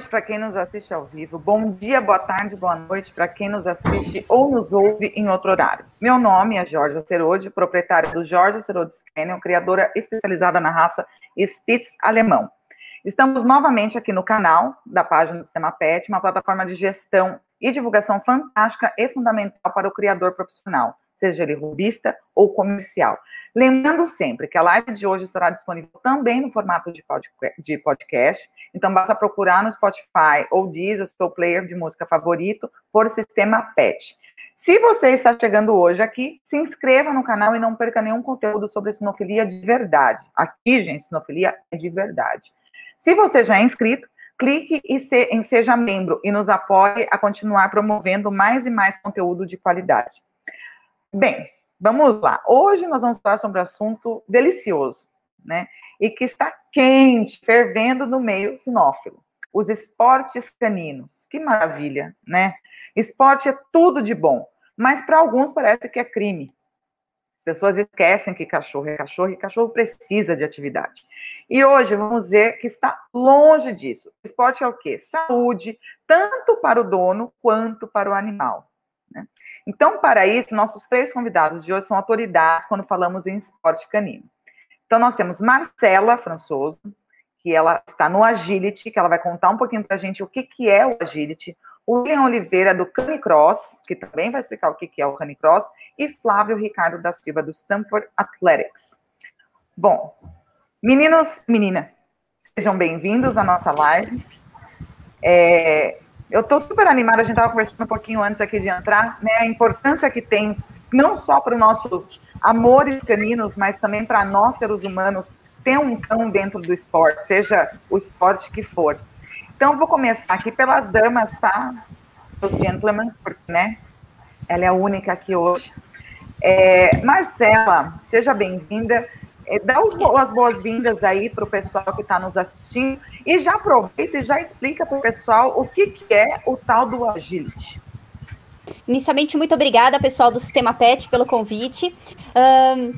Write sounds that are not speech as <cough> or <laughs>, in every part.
Noite para quem nos assiste ao vivo. Bom dia, boa tarde, boa noite para quem nos assiste ou nos ouve em outro horário. Meu nome é Jorge Cerode, proprietária do Jorge Cerode Canyon, criadora especializada na raça Spitz alemão. Estamos novamente aqui no canal da página do Sistema PET, uma plataforma de gestão e divulgação fantástica e fundamental para o criador profissional, seja ele rubista ou comercial. Lembrando sempre que a live de hoje estará disponível também no formato de podcast, então basta procurar no Spotify ou Deezer, seu player de música favorito, por Sistema PET. Se você está chegando hoje aqui, se inscreva no canal e não perca nenhum conteúdo sobre sinofilia de verdade. Aqui, gente, sinofilia é de verdade. Se você já é inscrito, clique em Seja Membro e nos apoie a continuar promovendo mais e mais conteúdo de qualidade. Bem, Vamos lá. Hoje nós vamos falar sobre um assunto delicioso, né? E que está quente, fervendo no meio sinófilo. Os esportes caninos. Que maravilha, né? Esporte é tudo de bom, mas para alguns parece que é crime. As pessoas esquecem que cachorro é cachorro e cachorro precisa de atividade. E hoje vamos ver que está longe disso. Esporte é o quê? Saúde, tanto para o dono quanto para o animal. Então, para isso, nossos três convidados de hoje são autoridades quando falamos em esporte canino. Então, nós temos Marcela Françoso, que ela está no Agility, que ela vai contar um pouquinho para a gente o que, que é o Agility. O William Oliveira, do Canicross, que também vai explicar o que, que é o Canicross. E Flávio Ricardo da Silva, do Stanford Athletics. Bom, meninos, menina, sejam bem-vindos à nossa live. É, eu estou super animada, a gente estava conversando um pouquinho antes aqui de entrar, né? A importância que tem, não só para os nossos amores caninos, mas também para nós, seres humanos, ter um cão dentro do esporte, seja o esporte que for. Então, vou começar aqui pelas damas, tá? Os gentlemen, porque, né? Ela é a única aqui hoje. É, Marcela, seja bem-vinda. É, dá as boas-vindas aí para o pessoal que está nos assistindo e já aproveita e já explica para o pessoal o que, que é o tal do Agility. Inicialmente, muito obrigada, pessoal do Sistema PET, pelo convite. Um,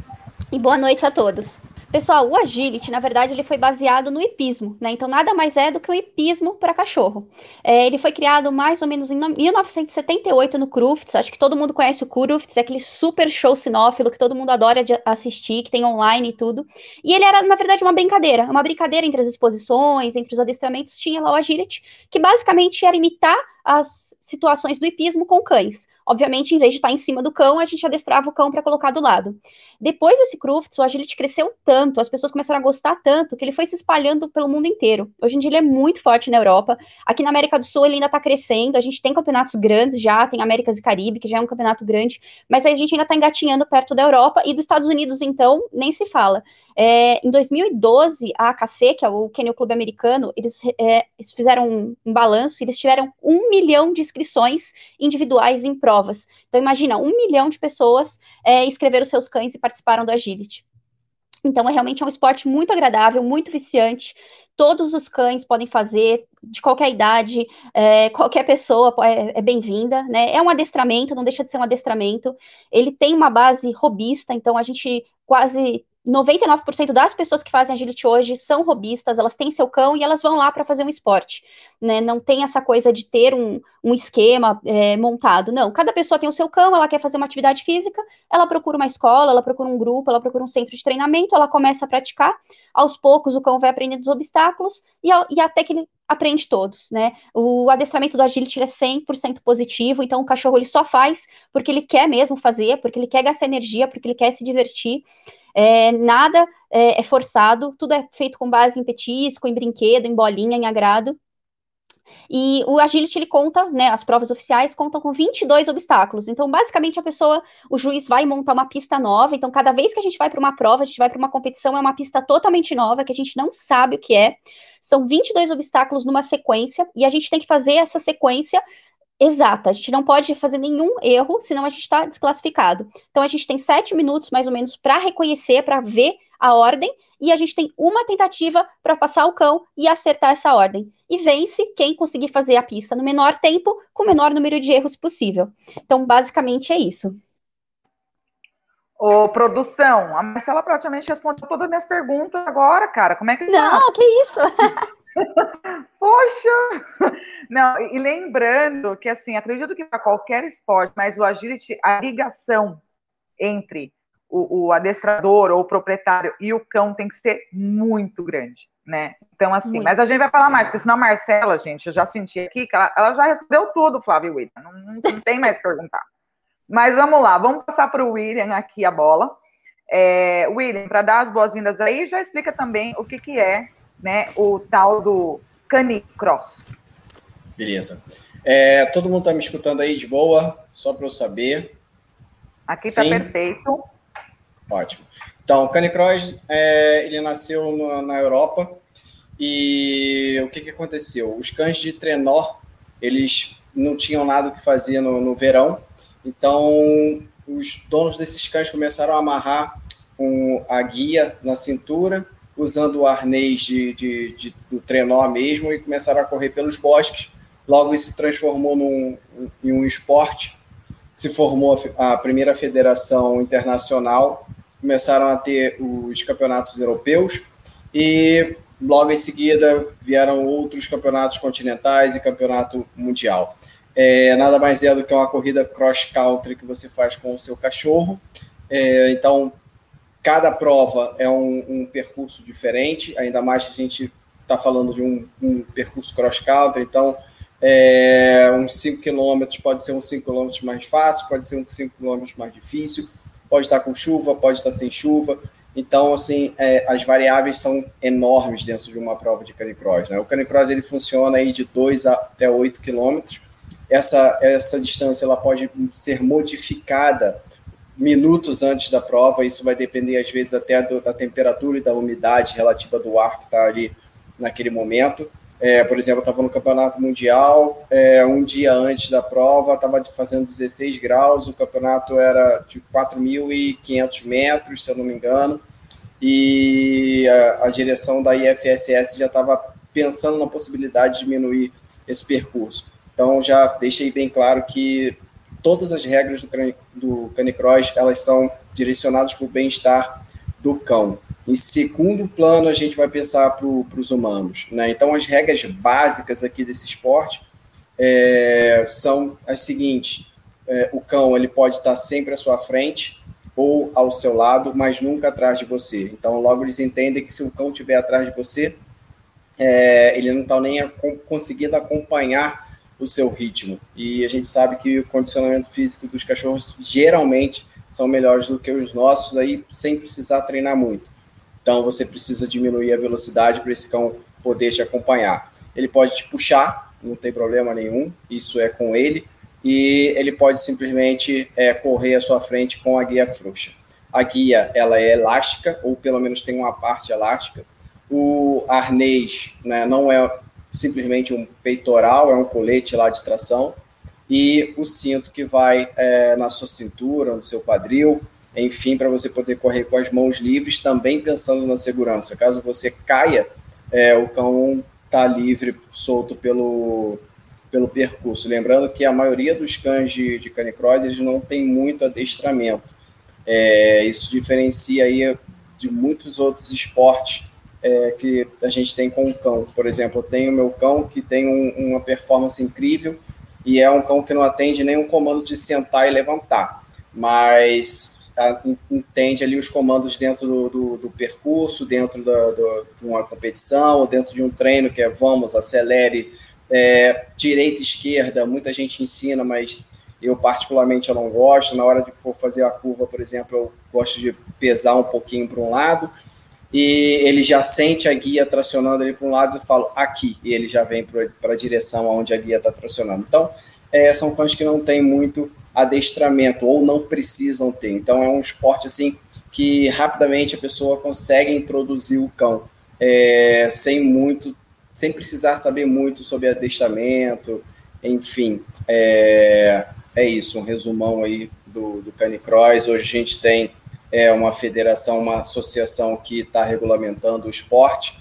e boa noite a todos. Pessoal, o agility, na verdade, ele foi baseado no hipismo, né? Então, nada mais é do que o hipismo para cachorro. É, ele foi criado mais ou menos em 1978 no Crufts. Acho que todo mundo conhece o Crufts, é aquele super show sinófilo que todo mundo adora assistir, que tem online e tudo. E ele era, na verdade, uma brincadeira. Uma brincadeira entre as exposições, entre os adestramentos. Tinha lá o agility, que basicamente era imitar as situações do hipismo com cães. Obviamente, em vez de estar em cima do cão, a gente adestrava o cão para colocar do lado. Depois desse Crufts, o agility cresceu tanto, as pessoas começaram a gostar tanto, que ele foi se espalhando pelo mundo inteiro. Hoje em dia ele é muito forte na Europa. Aqui na América do Sul ele ainda está crescendo. A gente tem campeonatos grandes já, tem Américas e Caribe, que já é um campeonato grande, mas aí a gente ainda está engatinhando perto da Europa e dos Estados Unidos, então, nem se fala. É, em 2012, a AKC, que é o Kennel Clube Americano, eles, é, eles fizeram um, um balanço e eles tiveram um milhão de inscrições individuais em provas. Então, imagina, um milhão de pessoas é, inscreveram seus cães e participaram do Agility. Então, é realmente um esporte muito agradável, muito viciante. Todos os cães podem fazer, de qualquer idade, é, qualquer pessoa é, é bem-vinda, né? É um adestramento, não deixa de ser um adestramento. Ele tem uma base robista, então a gente quase 99% das pessoas que fazem agility hoje são robistas, elas têm seu cão e elas vão lá para fazer um esporte, né? Não tem essa coisa de ter um, um esquema é, montado, não. Cada pessoa tem o seu cão, ela quer fazer uma atividade física, ela procura uma escola, ela procura um grupo, ela procura um centro de treinamento, ela começa a praticar, aos poucos o cão vai aprendendo os obstáculos e, e até que ele aprende todos, né? O adestramento do agility é 100% positivo, então o cachorro ele só faz porque ele quer mesmo fazer, porque ele quer gastar energia, porque ele quer se divertir. É, nada é, é, forçado, tudo é feito com base em petisco, em brinquedo, em bolinha, em agrado. E o Agility, ele conta, né, as provas oficiais contam com 22 obstáculos. Então, basicamente, a pessoa, o juiz vai montar uma pista nova. Então, cada vez que a gente vai para uma prova, a gente vai para uma competição, é uma pista totalmente nova, que a gente não sabe o que é. São 22 obstáculos numa sequência, e a gente tem que fazer essa sequência exata. A gente não pode fazer nenhum erro, senão a gente está desclassificado. Então a gente tem sete minutos mais ou menos para reconhecer, para ver a ordem, e a gente tem uma tentativa para passar o cão e acertar essa ordem. E vence quem conseguir fazer a pista no menor tempo, com o menor número de erros possível. Então, basicamente é isso. Ô, produção, a Marcela praticamente respondeu todas as minhas perguntas agora, cara. Como é que Não, faz? que isso? <laughs> Poxa! Não, e lembrando que, assim, acredito que para qualquer esporte, mas o agility, a ligação entre o, o, adestrador ou o proprietário e o cão tem que ser muito grande, né? Então, assim, muito. mas a gente vai falar mais, porque senão a Marcela, gente, eu já senti aqui que ela, ela já respondeu tudo, Flávio William, não, não, tem mais que perguntar. Mas vamos lá, vamos passar para o William aqui a bola. É, William, para dar as boas-vindas aí, já explica também o que, que é né, o tal do canicross. Beleza. É, todo mundo está me escutando aí de boa, só para eu saber. Aqui está perfeito. Ótimo. Então, o canicross, é, ele nasceu no, na Europa e o que, que aconteceu? Os cães de trenó, eles não tinham nada que fazer no, no verão, então os donos desses cães começaram a amarrar com a guia na cintura, usando o arnês de, de, de, do trenó mesmo e começaram a correr pelos bosques. Logo isso se transformou num, em um esporte, se formou a, a primeira federação internacional, começaram a ter os campeonatos europeus e logo em seguida vieram outros campeonatos continentais e campeonato mundial. É, nada mais é do que uma corrida cross country que você faz com o seu cachorro. É, então, Cada prova é um, um percurso diferente, ainda mais que a gente está falando de um, um percurso cross-country, então é, uns 5 km pode ser uns 5 km mais fácil, pode ser uns 5 km mais difícil, pode estar com chuva, pode estar sem chuva. Então, assim, é, as variáveis são enormes dentro de uma prova de canicross. Né? O canicross ele funciona aí de 2 até 8 quilômetros. Essa, essa distância ela pode ser modificada minutos antes da prova. Isso vai depender, às vezes, até do, da temperatura e da umidade relativa do ar que está ali naquele momento. É, por exemplo, estava no Campeonato Mundial, é, um dia antes da prova, estava fazendo 16 graus, o campeonato era de 4.500 metros, se eu não me engano, e a, a direção da IFSS já estava pensando na possibilidade de diminuir esse percurso. Então, já deixei bem claro que todas as regras do, do Canicross, elas são direcionadas para o bem-estar do cão. Em segundo plano, a gente vai pensar para os humanos. Né? Então, as regras básicas aqui desse esporte é, são as seguintes. É, o cão ele pode estar sempre à sua frente ou ao seu lado, mas nunca atrás de você. Então, logo eles entendem que se o cão estiver atrás de você, é, ele não está nem conseguindo acompanhar o seu ritmo. E a gente sabe que o condicionamento físico dos cachorros geralmente são melhores do que os nossos, aí sem precisar treinar muito. Então você precisa diminuir a velocidade para esse cão poder te acompanhar. Ele pode te puxar, não tem problema nenhum, isso é com ele, e ele pode simplesmente é, correr à sua frente com a guia frouxa. A guia ela é elástica, ou pelo menos tem uma parte elástica. O arnês né, não é simplesmente um peitoral, é um colete lá de tração, e o cinto que vai é, na sua cintura, no seu quadril, enfim, para você poder correr com as mãos livres, também pensando na segurança. Caso você caia, é, o cão está livre, solto pelo, pelo percurso. Lembrando que a maioria dos cães de, de canicross, eles não tem muito adestramento. É, isso diferencia aí de muitos outros esportes é, que a gente tem com o cão. Por exemplo, eu tenho meu cão que tem um, uma performance incrível e é um cão que não atende nenhum comando de sentar e levantar, mas entende ali os comandos dentro do, do, do percurso, dentro da, do, de uma competição, dentro de um treino que é vamos, acelere, é, direita, esquerda, muita gente ensina, mas eu particularmente eu não gosto. Na hora de for fazer a curva, por exemplo, eu gosto de pesar um pouquinho para um lado e ele já sente a guia tracionando ele para um lado e falo aqui, e ele já vem para a direção onde a guia está tracionando. Então, é, são cães que não têm muito adestramento ou não precisam ter. Então, é um esporte assim que rapidamente a pessoa consegue introduzir o cão é, sem muito, sem precisar saber muito sobre adestramento, enfim, é, é isso, um resumão aí do, do Canicross. Hoje a gente tem é uma federação, uma associação que está regulamentando o esporte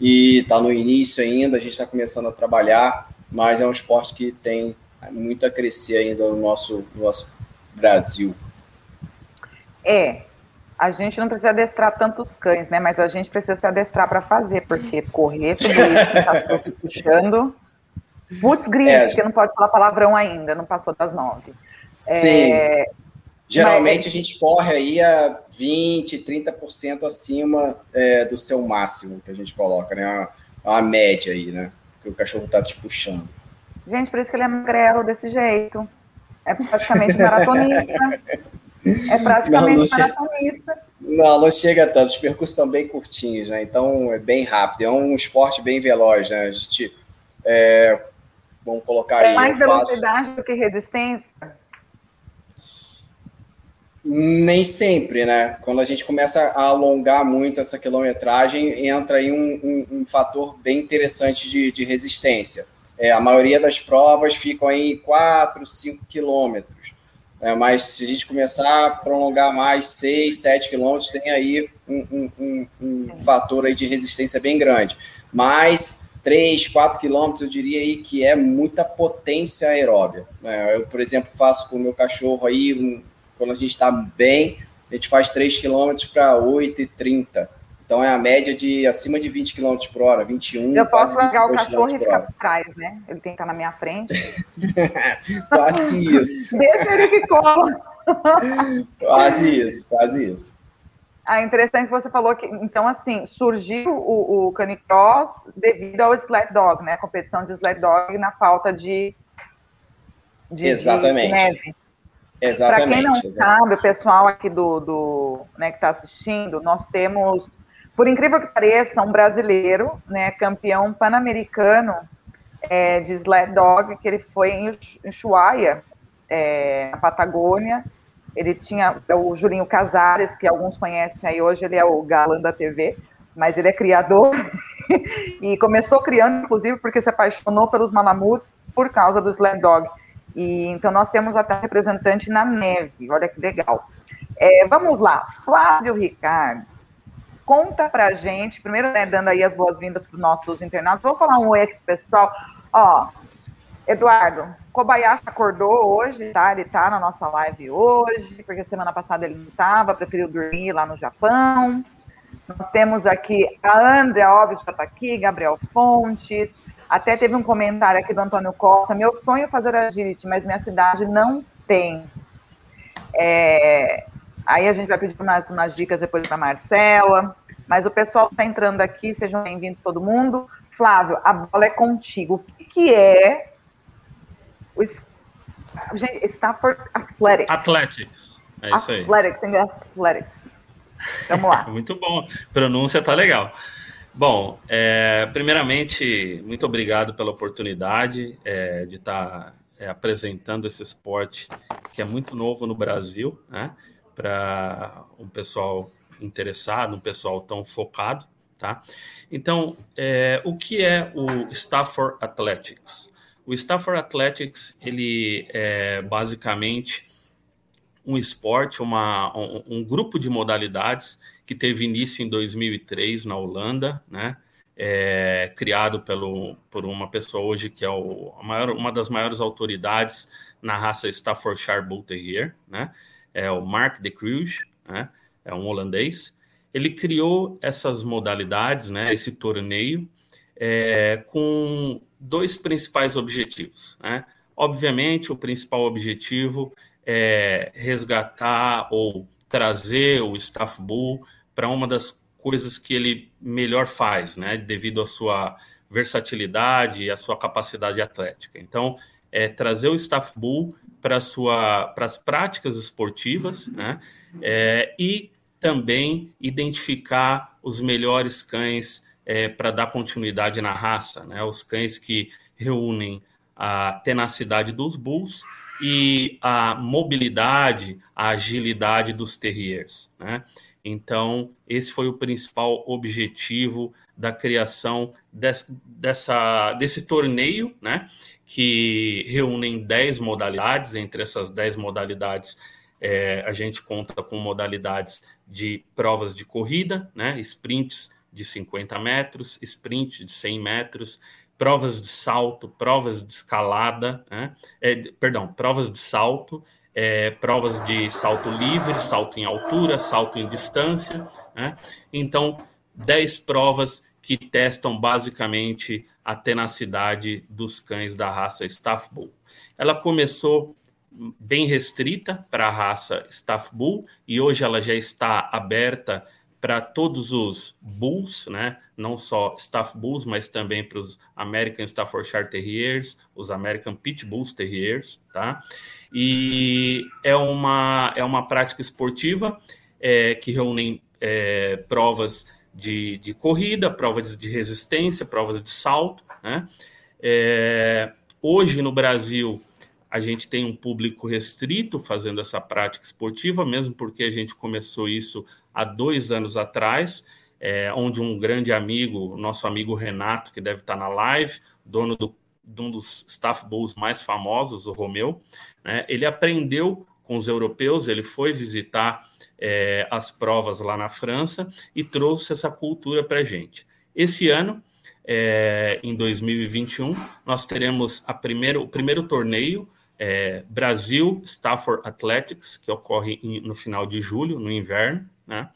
e está no início ainda, a gente está começando a trabalhar, mas é um esporte que tem muito a crescer ainda no nosso, no nosso Brasil. É, A gente não precisa adestrar tantos cães, né? Mas a gente precisa se adestrar para fazer, porque correr tudo isso, tá <laughs> puxando. Putz, gris, é, que não pode falar palavrão ainda, não passou das nove. Sim. É, Geralmente mas... a gente corre aí a 20, 30% acima é, do seu máximo que a gente coloca, né? A, média aí, né? Que o cachorro tá te puxando. Gente, por isso que ele é magrelo desse jeito. É praticamente <laughs> maratonista. É praticamente não, não maratonista. Não, não chega tanto. Os percursos são bem curtinhos, né? Então é bem rápido. É um esporte bem veloz, né? A gente. É... Vamos colocar é aí. mais velocidade faço... do que resistência? Nem sempre, né? Quando a gente começa a alongar muito essa quilometragem, entra aí um, um, um fator bem interessante de, de resistência. É, a maioria das provas ficam aí 4, 5 quilômetros. É, mas se a gente começar a prolongar mais 6, 7 quilômetros, tem aí um, um, um fator aí de resistência bem grande. Mas 3, 4 quilômetros, eu diria aí que é muita potência aeróbia. É, eu, por exemplo, faço com o meu cachorro aí um, quando a gente está bem, a gente faz 3 km para 8,30. Então é a média de acima de 20 km por hora, 21. Eu posso largar o cachorro e ficar por trás, né? Ele tem que estar na minha frente. <laughs> quase isso. Deixa ele que cola. quase isso, quase isso. Ah, interessante que você falou que, então, assim, surgiu o, o canicross devido ao sled dog, né? A competição de sled dog na falta de, de, Exatamente. de neve. Exatamente. Para quem não exatamente. sabe, o pessoal aqui do, do né, que está assistindo, nós temos, por incrível que pareça, um brasileiro, né, campeão pan-americano é, de sled dog, que ele foi em Ushuaia, é, na Patagônia. Ele tinha o Julinho Casares, que alguns conhecem aí hoje, ele é o galã da TV, mas ele é criador <laughs> e começou criando, inclusive, porque se apaixonou pelos malamutes por causa do sled dog. E, então, nós temos até representante na neve, olha que legal. É, vamos lá, Flávio Ricardo, conta pra gente, primeiro né, dando aí as boas-vindas para os nossos internados, vou falar um oi aqui pro pessoal. Ó, Eduardo, Kobayashi acordou hoje, tá? Ele tá na nossa live hoje, porque semana passada ele não estava, preferiu dormir lá no Japão. Nós temos aqui a Andrea, óbvio, já está aqui, Gabriel Fontes, até teve um comentário aqui do Antônio Costa. Meu sonho é fazer agility, mas minha cidade não tem. É, aí a gente vai pedir umas, umas dicas depois para Marcela. Mas o pessoal está entrando aqui, sejam bem-vindos todo mundo. Flávio, a bola é contigo. O que, é o gente, Stafford Athletics? Athletics, é isso aí. Athletics, Athletics. Vamos lá. <laughs> Muito bom. Pronúncia tá legal. Bom, é, primeiramente, muito obrigado pela oportunidade é, de estar tá, é, apresentando esse esporte que é muito novo no Brasil, né? Para um pessoal interessado, um pessoal tão focado, tá? Então, é, o que é o Stafford Athletics? O Stafford Athletics, ele é basicamente um esporte, uma, um, um grupo de modalidades que teve início em 2003 na Holanda, né? É, criado pelo, por uma pessoa hoje que é o, maior, uma das maiores autoridades na raça Staffordshire Bull Terrier, né? É o Mark de Cruz, né? É um holandês. Ele criou essas modalidades, né? Esse torneio é, com dois principais objetivos, né? Obviamente, o principal objetivo é resgatar ou trazer o Staff Bull para uma das coisas que ele melhor faz, né, devido à sua versatilidade e à sua capacidade atlética. Então, é trazer o staff bull para sua as práticas esportivas, né, é, e também identificar os melhores cães é, para dar continuidade na raça, né, os cães que reúnem a tenacidade dos bulls e a mobilidade, a agilidade dos terriers, né? Então, esse foi o principal objetivo da criação desse, dessa, desse torneio, né? Que reúne 10 modalidades. Entre essas 10 modalidades, é, a gente conta com modalidades de provas de corrida, né? Sprints de 50 metros, sprint de 100 metros, provas de salto, provas de escalada, né? É, perdão, provas de salto, é, provas de salto livre, salto em altura, salto em distância. Né? Então, 10 provas que testam basicamente a tenacidade dos cães da raça Staff Bull. Ela começou bem restrita para a raça Staff Bull e hoje ela já está aberta para todos os Bulls, né? não só Staff Bulls, mas também para os American Staffordshire Terriers, os American Pit Bulls Terriers, tá? E é uma, é uma prática esportiva é, que reúne é, provas de, de corrida, provas de resistência, provas de salto, né? É, hoje no Brasil a gente tem um público restrito fazendo essa prática esportiva, mesmo porque a gente começou isso há dois anos atrás, é, onde um grande amigo, nosso amigo Renato, que deve estar na live, dono do, de um dos staff bulls mais famosos, o Romeu, né, ele aprendeu com os europeus, ele foi visitar é, as provas lá na França e trouxe essa cultura para a gente. Esse ano, é, em 2021, nós teremos a primeiro, o primeiro torneio é, Brasil Stafford Athletics, que ocorre em, no final de julho, no inverno, né?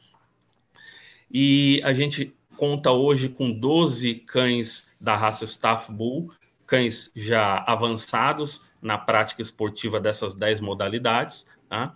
E a gente conta hoje com 12 cães da raça Staff Bull, cães já avançados na prática esportiva dessas 10 modalidades, tá?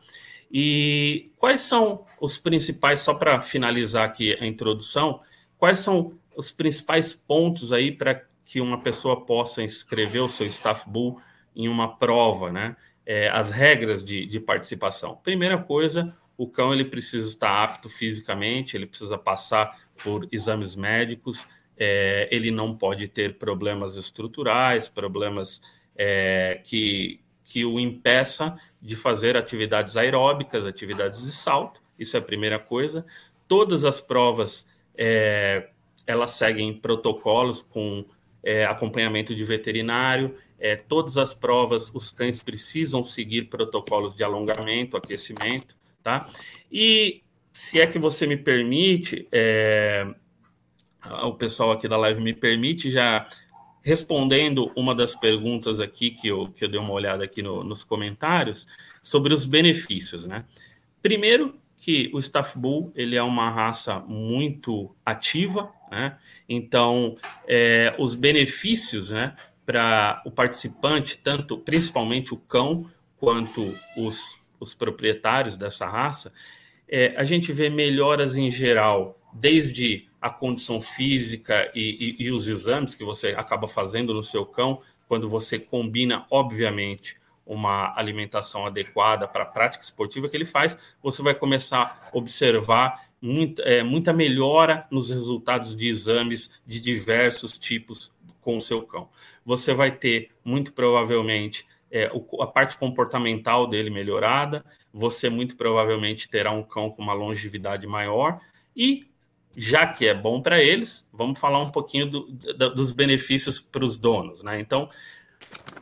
E quais são os principais, só para finalizar aqui a introdução, quais são os principais pontos aí para que uma pessoa possa inscrever o seu Staff Bull em uma prova, né? É, as regras de, de participação. Primeira coisa, o cão ele precisa estar apto fisicamente, ele precisa passar por exames médicos, é, ele não pode ter problemas estruturais, problemas é, que, que o impeça de fazer atividades aeróbicas, atividades de salto. Isso é a primeira coisa. Todas as provas é, elas seguem protocolos com é, acompanhamento de veterinário é, todas as provas, os cães precisam seguir protocolos de alongamento, aquecimento, tá? E se é que você me permite, é, o pessoal aqui da live me permite já respondendo uma das perguntas aqui que eu, que eu dei uma olhada aqui no, nos comentários sobre os benefícios, né? Primeiro que o Staff Bull ele é uma raça muito ativa, né? Então é, os benefícios, né? para o participante, tanto principalmente o cão quanto os, os proprietários dessa raça, é, a gente vê melhoras em geral, desde a condição física e, e, e, os exames que você acaba fazendo no seu cão, quando você combina, obviamente, uma alimentação adequada para a prática esportiva que ele faz, você vai começar a observar muita, é, muita melhora nos resultados de exames de diversos tipos com o seu cão. Você vai ter, muito provavelmente, é, a parte comportamental dele melhorada, você muito provavelmente terá um cão com uma longevidade maior e já que é bom para eles, vamos falar um pouquinho do, do, dos benefícios para os donos, né? Então,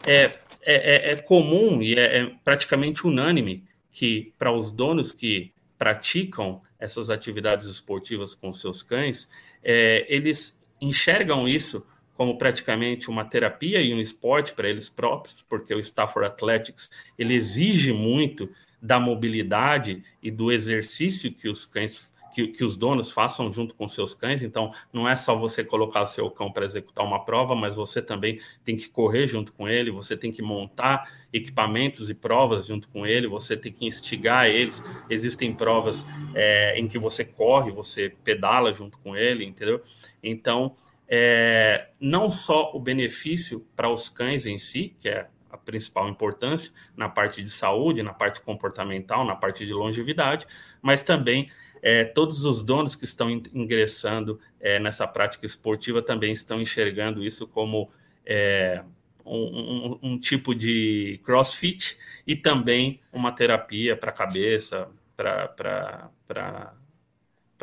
é, é, é, é comum e é, é praticamente unânime que para os donos que praticam essas atividades esportivas com seus cães, é, eles enxergam isso como praticamente uma terapia e um esporte para eles próprios, porque o Stafford Athletics ele exige muito da mobilidade e do exercício que os cães que, que, os donos façam junto com seus cães. Então, não é só você colocar o seu cão para executar uma prova, mas você também tem que correr junto com ele, você tem que montar equipamentos e provas junto com ele, você tem que instigar eles. Existem provas é, em que você corre, você pedala junto com ele, entendeu? Então, é, não só o benefício para os cães em si, que é a principal importância na parte de saúde, na parte comportamental, na parte de longevidade, mas também é, todos os donos que estão ingressando é, nessa prática esportiva também estão enxergando isso como é, um, um, um, tipo de crossfit e também uma terapia para a cabeça, para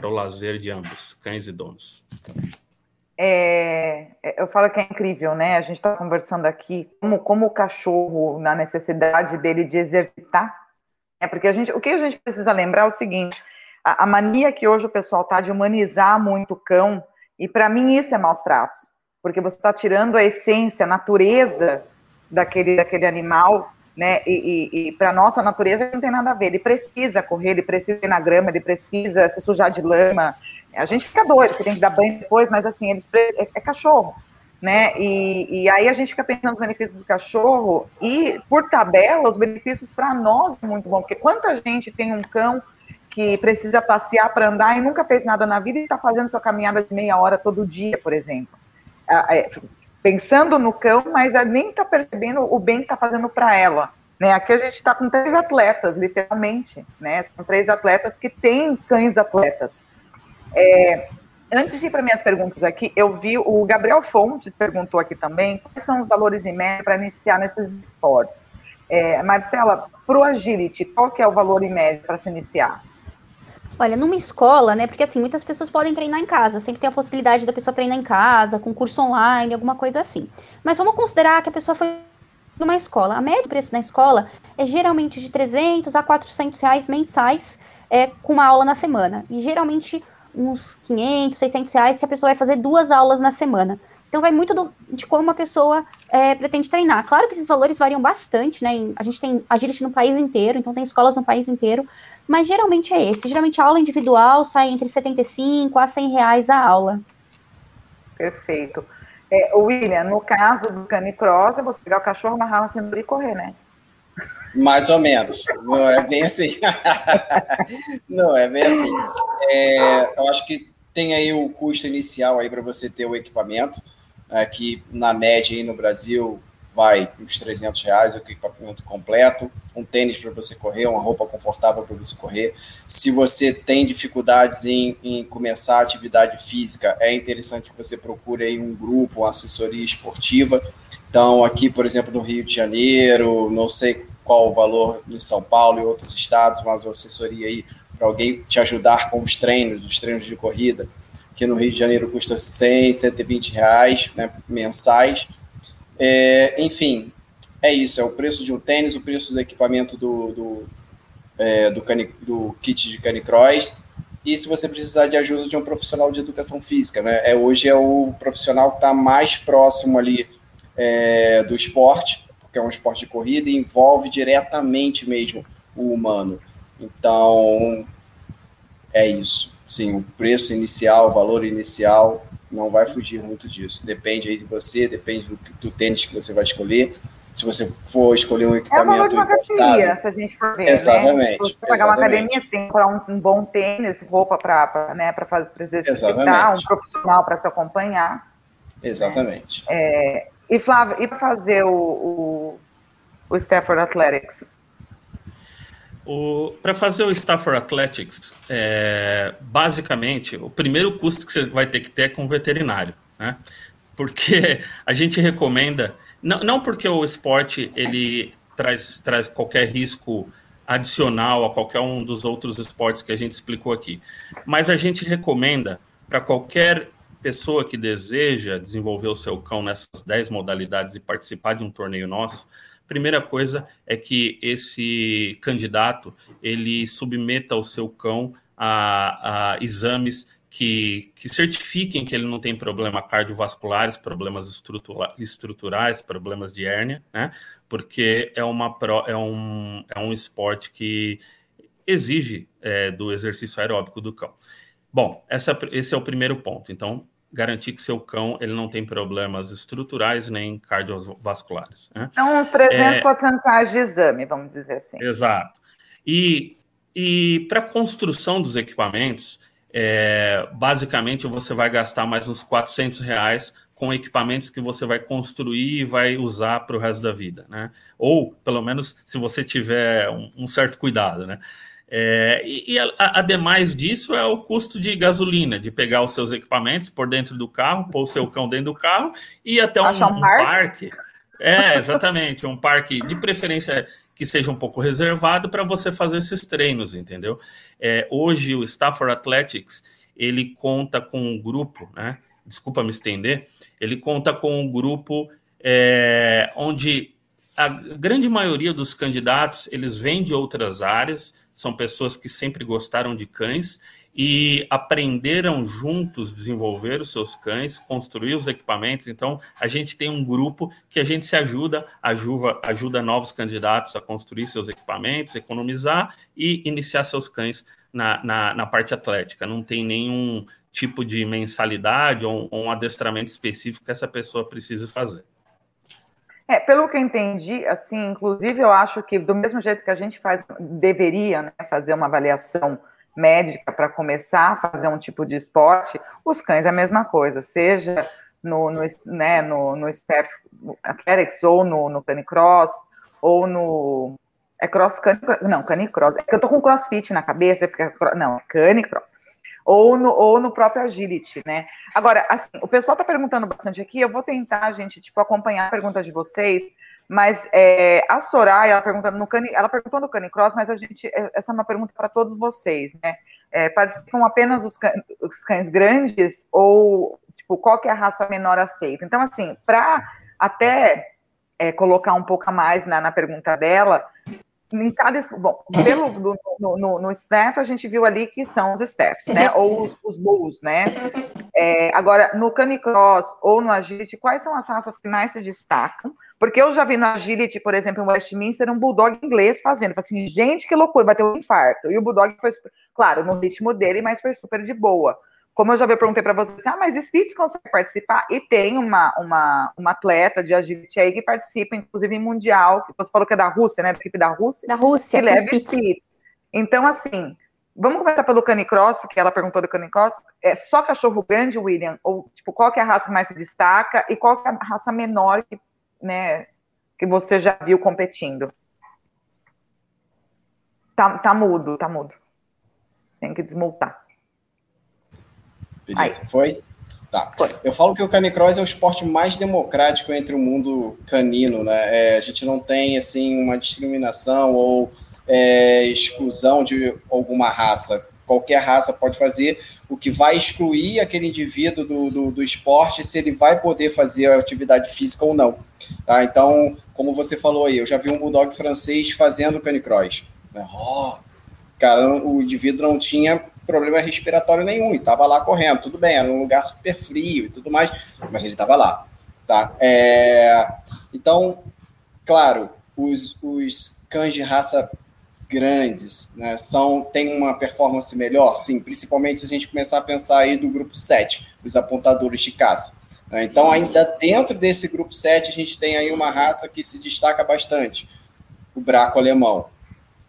o lazer de ambos, cães e donos. É, é, eu falo que é incrível, né? A gente está conversando aqui como, como o cachorro, na necessidade dele de exercitar. É porque a gente, o que a gente precisa lembrar é o seguinte: a, a mania que hoje o pessoal está de humanizar muito o cão, e para mim isso é maus tratos, porque você está tirando a essência, a natureza daquele, daquele animal né? E, e, e para nossa natureza não tem nada a ver. Ele precisa correr, ele precisa ir na grama, ele precisa se sujar de lama. A gente fica doido, que tem que dar banho depois, mas assim, eles é, é cachorro, né? E, e aí a gente fica pensando nos benefícios do cachorro e, por tabela, os benefícios para nós é muito bom, porque quanta gente tem um cão que precisa passear para andar e nunca fez nada na vida e está fazendo sua caminhada de meia hora todo dia, por exemplo. É, pensando no cão, mas nem está percebendo o bem que está fazendo para ela. Né? Aqui a gente está com três atletas, literalmente. Né? São três atletas que têm cães atletas. É, antes de ir para minhas perguntas aqui, eu vi o Gabriel Fontes perguntou aqui também quais são os valores em média para iniciar nesses esportes. É, Marcela, para o agility, qual que é o valor em média para se iniciar? Olha, numa escola, né? Porque assim, muitas pessoas podem treinar em casa, sempre tem a possibilidade da pessoa treinar em casa, com curso online, alguma coisa assim. Mas vamos considerar que a pessoa foi numa escola. A média preço na escola é geralmente de 300 a 400 reais mensais é, com uma aula na semana. E geralmente uns 500, 600 reais se a pessoa vai fazer duas aulas na semana. Então vai muito do, de como uma pessoa é, pretende treinar. Claro que esses valores variam bastante, né? A gente tem agility no país inteiro, então tem escolas no país inteiro, mas geralmente é esse. Geralmente a aula individual sai entre 75 a 100 reais a aula. Perfeito. É, William, no caso do canicross, é você pegar o cachorro, amarrar na cintura e correr, né? Mais ou menos. Não é bem assim. <laughs> Não é bem assim. É, eu acho que tem aí o custo inicial aí para você ter o equipamento, é, que na média aí no Brasil vai uns 300 reais, o equipamento completo, um tênis para você correr, uma roupa confortável para você correr. Se você tem dificuldades em, em, começar a atividade física, é interessante que você procure aí um grupo, uma assessoria esportiva. Então, aqui, por exemplo, no Rio de Janeiro, não sei qual o valor em São Paulo e outros estados, mas uma assessoria aí para alguém te ajudar com os treinos, os treinos de corrida, que no Rio de Janeiro custa 100, 120 reais né, mensais é, enfim, é isso, é o preço de um tênis, o preço do equipamento do, do, é, do, cani, do kit de canicross, e se você precisar de ajuda de um profissional de educação física, né? É, hoje é o profissional que está mais próximo ali é, do esporte, porque é um esporte de corrida e envolve diretamente mesmo o humano. Então, é isso. Sim, o preço inicial, o valor inicial não vai fugir muito disso. Depende aí de você, depende do, do tênis que você vai escolher. Se você for escolher um equipamento. É uma academia, se a gente for ver. Exatamente. Né? Se você pagar uma academia, você tem que comprar um, um bom tênis, roupa para né, fazer exercitar, um profissional para te acompanhar. Exatamente. Né? É, e Flávio, e para fazer o, o, o Stafford Athletics? Para fazer o Stafford Athletics, é, basicamente, o primeiro custo que você vai ter que ter é com o veterinário, né? Porque <laughs> a gente recomenda, não, não porque o esporte ele traz, traz qualquer risco adicional a qualquer um dos outros esportes que a gente explicou aqui, mas a gente recomenda para qualquer pessoa que deseja desenvolver o seu cão nessas 10 modalidades e participar de um torneio nosso, Primeira coisa é que esse candidato ele submeta o seu cão a, a exames que, que, certifiquem que ele não tem problema cardiovasculares, problemas estrutura, estruturais, problemas de hérnia, né? Porque é, uma, é, um, é um esporte que exige é, do exercício aeróbico do cão. Bom, essa, esse é o primeiro ponto. Então, garantir que seu cão ele não tem problemas estruturais nem cardiovasculares. Né? Então, uns 300, é, 400 reais de exame, vamos dizer assim. Exato. E, e para a construção dos equipamentos, é, basicamente você vai gastar mais uns 400 reais com equipamentos que você vai construir e vai usar para o resto da vida, né? Ou, pelo menos, se você tiver um, um certo cuidado, né? É, e, e a, ademais disso é o custo de gasolina, de pegar os seus equipamentos por dentro do carro, pôr o seu cão dentro do carro e até um, um parque. É, exatamente, um parque de preferência que seja um pouco reservado para você fazer esses treinos, entendeu? É, hoje o Stafford Athletics ele conta com um grupo, né? Desculpa me estender, ele conta com um grupo é, onde a grande maioria dos candidatos eles vêm de outras áreas, são pessoas que sempre gostaram de cães e aprenderam juntos desenvolver os seus cães, construir os equipamentos. Então, a gente tem um grupo que a gente se ajuda, ajuda, ajuda novos candidatos a construir seus equipamentos, economizar e iniciar seus cães na, na, na parte atlética. Não tem nenhum tipo de mensalidade ou, ou um adestramento específico que essa pessoa precisa fazer. É, pelo que eu entendi, assim, inclusive eu acho que do mesmo jeito que a gente faz, deveria né, fazer uma avaliação médica para começar a fazer um tipo de esporte, os cães é a mesma coisa, seja no, no, né, no, no Steph Athletics ou no, no Canicross ou no é cross canicross, não, canicross, é que eu tô com crossfit na cabeça, porque não, canicross ou no, ou no próprio Agility, né? Agora, assim, o pessoal está perguntando bastante aqui, eu vou tentar, gente, tipo, acompanhar a pergunta de vocês, mas é, a Soraya, ela, pergunta no Cani, ela perguntou no Canicross, mas a gente, é, essa é uma pergunta para todos vocês, né? É, participam apenas os, cães, os cães grandes ou, tipo, qual que é a raça menor aceita? Então, assim, para até é, colocar um pouco a mais na, na pergunta dela, em cada. Bom, pelo, no, no, no, staff, a gente viu ali que são os staffs, né? Ou os, os bulls, né? É, agora, no canicross ou no agility, quais são as raças que mais se destacam? Porque eu já vi no agility, por exemplo, em Westminster, um bulldog inglês fazendo. Assim, gente, que loucura, vai ter um infarto. E o bulldog foi, claro, no ritmo dele, mas foi super de boa. Como eu já perguntei para você, assim, ah, mas Spitz consegue participar? E tem uma, uma, uma atleta de agility aí que participa, inclusive, em Mundial, que você falou que é da Rússia, né? Da equipe da Rússia. Da Rússia, que leva Spitz. Spitz. Então, assim, vamos começar pelo canicross, porque ela perguntou do canicross. É só cachorro grande, William? Ou, tipo, qual que é a raça que mais se destaca? E qual que é a raça menor que, né, que você já viu competindo? Tá, tá mudo, tá mudo. Tem que desmultar. Beleza, Aí. foi? Tá. Foi. Eu falo que o canicross é o esporte mais democrático entre o mundo canino, né? É, a gente não tem, assim, uma discriminação ou é, exclusão de alguma raça. Qualquer raça pode fazer. O que vai excluir aquele indivíduo do, do, do esporte se ele vai poder fazer a atividade física ou não. Tá? Então, como você falou aí, eu já vi um bulldog francês fazendo canicross. Oh, cara, o indivíduo não tinha problema respiratório nenhum, e estava lá correndo, tudo bem, era um lugar super frio e tudo mais, mas ele estava lá, tá? É, então, claro, os, os cães de raça grandes, né, são, tem uma performance melhor, sim, principalmente se a gente começar a pensar aí do grupo 7, os apontadores de caça. Né? Então, ainda dentro desse grupo 7, a gente tem aí uma raça que se destaca bastante, o braco alemão.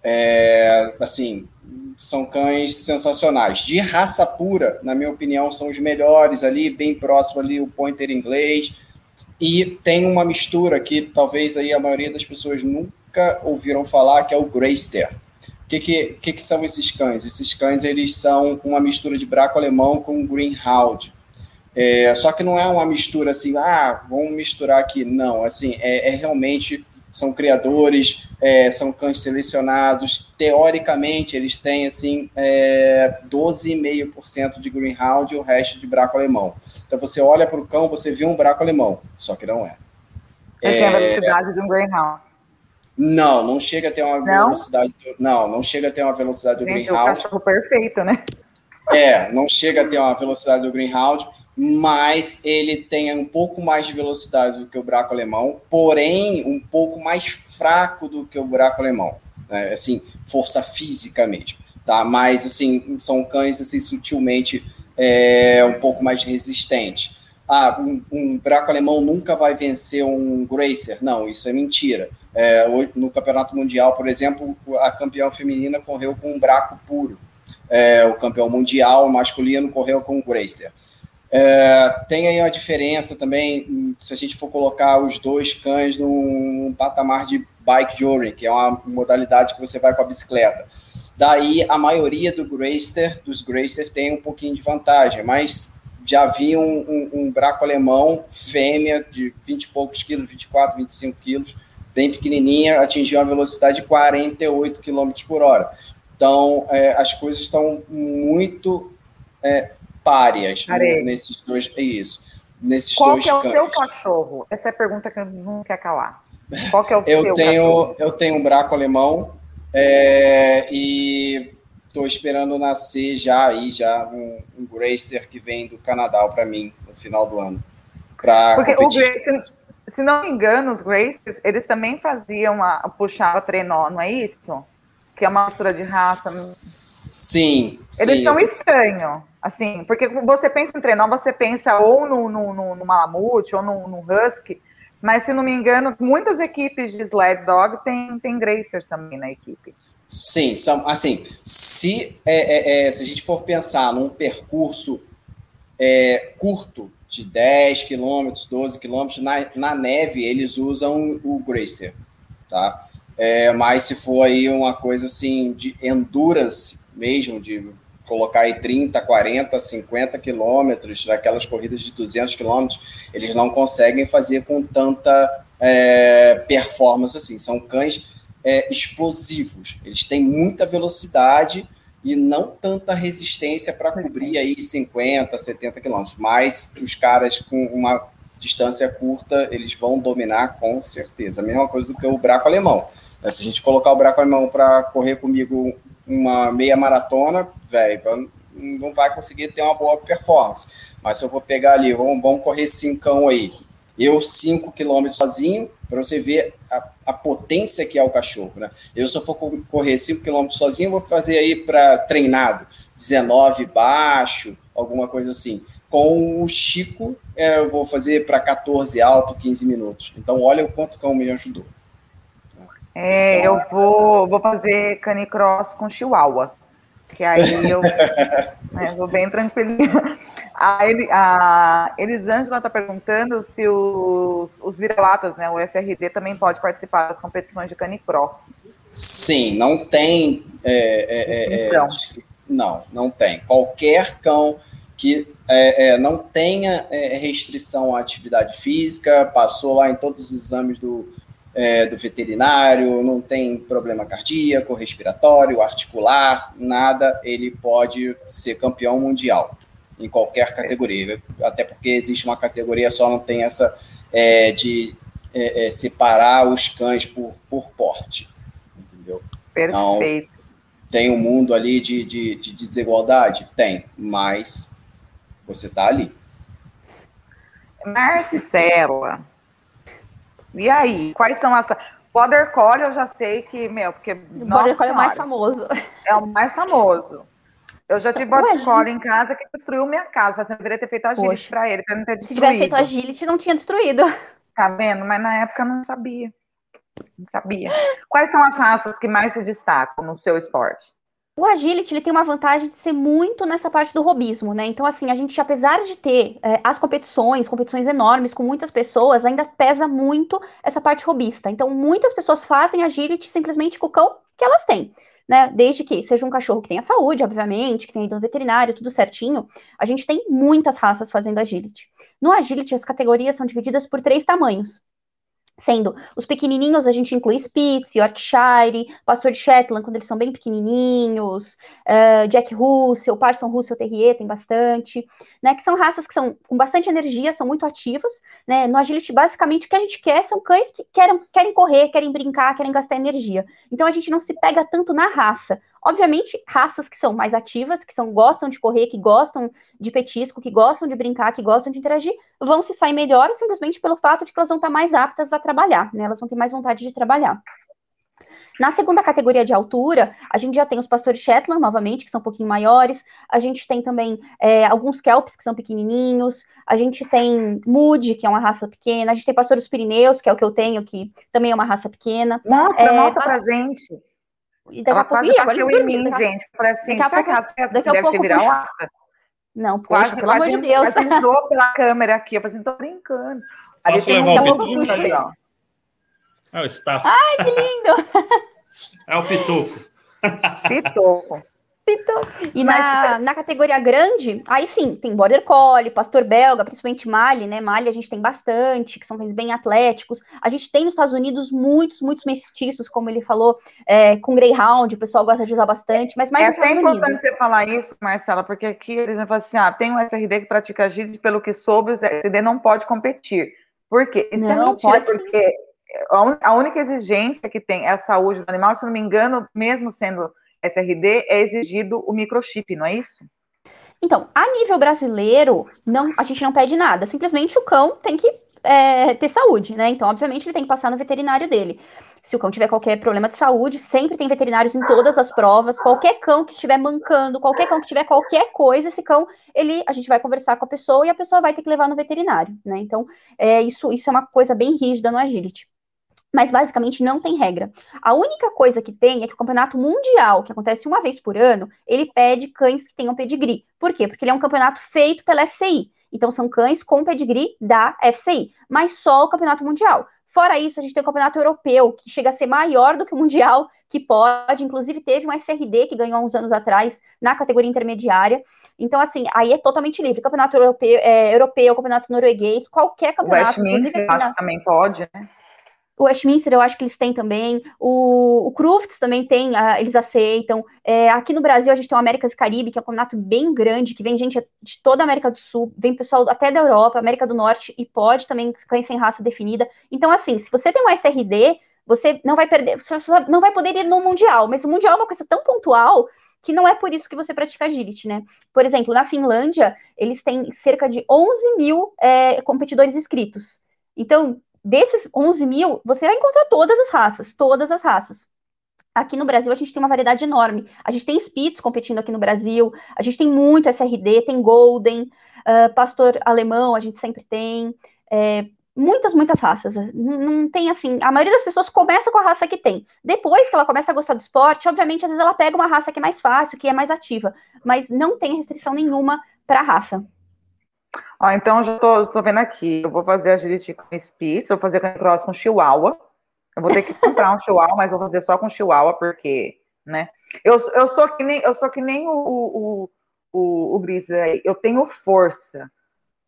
É, assim, são cães sensacionais. De raça pura, na minha opinião, são os melhores ali, bem próximo ali o pointer inglês. E tem uma mistura que talvez aí a maioria das pessoas nunca ouviram falar, que é o Greyster. O que, que, que, que são esses cães? Esses cães eles são uma mistura de braco alemão com greenhound. É, só que não é uma mistura assim, ah, vamos misturar aqui. Não, assim, é, é realmente são criadores, é, são cães selecionados. Teoricamente, eles têm assim é, 12,5% de greenhound e o resto de braco alemão. Então você olha para o cão, você vê um braco alemão, só que não é. Mas é, tem a velocidade de um greyhound. Não, não chega a ter uma não? velocidade. Não, não chega a ter uma velocidade do greenhound. É o cachorro perfeito, né? É, não chega a ter uma velocidade do greenhound mas ele tem um pouco mais de velocidade do que o buraco alemão, porém um pouco mais fraco do que o buraco alemão, né? assim, força física mesmo, tá? Mas assim, são cães assim sutilmente é, um pouco mais resistentes. Ah, um, um buraco alemão nunca vai vencer um Gracer. Não, isso é mentira. É, no Campeonato Mundial, por exemplo, a campeã feminina correu com um braco puro. É, o campeão mundial masculino correu com um Gracer. É, tem aí uma diferença também, se a gente for colocar os dois cães num patamar de bike journey, que é uma modalidade que você vai com a bicicleta. Daí a maioria do Greyster, dos Greyster tem um pouquinho de vantagem, mas já vi um, um, um, braco alemão fêmea de 20 e poucos quilos, 24, 25 quilos, bem pequenininha, atingiu uma velocidade de 48 km por hora. Então, é, as coisas estão muito é, párias nesses dois. É isso. Nesses Qual dois que é o seu cachorro? Essa é a pergunta que eu não quer calar. Qual que é o <laughs> eu seu tenho, cachorro? Eu tenho um braco alemão é, e tô esperando nascer já aí, já um, um que vem do Canadá para mim no final do ano. Porque competir. o se não me engano, os Gracers, eles também faziam a, puxava trenó, não é isso? Que é uma mistura de raça. Sim. Eles sim. são estranhos, assim, porque você pensa em trenó, você pensa ou no, no, no, no Malamute ou no, no Husky, mas se não me engano, muitas equipes de sled dog tem, tem Gracers também na equipe. Sim, são, assim, se, é, é, é, se a gente for pensar num percurso é, curto, de 10 quilômetros, 12 quilômetros, na, na neve eles usam o Gracer, tá? É, mas se for aí uma coisa assim de endurance mesmo, de colocar aí 30, 40, 50 quilômetros, daquelas corridas de 200 quilômetros, eles não conseguem fazer com tanta é, performance assim. São cães é, explosivos, eles têm muita velocidade, e não tanta resistência para cobrir aí 50, 70 quilômetros. Mas os caras com uma distância curta, eles vão dominar com certeza. A mesma coisa do que o braco alemão. É, se a gente colocar o braco alemão para correr comigo uma meia maratona, velho, não vai conseguir ter uma boa performance. Mas se eu vou pegar ali, vamos, vamos correr cincão aí, eu 5 quilômetros sozinho, para você ver a, a, potência que é o cachorro. Né? Eu, se eu for correr 5 km sozinho, vou fazer aí para treinado, 19 baixo, alguma coisa assim. Com o Chico, é, eu vou fazer para 14 alto, 15 minutos. Então, olha o quanto o cão me ajudou. É, eu vou, vou fazer canicross com chihuahua, que aí eu <laughs> né, vou bem tranquilinho. A, a Elisângela está perguntando se os, os vira-latas, né, o SRD, também pode participar das competições de canicross. Sim, não tem. É, é, é, é não, não tem. Qualquer cão que é, é, não tenha restrição à atividade física, passou lá em todos os exames do, do veterinário, não tem problema cardíaco, respiratório, articular, nada, ele pode ser campeão mundial em qualquer categoria, até porque existe uma categoria só, não tem essa é, de é, é, separar os cães por, por porte, entendeu? Então, Perfeito. Então, tem um mundo ali de, de, de desigualdade? Tem, mas você está ali. Marcela, e aí, quais são as... Border Collie eu já sei que, meu, porque... Border Collie é o mais famoso. É o mais famoso. Eu já tive border collie em casa que destruiu minha casa. Você deveria ter feito agility para ele, para não ter destruído. Se tivesse feito agility, não tinha destruído. Tá vendo? Mas na época eu não sabia. Não sabia. Quais são as raças que mais se destacam no seu esporte? O agility ele tem uma vantagem de ser muito nessa parte do robismo, né? Então, assim, a gente, apesar de ter é, as competições, competições enormes com muitas pessoas, ainda pesa muito essa parte robista. Então, muitas pessoas fazem agility simplesmente com o cão que elas têm né? Desde que seja um cachorro que tenha saúde, obviamente, que tenha ido no veterinário, tudo certinho. A gente tem muitas raças fazendo agility. No agility, as categorias são divididas por três tamanhos. Sendo os pequenininhos, a gente inclui Spitz, Yorkshire, Pastor de Shetland, quando eles são bem pequenininhos, uh, Jack Russell, Parson Russell Terrier, tem bastante, né, que são raças que são com bastante energia, são muito ativas, né, no Agility, basicamente, o que a gente quer são cães que querem, querem correr, querem brincar, querem gastar energia. Então, a gente não se pega tanto na raça, Obviamente, raças que são mais ativas, que são, gostam de correr, que gostam de petisco, que gostam de brincar, que gostam de interagir, vão se sair melhor simplesmente pelo fato de que elas vão estar mais aptas a trabalhar, né? Elas vão ter mais vontade de trabalhar. Na segunda categoria de altura, a gente já tem os pastores Shetland, novamente, que são um pouquinho maiores. A gente tem também é, alguns Kelps, que são pequenininhos. A gente tem Mood, que é uma raça pequena. A gente tem pastores Pirineus, que é o que eu tenho, que também é uma raça pequena. Mostra, é, mostra pra gente. E daqui ela a pouco, quase agora em mim, daqui, gente. Falei assim, daqui a pouco, daqui a deve pouco, ser virar lata. Não, poxa, quase, pelo quase, amor de Deus. Quase entrou pela câmera aqui. Eu falei assim, tô brincando. Aí Posso levar o pituco? Ali, ó. É o staff. Ai, que lindo! <laughs> é o pituco. Pituco. E na, na categoria grande, aí sim, tem Border Collie, Pastor Belga, principalmente Mali, né? Mali a gente tem bastante, que são cães bem atléticos. A gente tem nos Estados Unidos muitos, muitos mestiços, como ele falou, é, com Greyhound, o pessoal gosta de usar bastante, mas mais É até importante você falar isso, Marcela, porque aqui eles vão falar assim, ah, tem um SRD que pratica GID, pelo que soube, o SRD não pode competir. Por quê? Isso é não, é mentira, a única exigência que tem é a saúde do animal, se não me engano, mesmo sendo SRD é exigido o microchip, não é isso? Então, a nível brasileiro, não, a gente não pede nada. Simplesmente o cão tem que é, ter saúde, né? Então, obviamente, ele tem que passar no veterinário dele. Se o cão tiver qualquer problema de saúde, sempre tem veterinários em todas as provas. Qualquer cão que estiver mancando, qualquer cão que tiver qualquer coisa, esse cão, ele, a gente vai conversar com a pessoa e a pessoa vai ter que levar no veterinário, né? Então, é, isso, isso é uma coisa bem rígida no agility mas basicamente não tem regra. A única coisa que tem é que o campeonato mundial, que acontece uma vez por ano, ele pede cães que tenham pedigree. Por quê? Porque ele é um campeonato feito pela FCI. Então, são cães com pedigree da FCI, mas só o campeonato mundial. Fora isso, a gente tem o campeonato europeu, que chega a ser maior do que o mundial, que pode, inclusive teve um SRD que ganhou há uns anos atrás na categoria intermediária. Então, assim, aí é totalmente livre. Campeonato europeu, é, europeu campeonato norueguês, qualquer campeonato. O Westminster, acho que também pode, né? O Westminster eu acho que eles têm também. O, o Crufts também tem, uh, eles aceitam. É, aqui no Brasil a gente tem o Américas Caribe, que é um campeonato bem grande, que vem gente de toda a América do Sul, vem pessoal até da Europa, América do Norte, e pode também cães sem raça definida. Então, assim, se você tem um SRD, você não vai perder, você não vai poder ir no Mundial, mas o Mundial é uma coisa tão pontual que não é por isso que você pratica agility, né? Por exemplo, na Finlândia, eles têm cerca de 11 mil é, competidores inscritos. Então, desses 11 mil, você vai encontrar todas as raças, todas as raças. Aqui no Brasil, a gente tem uma variedade enorme. A gente tem Spitz competindo aqui no Brasil, a gente tem muito SRD, tem Golden, uh, Pastor Alemão, a gente sempre tem. É, muitas, muitas raças. Não, não, tem assim. A maioria das pessoas começa com a raça que tem. Depois que ela começa a gostar do esporte, obviamente, às vezes ela pega uma raça que é mais fácil, que é mais ativa. Mas não tem restrição nenhuma para a raça. Ó, então, já tô, tô vendo aqui. Eu vou fazer agility com Spitz, vou fazer cross com Chihuahua. Eu vou ter que comprar um Chihuahua, mas vou fazer só com Chihuahua, porque, né? Eu, eu, sou, que nem, eu sou que nem o, o, o, o Gris aí. Eu tenho força.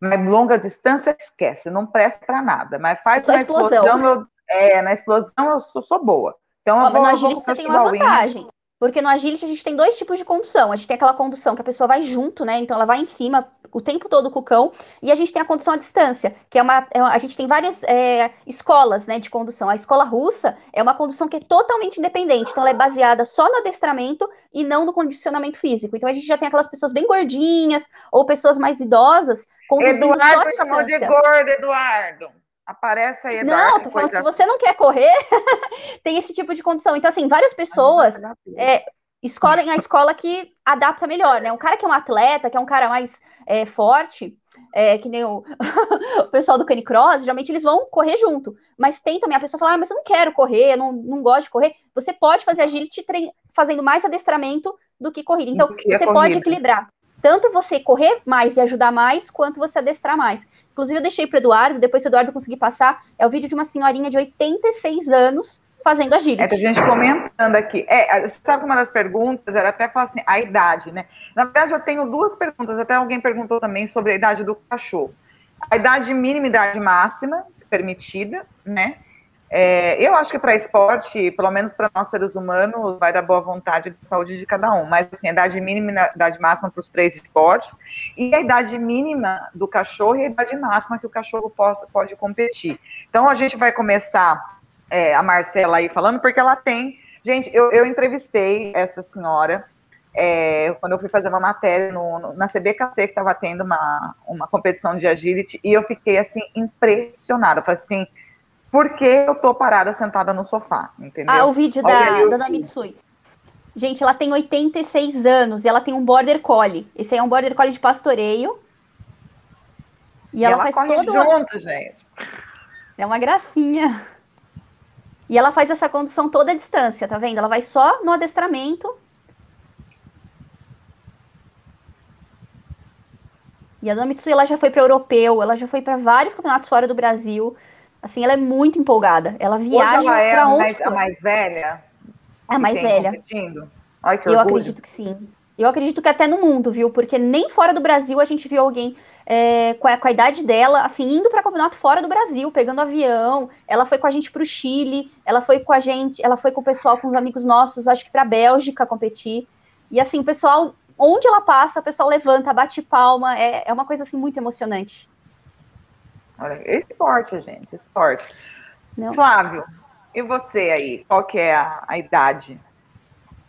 Mas longa distância, esquece. Não presta para nada. Mas faz uma explosão. explosão eu, é, na explosão eu sou, sou boa. Então, Ó, eu vou, no agility você tem uma vantagem. Porque no agility a gente tem dois tipos de condução. A gente tem aquela condução que a pessoa vai junto, né? Então ela vai em cima o tempo todo com o cão, e a gente tem a condução à distância, que é uma. É uma a gente tem várias é, escolas né, de condução. A escola russa é uma condução que é totalmente independente, então ela é baseada só no adestramento e não no condicionamento físico. Então a gente já tem aquelas pessoas bem gordinhas ou pessoas mais idosas conduzindo Eduardo chamou de gordo, Eduardo. Aparece aí. Não, tô falando, se você não quer correr, <laughs> tem esse tipo de condição. Então, assim, várias pessoas é, escolhem a escola que adapta melhor, né? Um cara que é um atleta, que é um cara mais é, forte, é, que nem o, <laughs> o, pessoal do Canicross, geralmente eles vão correr junto. Mas tem também a pessoa falar, ah, mas eu não quero correr, eu não, não gosto de correr. Você pode fazer agility fazendo mais adestramento do que corrida. Então, que você pode equilibrar. Tanto você correr mais e ajudar mais, quanto você adestrar mais. Inclusive, eu deixei para Eduardo, depois se o Eduardo conseguir passar, é o vídeo de uma senhorinha de 86 anos fazendo agility. É, tem gente comentando aqui. É, sabe que uma das perguntas era até falar assim, a idade, né? Na verdade, eu tenho duas perguntas. Até alguém perguntou também sobre a idade do cachorro. A idade mínima e idade máxima permitida, né? É, eu acho que para esporte, pelo menos para nós seres humanos, vai dar boa vontade e saúde de cada um. Mas assim, a idade mínima e a idade máxima para os três esportes, e a idade mínima do cachorro e a idade máxima que o cachorro possa, pode competir. Então a gente vai começar é, a Marcela aí falando, porque ela tem. Gente, eu, eu entrevistei essa senhora é, quando eu fui fazer uma matéria no, no, na CBKC, que estava tendo uma, uma competição de agility, e eu fiquei assim, impressionada. falei assim, por que eu tô parada sentada no sofá? Entendeu? Ah, o vídeo Olha da, da Mitsui. Gente, ela tem 86 anos e ela tem um border collie. Esse aí é um border collie de pastoreio. E, e ela, ela, faz corre todo junto, gente. É uma gracinha. E ela faz essa condução toda à distância, tá vendo? Ela vai só no adestramento. E a Mitsui, ela já foi para europeu, ela já foi para vários campeonatos fora do Brasil. Assim, ela é muito empolgada. Ela viaja Hoje ela é a mais, a mais velha? A mais velha. Competindo? Ai, que Eu acredito que sim. Eu acredito que até no mundo, viu? Porque nem fora do Brasil a gente viu alguém é, com, a, com, a, idade dela, assim, indo para campeonato fora do Brasil, pegando avião. Ela foi com a gente para o Chile, ela foi com a gente, ela foi com o pessoal, com os amigos nossos, acho que para a Bélgica competir. E assim, o pessoal, onde ela passa, o pessoal levanta, bate palma, é, é uma coisa assim muito emocionante. Olha, esporte, gente, esporte. Não. Flávio, e você aí? Qual que é a, a idade?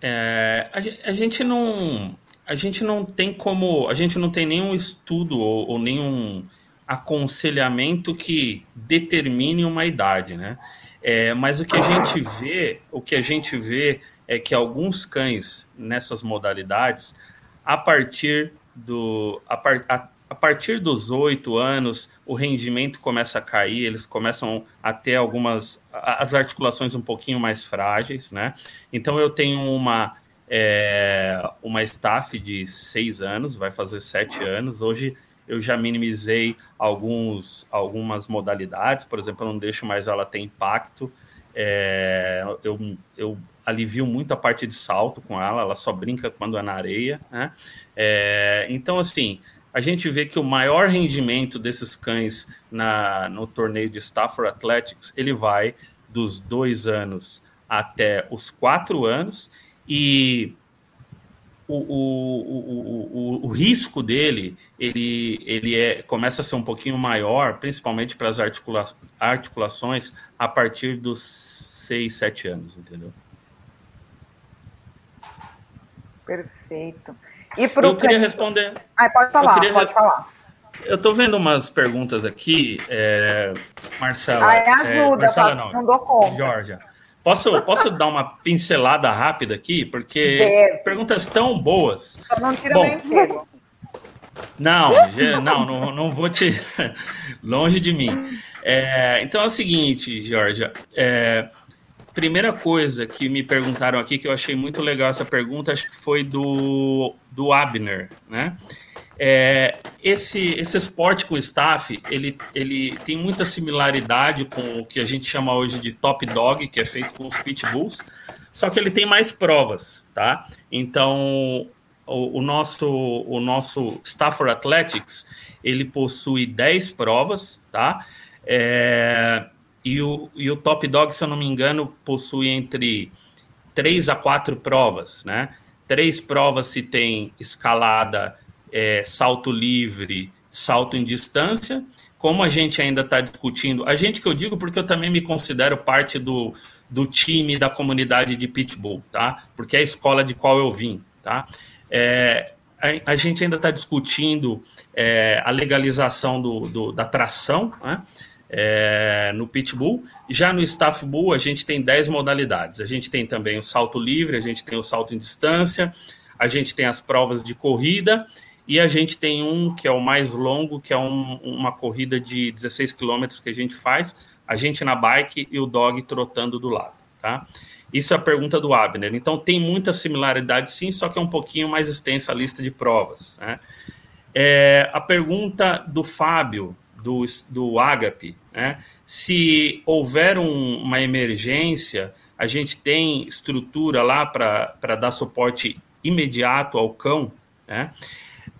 é, a, a, gente não a gente não tem como a gente não tem nenhum estudo ou, ou nenhum aconselhamento que determine uma idade, né? É, mas o que a gente vê, o que a gente vê é que alguns cães nessas modalidades, a partir do a, a, a partir dos oito anos, o rendimento começa a cair, eles começam a ter algumas as articulações um pouquinho mais frágeis, né? Então eu tenho uma é, uma staff de seis anos, vai fazer sete anos. Hoje eu já minimizei alguns, algumas modalidades, por exemplo, eu não deixo mais ela ter impacto. É, eu, eu alivio muito a parte de salto com ela, ela só brinca quando é na areia. Né? É, então, assim, a gente vê que o maior rendimento desses cães na, no torneio de Stafford Athletics, ele vai dos dois anos até os quatro anos, e o, o, o, o, risco dele ele, ele é, começa a ser um pouquinho maior, principalmente para as articula, articulações, a partir dos 6, 7 anos, entendeu? Perfeito. E pro eu queria responder. Ah, pode falar, queria... pode falar. Eu estou vendo umas perguntas aqui, é... Marcela. Ah, é ajuda, é, Marcela, não, não dou conta. Georgia. Posso, posso dar uma pincelada rápida aqui? Porque Deve. perguntas tão boas. Só não tira Bom, emprego. Não, não, não, não vou te. <laughs> Longe de mim. É, então é o seguinte, Georgia. É, primeira coisa que me perguntaram aqui, que eu achei muito legal essa pergunta, acho que foi do, do Abner, né? É, esse, esse esporte com staff, ele, ele tem muita similaridade com o que a gente chama hoje de top dog, que é feito com os pitbulls, só que ele tem mais provas, tá? Então, o, o nosso, o nosso Stafford Athletics, ele possui 10 provas, tá? É, e, o, e o Top Dog, se eu não me engano, possui entre 3 a 4 provas, né? Três provas se tem escalada é, salto livre, salto em distância. Como a gente ainda está discutindo, a gente que eu digo porque eu também me considero parte do, do time da comunidade de pitbull, tá? Porque é a escola de qual eu vim, tá? É, a, a, gente ainda está discutindo é, a legalização do, do, da tração né? É, no pitbull. Já no staff bull, a gente tem 10 modalidades. A gente tem também o salto livre, a gente tem o salto em distância, a gente tem as provas de corrida e a gente tem um que é o mais longo, que é um, uma corrida de 16 quilômetros que a gente faz, a gente na bike e o dog trotando do lado, tá? Isso é a pergunta do Abner. Então tem muita similaridade sim, só que é um pouquinho mais extensa a lista de provas, né? É, a pergunta do Fábio, do, do Agape, né? Se houver um, uma emergência, a gente tem estrutura lá para dar suporte imediato ao cão, né?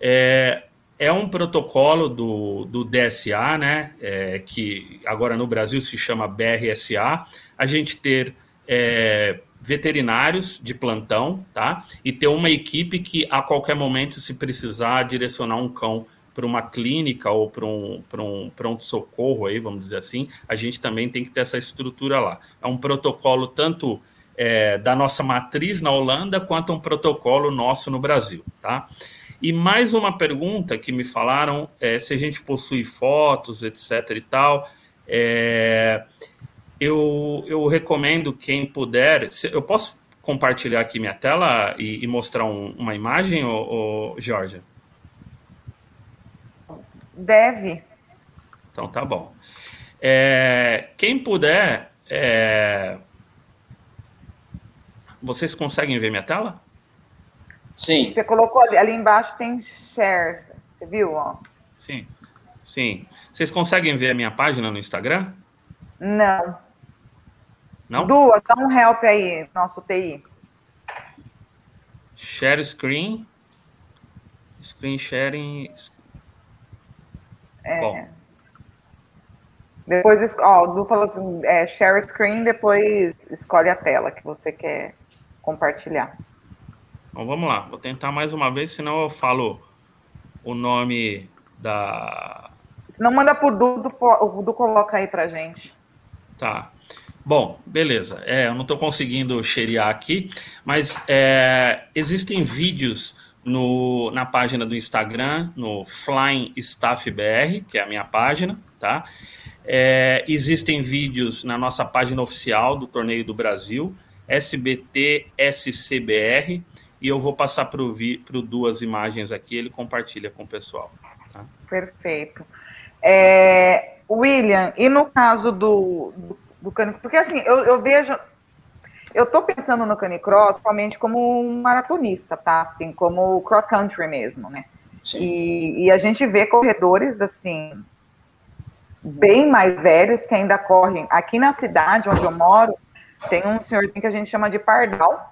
É, é um protocolo do, do DSA, né, é, que agora no Brasil se chama BRSA, a gente ter é, veterinários de plantão, tá? E ter uma equipe que a qualquer momento, se precisar direcionar um cão para uma clínica ou para um, um pronto-socorro, aí, vamos dizer assim, a gente também tem que ter essa estrutura lá. É um protocolo tanto é, da nossa matriz na Holanda quanto um protocolo nosso no Brasil, tá? E mais uma pergunta que me falaram é se a gente possui fotos, etc. e tal. É, eu, eu recomendo quem puder. Eu posso compartilhar aqui minha tela e, e mostrar um, uma imagem, ô, Georgia? Deve. Então tá bom. É, quem puder. É, vocês conseguem ver minha tela? Sim. Você colocou ali, ali embaixo tem share. Você viu? Ó? Sim. Sim. Vocês conseguem ver a minha página no Instagram? Não. Não? Duas, dá um help aí, nosso TI. Share screen. Screen sharing. É. Bom. Depois, ó, o Du falou assim, é, share screen, depois escolhe a tela que você quer compartilhar. Então vamos lá, vou tentar mais uma vez, senão eu falo o nome da. Não manda por Du, o Du coloca aí pra gente. Tá. Bom, beleza. É, eu não estou conseguindo xeriar aqui, mas é, existem vídeos no, na página do Instagram, no Flying Staff BR, que é a minha página, tá? É, existem vídeos na nossa página oficial do Torneio do Brasil, SBT SCBR, e eu vou passar para o duas imagens aqui, ele compartilha com o pessoal. Tá? Perfeito. É, William, e no caso do, do, do canicross, porque assim, eu, eu vejo, eu estou pensando no canicross somente como um maratonista, tá? Assim, como cross country mesmo, né? E, e, a gente vê corredores assim bem mais velhos que ainda correm. Aqui na cidade onde eu moro, tem um senhorzinho que a gente chama de Pardal,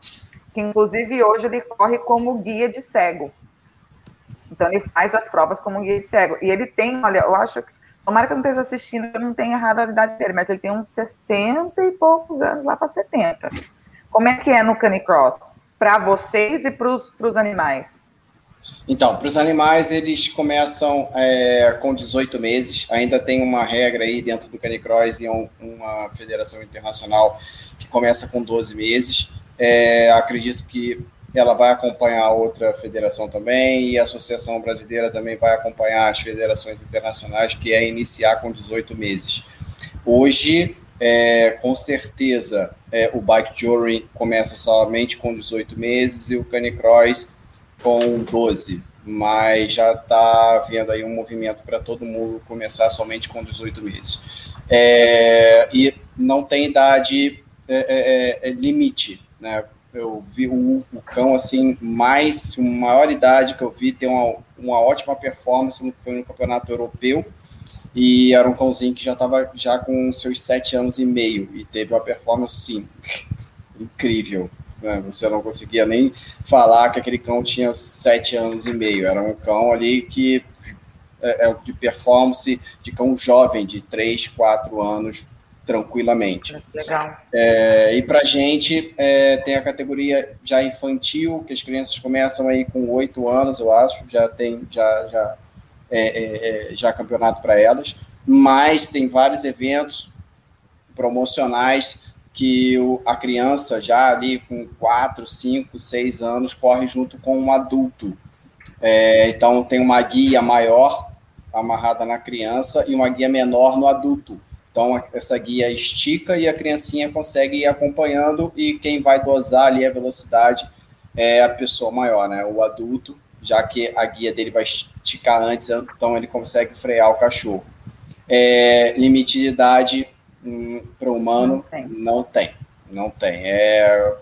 que inclusive hoje ele corre como guia de cego. Então ele faz as provas como guia de cego. E ele tem, olha, eu acho que Tomara que eu não esteja assistindo, eu não tenha errado a idade dele, mas ele tem uns 60 e poucos anos, lá para 70. Como é que é no Canicross? Para vocês e para os animais? Então, para os animais, eles começam é, com 18 meses. Ainda tem uma regra aí dentro do Canicross e um, uma federação internacional que começa com 12 meses. É, acredito que ela vai acompanhar outra federação também, e a Associação Brasileira também vai acompanhar as federações internacionais, que é iniciar com 18 meses. Hoje, é, com certeza, é, o Bike Jury começa somente com 18 meses e o Canicross com 12, mas já está havendo aí um movimento para todo mundo começar somente com 18 meses. É, e não tem idade é, é, é, limite, né? eu vi o, o cão assim, mais, maior idade que eu vi, ter uma, uma ótima performance, foi no campeonato europeu, e era um cãozinho que já estava já com seus sete anos e meio, e teve uma performance, sim, <laughs> incrível. Né? Você não conseguia nem falar que aquele cão tinha sete anos e meio, era um cão ali que é, é de performance de cão jovem, de três, quatro anos, tranquilamente. Legal. É, e para a gente é, tem a categoria já infantil, que as crianças começam aí com oito anos, eu acho, já tem já já é, é, é já campeonato para elas, mas tem vários eventos promocionais que o, a criança já ali com quatro, cinco, seis anos corre junto com um adulto. É, então tem uma guia maior amarrada na criança e uma guia menor no adulto. Então, essa guia estica e a criancinha consegue ir acompanhando, e quem vai dosar ali a velocidade é a pessoa maior, né? O adulto, já que a guia dele vai esticar antes, então ele consegue frear o cachorro. É, limite de idade hum, para o humano não tem. não tem. Não tem. É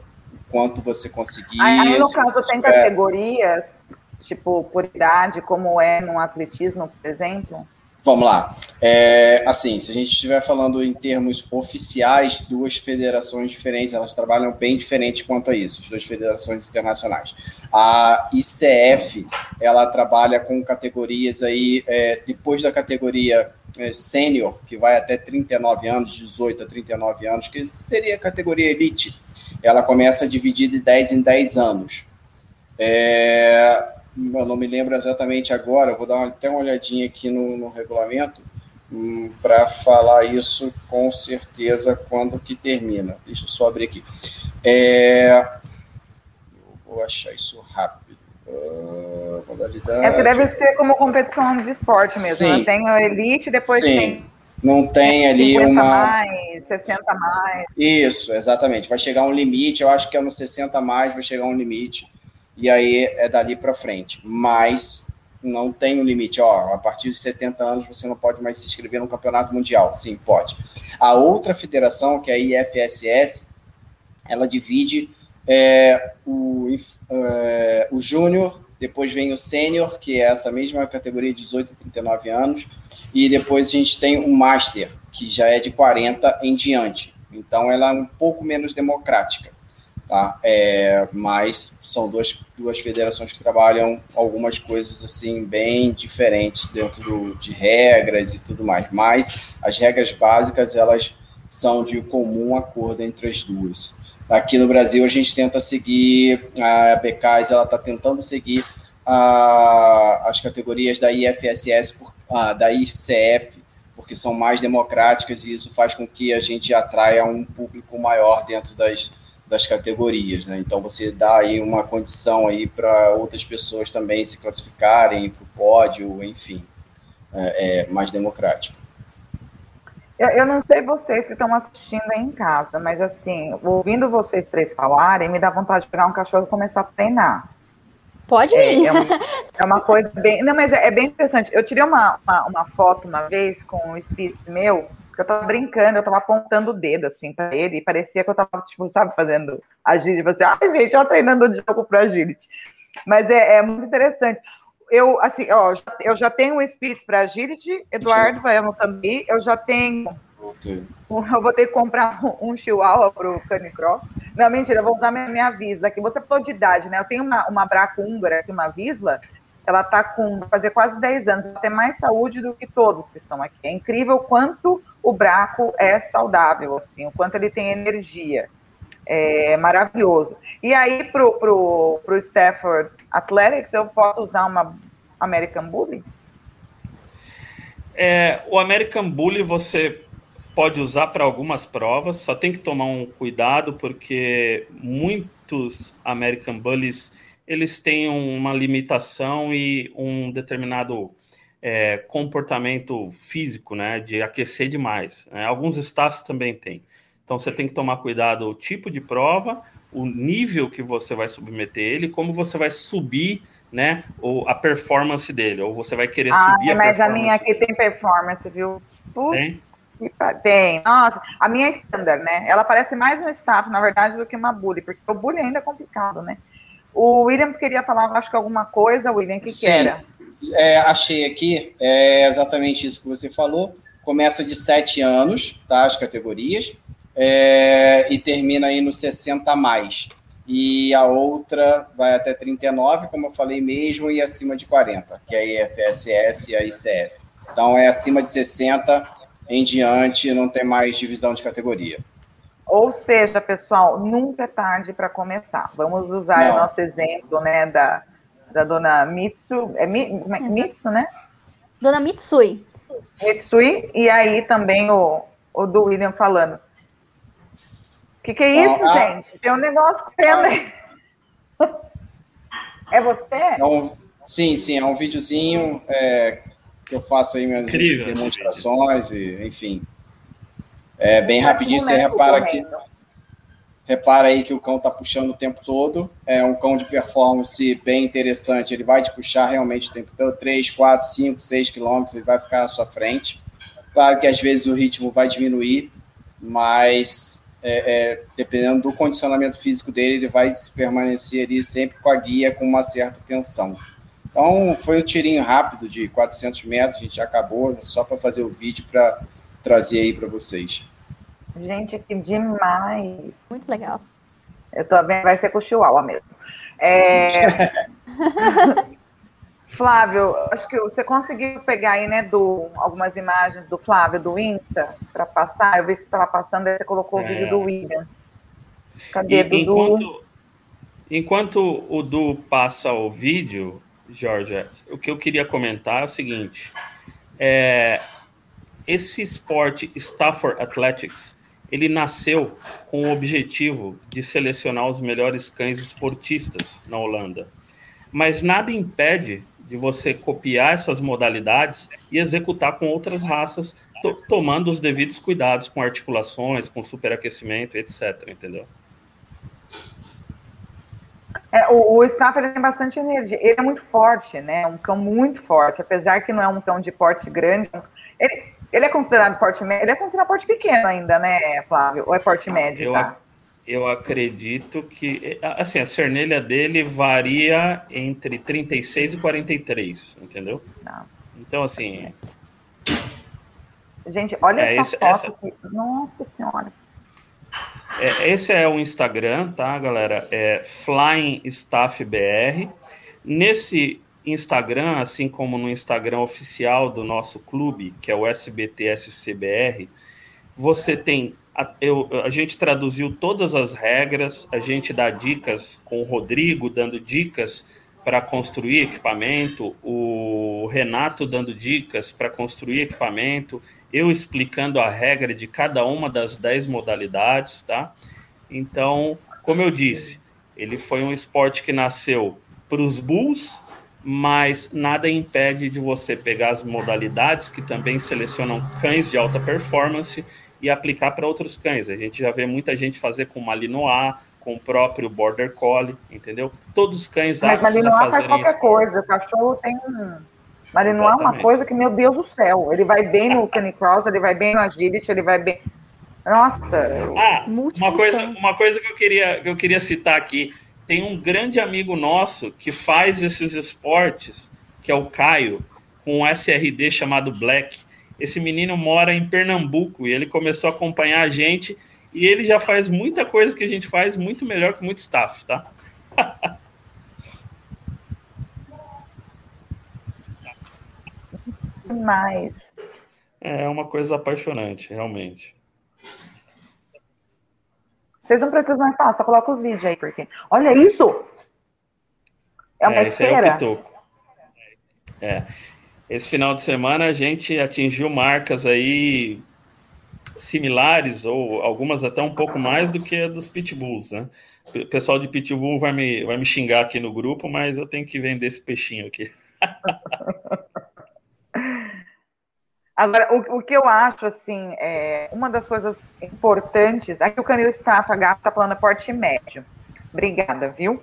quanto você conseguir. Aí, no caso, tem tiver... categorias, tipo, por idade, como é no atletismo, por exemplo? Vamos lá. É, assim, se a gente estiver falando em termos oficiais, duas federações diferentes, elas trabalham bem diferente quanto a isso, as duas federações internacionais. A ICF, ela trabalha com categorias aí, é, depois da categoria é, sênior, que vai até 39 anos, 18 a 39 anos, que seria a categoria elite, ela começa dividida de 10 em 10 anos. É, eu não me lembro exatamente agora, vou dar até uma olhadinha aqui no, no regulamento hum, para falar isso com certeza quando que termina. Deixa eu só abrir aqui. É, vou achar isso rápido. Uh, modalidade. É que deve ser como competição de esporte mesmo. Né? Sim. Tem a elite, depois Sim. tem não tem ali 50 uma. mais, 60 mais. Isso, exatamente. Vai chegar um limite, eu acho que é no 60 mais, vai chegar um limite e aí é dali para frente. Mas não tem um limite, ó, a partir de 70 anos você não pode mais se inscrever no campeonato mundial. Sim, pode. A outra federação, que é a IFSS, ela divide é, o, é, o júnior, depois vem o sênior, que é essa mesma categoria de 18 a 39 anos, e depois a gente tem o master, que já é de 40 em diante. Então ela é um pouco menos democrática. Tá? É, mas são duas, duas federações que trabalham algumas coisas assim bem diferentes dentro do, de regras e tudo mais. Mas as regras básicas elas são de comum acordo entre as duas. Aqui no Brasil a gente tenta seguir a BKS, ela está tentando seguir a, as categorias da IFSS, por, a, da ICF, porque são mais democráticas e isso faz com que a gente atraia um público maior dentro das, das categorias, né? Então você dá aí uma condição aí para outras pessoas também se classificarem para o pódio, enfim, é, é mais democrático. Eu, eu, não sei vocês que estão assistindo aí em casa, mas assim, ouvindo vocês três falarem, me dá vontade de pegar um cachorro e começar a treinar. Pode vir. É, é, uma, <laughs> é, uma, coisa bem. Não, mas é, é, bem interessante. Eu tirei uma, uma, uma, foto uma vez com um Spitz meu, eu tava brincando, eu tava apontando o dedo assim para ele, e parecia que eu tava, tipo, sabe, fazendo agility. Você, ai, gente, eu treinando de jogo pro agility. Mas é, é muito interessante. Eu, assim, ó, eu já tenho um Spitz para agility, Eduardo vai anotando aí, eu já tenho eu vou ter que comprar um chihuahua para o canicross. Não, mentira, eu vou usar minha, minha Visla, que você falou de idade, né? Eu tenho uma, uma braco húngara aqui, uma Visla, ela está com, fazer quase 10 anos, ela tem mais saúde do que todos que estão aqui. É incrível o quanto o braco é saudável, assim, o quanto ele tem energia. É maravilhoso. E aí, pro, pro, pro Stafford Athletics, eu posso usar uma American Bully? É, o American Bully você pode usar para algumas provas, só tem que tomar um cuidado porque muitos American Bullies eles têm uma limitação e um determinado é, comportamento físico, né, de aquecer demais. Né? Alguns staffs também têm. Então você tem que tomar cuidado o tipo de prova, o nível que você vai submeter ele, como você vai subir, né, ou a performance dele, ou você vai querer ah, subir a performance. Mas a minha aqui tem performance, viu? Putz. Tem? Tem. Nossa, a minha é standard, né? Ela parece mais um staff, na verdade, do que uma bully, porque o bully ainda é complicado, né? O William queria falar, acho que alguma coisa, William, que, que era? É, achei aqui, é exatamente isso que você falou. Começa de 7 anos, tá? As categorias, é, e termina aí no 60 mais. E a outra vai até 39, como eu falei mesmo, e acima de 40, que é a IFSS e a ICF. Então é acima de 60 em diante não tem mais divisão de categoria. Ou seja, pessoal, nunca é tarde para começar. Vamos usar não. o nosso exemplo, né, da, da dona Mitsu, é, é Mitsu, né? Dona Mitsui. Mitsui, e aí também o, o do William falando. O que, que é isso, não, gente? Tem um negócio pena aí. <laughs> É você? É um, sim, sim, é um videozinho é, que eu faço aí minhas Incrível, demonstrações, e, enfim. É bem rapidinho, você repara que. Repara aí que o cão está puxando o tempo todo. É um cão de performance bem interessante. Ele vai te puxar realmente o tempo todo, 3, 4, 5, 6 quilômetros, ele vai ficar na sua frente. Claro que às vezes o ritmo vai diminuir, mas é, é, dependendo do condicionamento físico dele, ele vai permanecer ali sempre com a guia com uma certa tensão. Então, foi um tirinho rápido de 400 metros, a gente acabou, só para fazer o vídeo para trazer aí para vocês. Gente, que demais! Muito legal. Eu tô vendo, vai ser com o Chihuahua mesmo. É... <laughs> Flávio, acho que você conseguiu pegar aí, né, do, algumas imagens do Flávio, do Insta, para passar. Eu vi que você estava passando, aí você colocou é... o vídeo do William. Cadê, e, Dudu? Enquanto, enquanto o Du passa o vídeo, Georgia, o que eu queria comentar é o seguinte: é, esse esporte Stafford Athletics ele nasceu com o objetivo de selecionar os melhores cães esportistas na Holanda, mas nada impede de você copiar essas modalidades e executar com outras raças, to tomando os devidos cuidados com articulações, com superaquecimento, etc. Entendeu? É, o, o Staff ele tem bastante energia. Ele é muito forte, né? Um cão muito forte, apesar que não é um cão de porte grande. Ele, ele é considerado porte médio. Ele é considerado porte pequeno ainda, né, Flávio? Ou é porte médio? Eu, tá? eu acredito que. Assim, a cernelha dele varia entre 36 e 43, entendeu? Tá. Então, assim. Gente, olha é, essa esse, foto essa... aqui. Nossa Senhora. É, esse é o Instagram, tá, galera? É Flying Staff BR. Nesse Instagram, assim como no Instagram oficial do nosso clube, que é o SBTSCBR, você tem. A, eu, a gente traduziu todas as regras, a gente dá dicas com o Rodrigo, dando dicas para construir equipamento, o Renato dando dicas para construir equipamento, eu explicando a regra de cada uma das dez modalidades, tá? Então, como eu disse, ele foi um esporte que nasceu para os bulls, mas nada impede de você pegar as modalidades que também selecionam cães de alta performance e aplicar para outros cães. A gente já vê muita gente fazer com Malinois, com o próprio Border Collie, entendeu? Todos os cães Mas Malinois faz qualquer isso. coisa, o cachorro tem Malinois é uma coisa que, meu Deus do céu, ele vai bem no Canicross, ele vai bem no Agility, ele vai bem... Nossa! Ah, uma coisa, uma coisa que eu queria, que eu queria citar aqui, tem um grande amigo nosso que faz esses esportes, que é o Caio, com um SRD chamado Black. Esse menino mora em Pernambuco e ele começou a acompanhar a gente e ele já faz muita coisa que a gente faz muito melhor que muito staff, tá? <laughs> Demais. É uma coisa apaixonante, realmente. Vocês não precisam mais falar, só coloca os vídeos aí, porque. Olha isso! É uma é, esse é o pitoco. É. Esse final de semana a gente atingiu marcas aí similares, ou algumas até um pouco mais do que a dos pitbulls, né? O pessoal de pitbull vai me, vai me xingar aqui no grupo, mas eu tenho que vender esse peixinho aqui. <laughs> Agora, o, o, que eu acho, assim, é, uma das coisas importantes, aqui o Canil Estafa, Gato está falando porte médio. Obrigada, viu?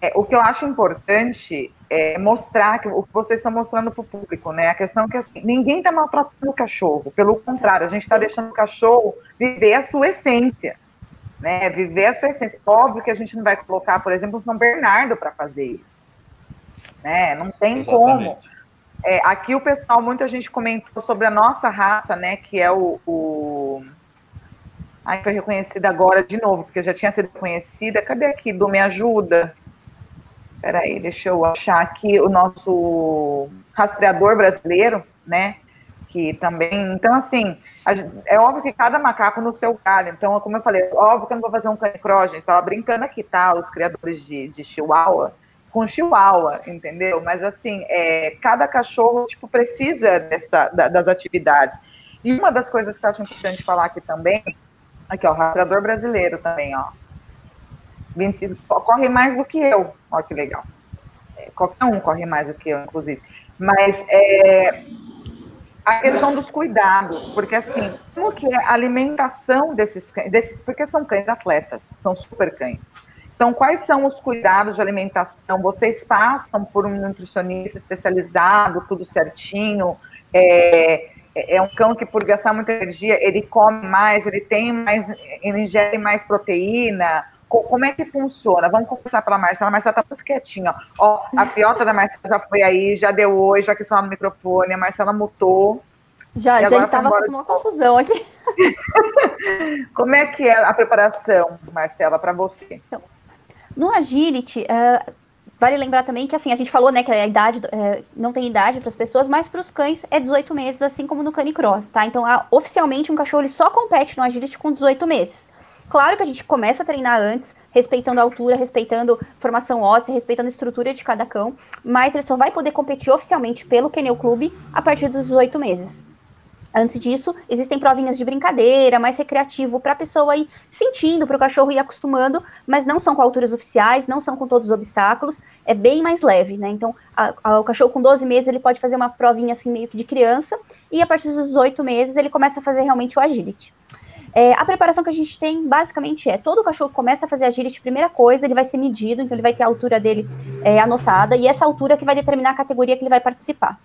É, o que eu acho importante é mostrar que o que vocês estão mostrando para o público, né? A questão é que assim, ninguém está maltratando o cachorro, pelo contrário, a gente está deixando o cachorro viver a sua essência, né? Viver a sua essência. Óbvio que a gente não vai colocar, por exemplo, o São Bernardo para fazer isso, né? Não tem Exatamente. como. É, aqui o pessoal, muita gente comentou sobre a nossa raça, né? Que é o, o... Foi reconhecida agora de novo, porque já tinha sido conhecida. Cadê aqui? Do Me Ajuda? Peraí, deixa eu achar aqui o nosso rastreador brasileiro, né? Que também. Então, assim, é óbvio que cada macaco no seu galho. Então, como eu falei, óbvio que eu não vou fazer um canicró, gente. Estava brincando aqui, tá? Os criadores de, de Chihuahua com Chihuahua, entendeu? Mas assim, é, cada cachorro tipo precisa dessa da, das atividades. E uma das coisas que eu acho importante falar aqui também, aqui ó, rastreador brasileiro também, ó. 25, corre mais do que eu. Olha que legal. É, qualquer um corre mais do que eu, inclusive. Mas é, a questão dos cuidados, porque assim, como que é a alimentação desses desses, porque são cães atletas, são super cães. Então, quais são os cuidados de alimentação? Vocês passam por um nutricionista especializado, tudo certinho? É, é um cão que, por gastar muita energia, ele come mais, ele tem mais, ele ingere mais proteína? como é que funciona? Vamos começar pela Marcela. A Marcela está muito quietinha. Ó, a fiota da Marcela já foi aí, já deu oi, já quis falar no microfone. A Marcela mutou. Já, já estava fazendo uma confusão aqui. <laughs> como é que é a preparação, Marcela, para você? Então, no Agility, uh, vale lembrar também que assim, a gente falou né, que a idade uh, não tem idade para as pessoas, mas para os cães é 18 meses, assim como no Canicross, tá? Então, uh, oficialmente, um cachorro ele só compete no Agility com 18 meses. Claro que a gente começa a treinar antes, respeitando a altura, respeitando formação óssea, respeitando a estrutura de cada cão, mas ele só vai poder competir oficialmente pelo Kennel Club a partir dos 18 meses. Antes disso, existem provinhas de brincadeira, mais recreativo, para a pessoa ir sentindo, para o cachorro ir acostumando, mas não são com alturas oficiais, não são com todos os obstáculos, é bem mais leve, né? Então, a, a, o cachorro com 12 meses, ele pode fazer uma provinha assim, meio que de criança, e a partir dos 18 meses, ele começa a fazer realmente o agility. É, a preparação que a gente tem, basicamente, é todo cachorro começa a fazer agility, primeira coisa, ele vai ser medido, então ele vai ter a altura dele é, anotada, e essa altura que vai determinar a categoria que ele vai participar.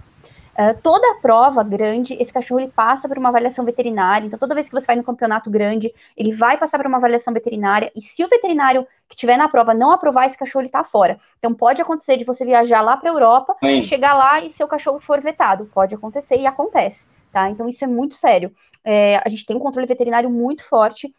Uh, toda prova grande, esse cachorro ele passa por uma avaliação veterinária. Então, toda vez que você vai no campeonato grande, ele vai passar por uma avaliação veterinária. E se o veterinário que tiver na prova não aprovar, esse cachorro ele tá fora. Então, pode acontecer de você viajar lá para a Europa, Sim. chegar lá e seu cachorro for vetado. Pode acontecer e acontece, tá? Então, isso é muito sério. É, a gente tem um controle veterinário muito forte.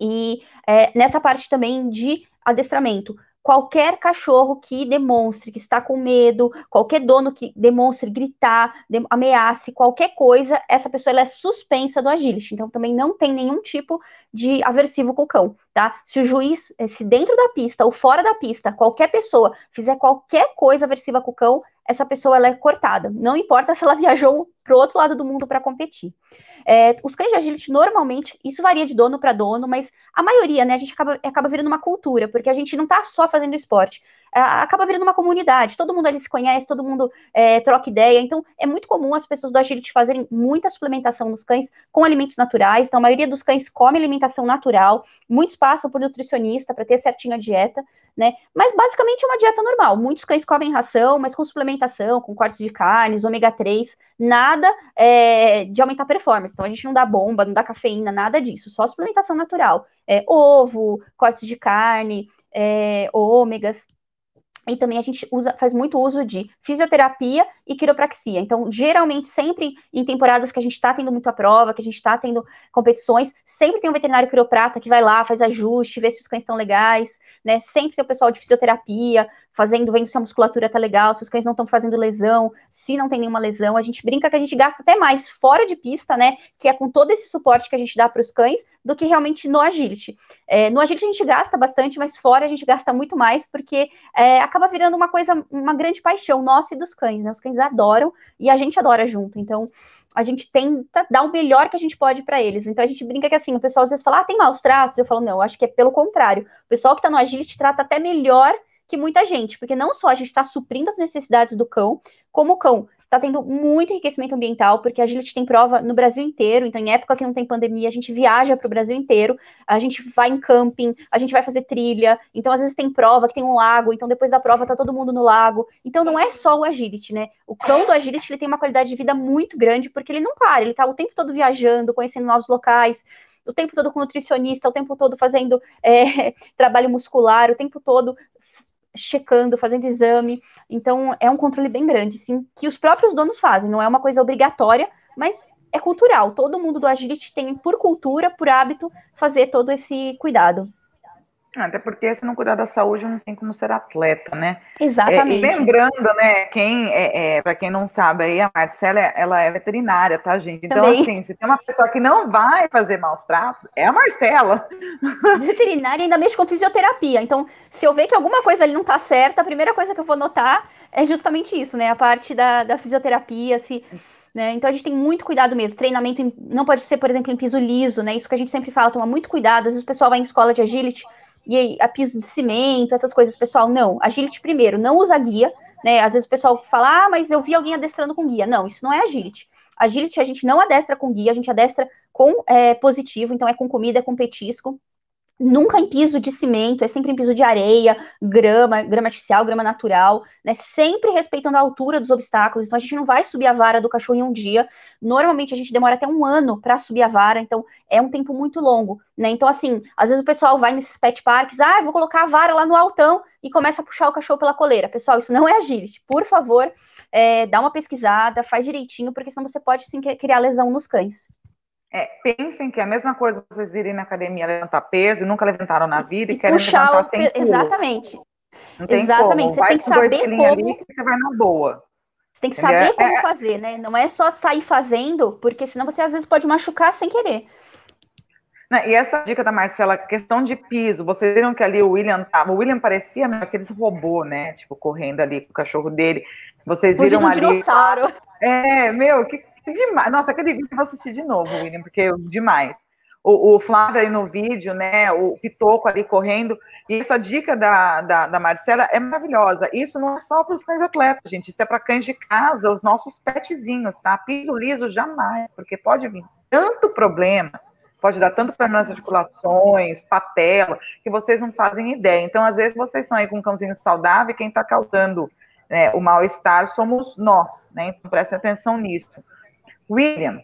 E é, nessa parte também de adestramento qualquer cachorro que demonstre que está com medo, qualquer dono que demonstre gritar, de, ameace, qualquer coisa, essa pessoa é suspensa do agility. Então também não tem nenhum tipo de aversivo com o cão, tá? Se o juiz, eh, se dentro da pista ou fora da pista, qualquer pessoa fizer qualquer coisa aversiva com o cão, essa pessoa ela é cortada. Não importa se ela <laughs> viajou para o outro lado do mundo para competir. É, os cães de agility, normalmente, isso varia de dono para dono, mas a maioria, né, a gente acaba, acaba virando uma cultura, porque a gente não está só fazendo esporte, é, acaba virando uma comunidade, todo mundo ali se conhece, todo mundo é, troca ideia, então é muito comum as pessoas do agility fazerem muita suplementação nos cães com alimentos naturais, então a maioria dos cães come alimentação natural, muitos passam por nutricionista para ter certinho a dieta, né, mas basicamente é uma dieta normal, muitos cães comem ração, mas com suplementação, com cortes de carnes, ômega 3, nada é, de aumentar a performance. Então a gente não dá bomba, não dá cafeína, nada disso, só suplementação natural. É, ovo, cortes de carne, é, ômegas. E também a gente usa, faz muito uso de fisioterapia e quiropraxia. Então, geralmente, sempre em temporadas que a gente está tendo muita prova, que a gente está tendo competições, sempre tem um veterinário quiroprata que vai lá, faz ajuste, vê se os cães estão legais, né? Sempre tem o pessoal de fisioterapia, fazendo, vendo se a musculatura tá legal, se os cães não estão fazendo lesão, se não tem nenhuma lesão. A gente brinca que a gente gasta até mais fora de pista, né? Que é com todo esse suporte que a gente dá para os cães, do que realmente no agility. É, no agility a gente gasta bastante, mas fora a gente gasta muito mais, porque é, acaba virando uma coisa, uma grande paixão nossa e dos cães, né? Os cães adoram e a gente adora junto. Então, a gente tenta dar o melhor que a gente pode para eles. Então a gente brinca que assim, o pessoal às vezes fala, ah, tem maus tratos. Eu falo, não, acho que é pelo contrário. O pessoal que está no agility trata até melhor que muita gente, porque não só a gente está suprindo as necessidades do cão, como o cão está tendo muito enriquecimento ambiental, porque a gente tem prova no Brasil inteiro, então em época que não tem pandemia, a gente viaja para o Brasil inteiro, a gente vai em camping, a gente vai fazer trilha, então às vezes tem prova que tem um lago, então depois da prova tá todo mundo no lago, então não é só o agility, né? O cão do agility ele tem uma qualidade de vida muito grande, porque ele não para, ele tá o tempo todo viajando, conhecendo novos locais, o tempo todo com nutricionista, o tempo todo fazendo é, <laughs> trabalho muscular, o tempo todo checando, fazendo exame. Então, é um controle bem grande, sim, que os próprios donos fazem. Não é uma coisa obrigatória, mas é cultural. Todo mundo do agility tem, por cultura, por hábito, fazer todo esse cuidado. Até porque se não cuidar da saúde não tem como ser atleta, né? Exatamente. É, lembrando, né, quem é, é para quem não sabe aí, a Marcela ela é veterinária, tá, gente? Então, Também. assim, se tem uma pessoa que não vai fazer maus tratos, é a Marcela. <laughs> Veterinária ainda mexe com fisioterapia. Então, se eu ver que alguma coisa ali não tá certa, a primeira coisa que eu vou notar é justamente isso, né? A parte da, da fisioterapia, se. Né? Então a gente tem muito cuidado mesmo. Treinamento em, não pode ser, por exemplo, em piso liso, né? Isso que a gente sempre fala, toma muito cuidado. Às vezes o pessoal vai em escola de agility e aí, a piso de cimento, essas coisas, pessoal, não. Agility primeiro, não usa guia, né? Às vezes o pessoal fala, ah, mas eu vi alguém adestrando com guia. Não, isso não é agility. Agility a gente não adestra com guia, a gente adestra com é, positivo, então é com comida, é com petisco nunca em piso de cimento, é sempre em piso de areia, grama, grama artificial, grama natural, né? Sempre respeitando a altura dos obstáculos. Então a gente não vai subir a vara do cachorro em um dia. Normalmente a gente demora até um ano para subir a vara, então é um tempo muito longo, né? Então assim, às vezes o pessoal vai nesses pet parks, ah, vou colocar a vara lá no altão e começa a puxar o cachorro pela coleira. Pessoal, isso não é agility. Por favor, é, dá uma pesquisada, faz direitinho, porque senão você pode sim criar lesão nos cães. É, pensem que é a mesma coisa vocês irem na academia levantar peso e nunca levantaram na vida e, e querem levantar sem peso. Exatamente. Não Exatamente. Como. Você vai tem que saber como. Ali, que você vai na boa. Você tem que Entendeu? saber como é... fazer, né? Não é só sair fazendo, porque senão você às vezes pode machucar sem querer. E essa dica da Marcela, questão de piso, vocês viram que ali o William tava, o William parecia aqueles robô, né? Tipo, correndo ali com o cachorro dele. Vocês viram um ali. dinossauro. É, meu, que Demais. Nossa, vídeo eu vou assistir de novo, William, porque demais. O, o Flávio aí no vídeo, né? O Pitoco ali correndo. E essa dica da, da, da Marcela é maravilhosa. Isso não é só para os cães atletas, gente. Isso é para cães de casa, os nossos petzinhos, tá? Piso liso jamais, porque pode vir tanto problema, pode dar tanto problema nas articulações, patela, que vocês não fazem ideia. Então, às vezes, vocês estão aí com um cãozinho saudável e quem está causando né, o mal-estar somos nós, né? Então, prestem atenção nisso. William.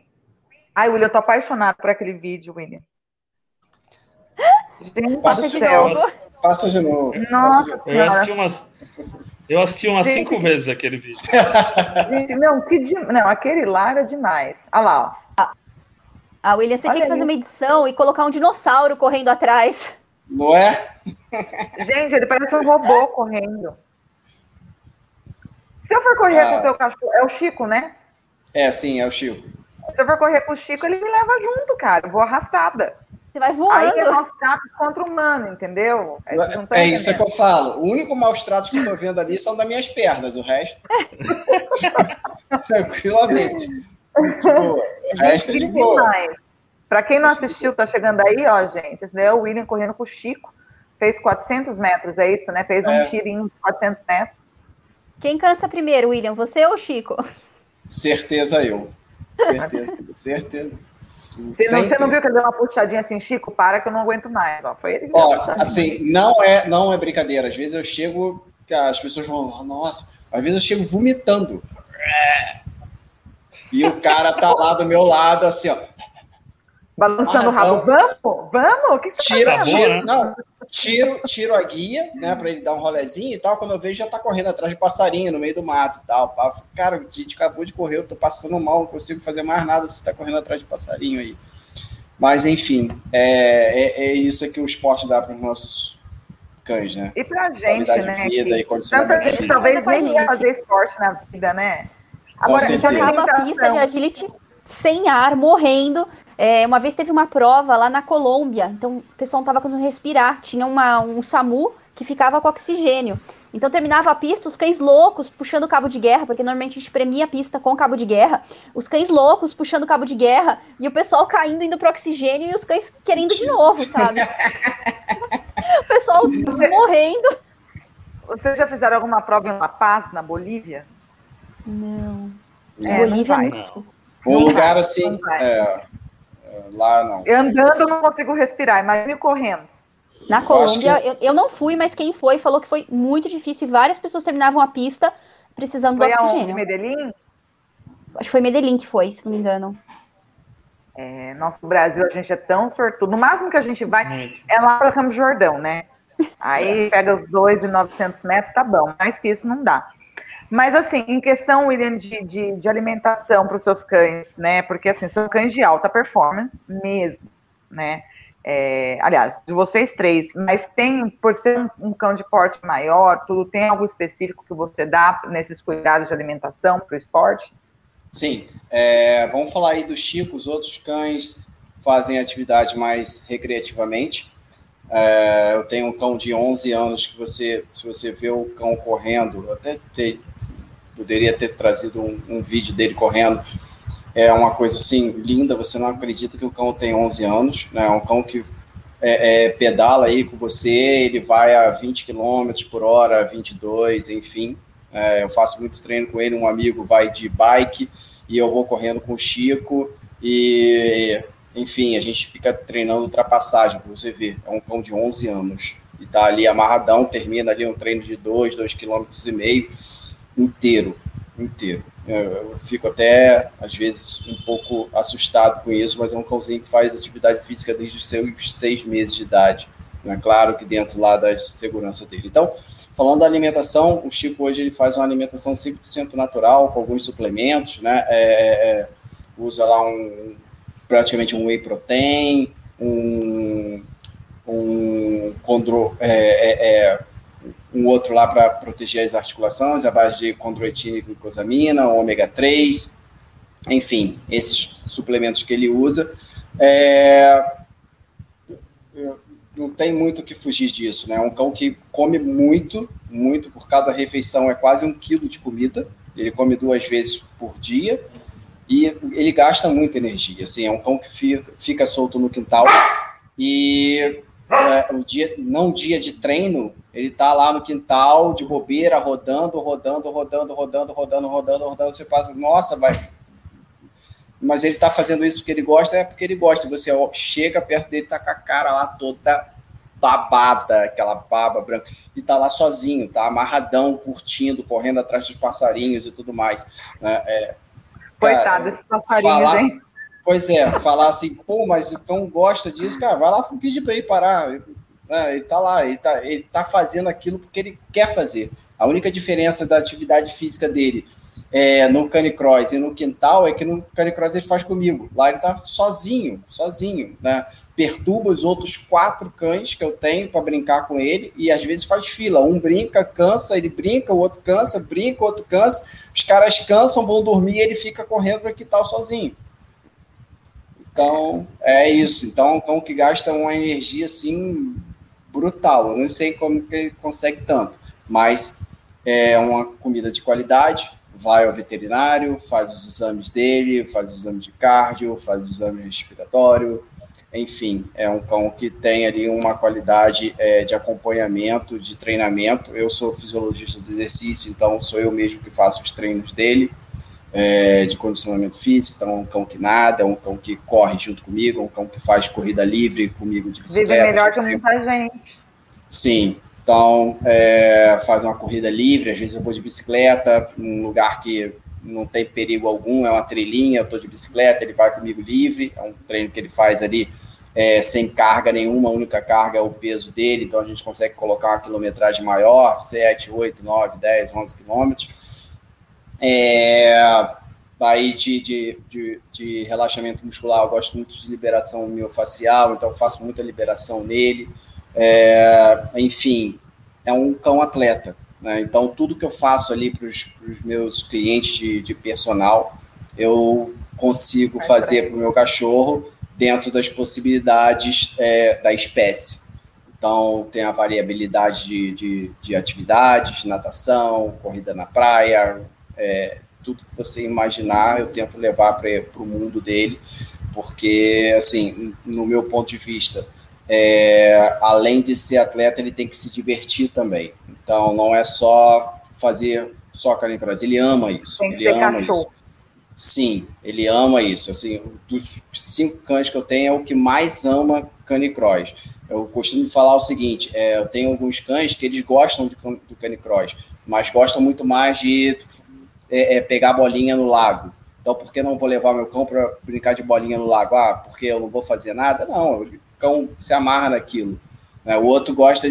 Ai, William, eu tô apaixonado por aquele vídeo, William. Gente passa de céu. novo. Passa de novo. Nossa, eu assisti umas, eu assisti umas Gente, cinco vezes aquele vídeo. <laughs> Gente, não, que de, não, aquele lá era demais. Olha lá, ó. Ah, William, você Olha tinha que fazer uma edição e colocar um dinossauro correndo atrás. Não é? Gente, ele parece um robô correndo. Se eu for correr ah. com o teu cachorro, é o Chico, né? É, sim, é o Chico. Se eu for correr com o Chico, ele me leva junto, cara. Eu vou arrastada. Você vai voando. Aí é maus tratos contra o humano, entendeu? É, é isso que eu falo. O único maus tratos que eu tô vendo ali são das minhas pernas, o resto. <laughs> Tranquilamente. de boa. Essa é de boa. Para quem não assistiu, tá chegando aí, ó, gente. Esse daí é o William correndo com o Chico. Fez 400 metros, é isso, né? Fez um é. tirinho de 400 metros. Quem cansa primeiro, William? Você ou o Chico? Certeza eu. Certeza, <laughs> certeza. Você não, você não, viu que ele deu uma puxadinha assim, Chico, para que eu não aguento mais. Ó, foi ele Ó, assim, não é, não é brincadeira. Às vezes eu chego, as pessoas vão, nossa, às vezes eu chego vomitando. E o cara tá lá do meu lado, assim, ó. Balançando o rabo. Vamos? Vamos? O que você tira, tá tira, né? não, tiro, tiro a guia, né, para ele dar um rolezinho e tal. Quando eu vejo, já tá correndo atrás de passarinho no meio do mato e tal. Cara, a gente acabou de correr, eu tô passando mal, não consigo fazer mais nada, você tá correndo atrás de passarinho aí. Mas, enfim, é, é, é isso que o esporte dá para os nossos cães, né? E pra gente, né? vida que, e tanta gente talvez nem ia fazer esporte na vida, né? Agora, a gente acaba a pista de agility sem ar, morrendo. É, uma vez teve uma prova lá na Colômbia, então o pessoal não estava conseguindo respirar. Tinha uma, um SAMU que ficava com oxigênio. Então terminava a pista, os cães loucos puxando cabo de guerra, porque normalmente a gente premia a pista com cabo de guerra. Os cães loucos puxando cabo de guerra e o pessoal caindo, indo pro oxigênio e os cães querendo de novo, sabe? <laughs> o pessoal morrendo. Vocês já fizeram alguma prova em La Paz, na Bolívia? Não. É, Bolívia não. não. Um lugar assim. É, lá não. Eu andando eu não consigo respirar, imagine correndo. Na Colômbia, eu, eu, não fui, mas quem foi falou que foi muito difícil e várias pessoas terminavam a pista precisando foi do oxigênio. Foi Medellín? Acho que foi Medellín que foi, se não me engano. É, nosso Brasil, a gente é tão sortudo. No máximo que a gente vai muito. é lá para Campos Jordão, né? Aí pega os 2,900 metros, tá bom. Mais que isso não dá. Mas, assim, em questão, William, de, de, de alimentação para os seus cães, né? Porque, assim, são cães de alta performance mesmo, né? É, aliás, de vocês três, mas tem, por ser um, cão de porte maior, tudo tem algo específico que você dá nesses cuidados de alimentação para o esporte? Sim, é, vamos falar aí do Chico, os outros cães fazem atividade mais recreativamente. É, eu tenho um cão de 11 anos que você, se você vê o cão correndo, até ter, poderia ter trazido um, um, vídeo dele correndo. É uma coisa assim linda, você não acredita que o cão tem 11 anos, né? É um cão que é, é, pedala aí com você, ele vai a 20 km por hora, 22, enfim. É, eu faço muito treino com ele, um amigo vai de bike e eu vou correndo com o Chico e enfim, a gente fica treinando ultrapassagem, você ver. É um cão de 11 anos e tá ali amarradão, termina ali um treino de 2, 2,5 km e meio inteiro, inteiro. Eu fico até, às vezes, um pouco assustado com isso, mas é um cãozinho que faz atividade física desde os seus seis meses de idade. É claro que dentro lá da segurança dele. Então, falando da alimentação, o Chico hoje ele faz uma alimentação 100% natural, com alguns suplementos, né? É, é, é, usa lá um, praticamente um whey protein, um, um condro, é, é, é um outro lá para proteger as articulações, a base de condroitina e glucosamina, ômega 3, enfim, esses suplementos que ele usa. É, não tem muito o que fugir disso, né? É um cão que come muito, muito, por cada refeição é quase um quilo de comida. Ele come duas vezes por dia e ele gasta muita energia. Assim, é um cão que fica, fica solto no quintal e é, o dia, não dia de treino, ele tá lá no quintal, de bobeira, rodando, rodando, rodando, rodando, rodando, rodando, rodando. Você passa, nossa, vai. Mas ele tá fazendo isso porque ele gosta, é porque ele gosta. Você chega perto dele, tá com a cara lá toda babada, aquela baba branca, e tá lá sozinho, tá amarradão, curtindo, correndo atrás dos passarinhos e tudo mais. Né? É, Coitado desses passarinhos, falar, hein? Pois é, falar assim, pô, mas o cão gosta disso, cara, vai lá pedir para ele parar. É, ele tá lá, ele tá, ele tá fazendo aquilo porque ele quer fazer. A única diferença da atividade física dele é, no canicross e no quintal é que no canicross ele faz comigo. Lá ele tá sozinho, sozinho, né? Perturba os outros quatro cães que eu tenho para brincar com ele e às vezes faz fila. Um brinca, cansa, ele brinca, o outro cansa, brinca, o outro cansa. Os caras cansam, vão dormir e ele fica correndo para quintal sozinho. Então, é isso. Então, um cão que gasta uma energia assim brutal. Eu não sei como que ele consegue tanto, mas é uma comida de qualidade. vai ao veterinário, faz os exames dele, faz os exames de cardio, faz o exame respiratório, enfim, é um cão que tem ali uma qualidade é, de acompanhamento, de treinamento. Eu sou fisiologista do exercício, então sou eu mesmo que faço os treinos dele, é, de condicionamento físico. Então, é um cão que nada, é um cão que corre junto comigo, é um cão que faz corrida livre comigo de bicicleta. Vive melhor que muita gente. Sim, então é, faz uma corrida livre. Às vezes eu vou de bicicleta num lugar que não tem perigo algum, é uma trilhinha, eu estou de bicicleta, ele vai comigo livre, é um treino que ele faz ali é, sem carga nenhuma, a única carga é o peso dele, então a gente consegue colocar uma quilometragem maior, 7, 8, 9, 10, 11 quilômetros. É, aí de, de, de, de, relaxamento muscular, eu gosto muito de liberação miofacial, então faço muita liberação nele. É, enfim, é um cão atleta. Né? Então, tudo que eu faço ali para os meus clientes de, de personal, eu consigo fazer para o meu cachorro dentro das possibilidades é, da espécie. Então, tem a variabilidade de, de, de atividades, natação, corrida na praia, é, tudo que você imaginar, eu tento levar para o mundo dele, porque, assim, no meu ponto de vista, é, além de ser atleta, ele tem que se divertir também. Então, não é só fazer só canicross, ele ama isso. Ele ama cachorro. isso. Sim, ele ama isso. Assim, dos cinco cães que eu tenho, é o que mais ama canicross. Eu costumo falar o seguinte: é, eu tenho alguns cães que eles gostam de, do canicross, mas gostam muito mais de é, é, pegar bolinha no lago. Então, por que não vou levar meu cão para brincar de bolinha no lago? Ah, porque eu não vou fazer nada? Não, o cão se amarra naquilo. Né? O outro gosta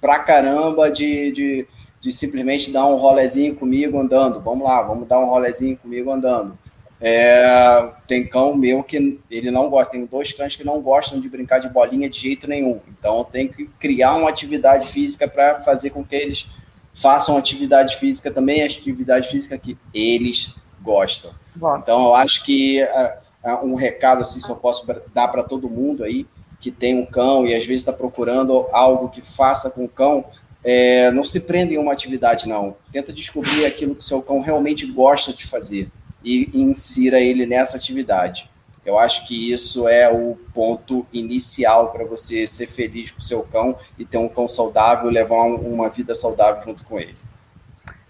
pra caramba de, de, de, simplesmente dar um rolezinho comigo andando. Vamos lá, vamos dar um rolezinho comigo andando. É, tem cão meu que ele não gosta, tem dois cães que não gostam de brincar de bolinha de jeito nenhum. Então tem que criar uma atividade física para fazer com que eles façam atividade física também, atividade física que eles gostam. Bom. Então eu acho que uh, um recado assim, se eu posso dar para todo mundo aí, que tem um cão e às vezes está procurando algo que faça com o cão, é, não se prenda em uma atividade, não. Tenta descobrir aquilo que o seu cão realmente gosta de fazer e insira ele nessa atividade. Eu acho que isso é o ponto inicial para você ser feliz com o seu cão e ter um cão saudável, levar uma vida saudável junto com ele.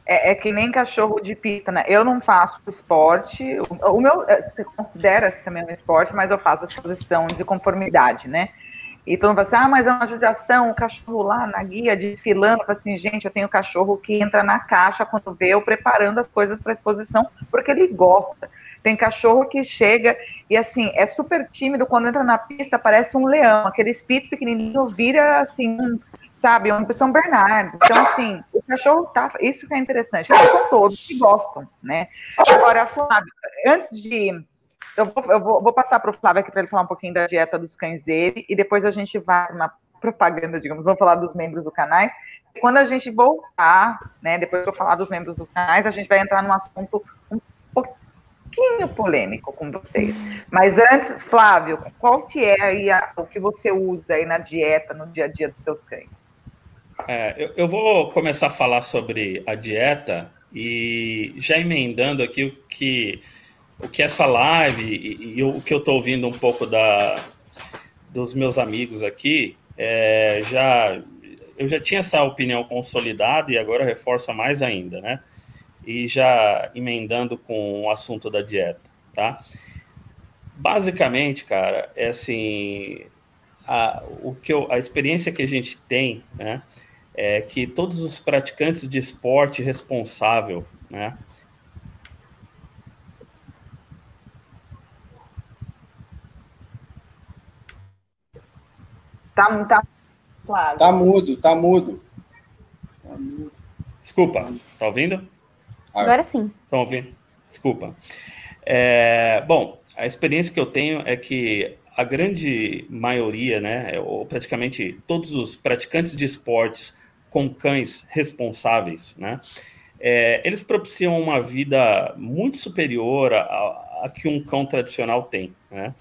É, é, que nem cachorro de pista, né? Eu não faço esporte. O, meu se considera também um esporte, mas eu faço exposição de conformidade, né? E todo mundo fala assim: ah, mas é uma judiação, o cachorro lá na guia desfilando. Eu falo assim, gente, eu tenho cachorro que entra na caixa quando vê eu preparando as coisas para exposição, porque ele gosta. Tem cachorro que chega e assim, é super tímido, quando entra na pista, parece um leão, aquele spitz pequenininho vira assim, um sabe? Um São Bernardo. Então, assim, o cachorro tá. Isso que é interessante. São todos que gostam, né? Agora, Flávio, antes de. Eu vou, eu vou, vou passar para o Flávio aqui para ele falar um pouquinho da dieta dos cães dele e depois a gente vai uma propaganda, digamos, vamos falar dos membros do canais. Quando a gente voltar, né, depois que eu falar dos membros dos canais, a gente vai entrar num assunto pouquinho polêmico com vocês. Mas antes, Flávio, qual que é a, o que você usa aí na dieta, no dia a dia dos seus cães? É, eu, eu, vou começar a falar sobre a dieta e já emendando aqui o que, o que essa live e, e o que eu estou ouvindo um pouco da, dos meus amigos aqui, é, já eu já tinha essa opinião consolidada e agora reforça mais ainda, né? E já emendando com o assunto da dieta, tá? Basicamente, cara, é assim, a, o que eu, a experiência que a gente tem, né? é que todos os praticantes de esporte responsável, né, Tá, tá, claro. tá mudo, tá mudo. Desculpa, tá ouvindo? Agora sim. Estão ouvindo? Desculpa. É, bom, a experiência que eu tenho é que a grande maioria, né, ou praticamente todos os praticantes de esportes com cães responsáveis, né? É, eles propiciam uma vida muito superior a, a que um cão tradicional tem, né?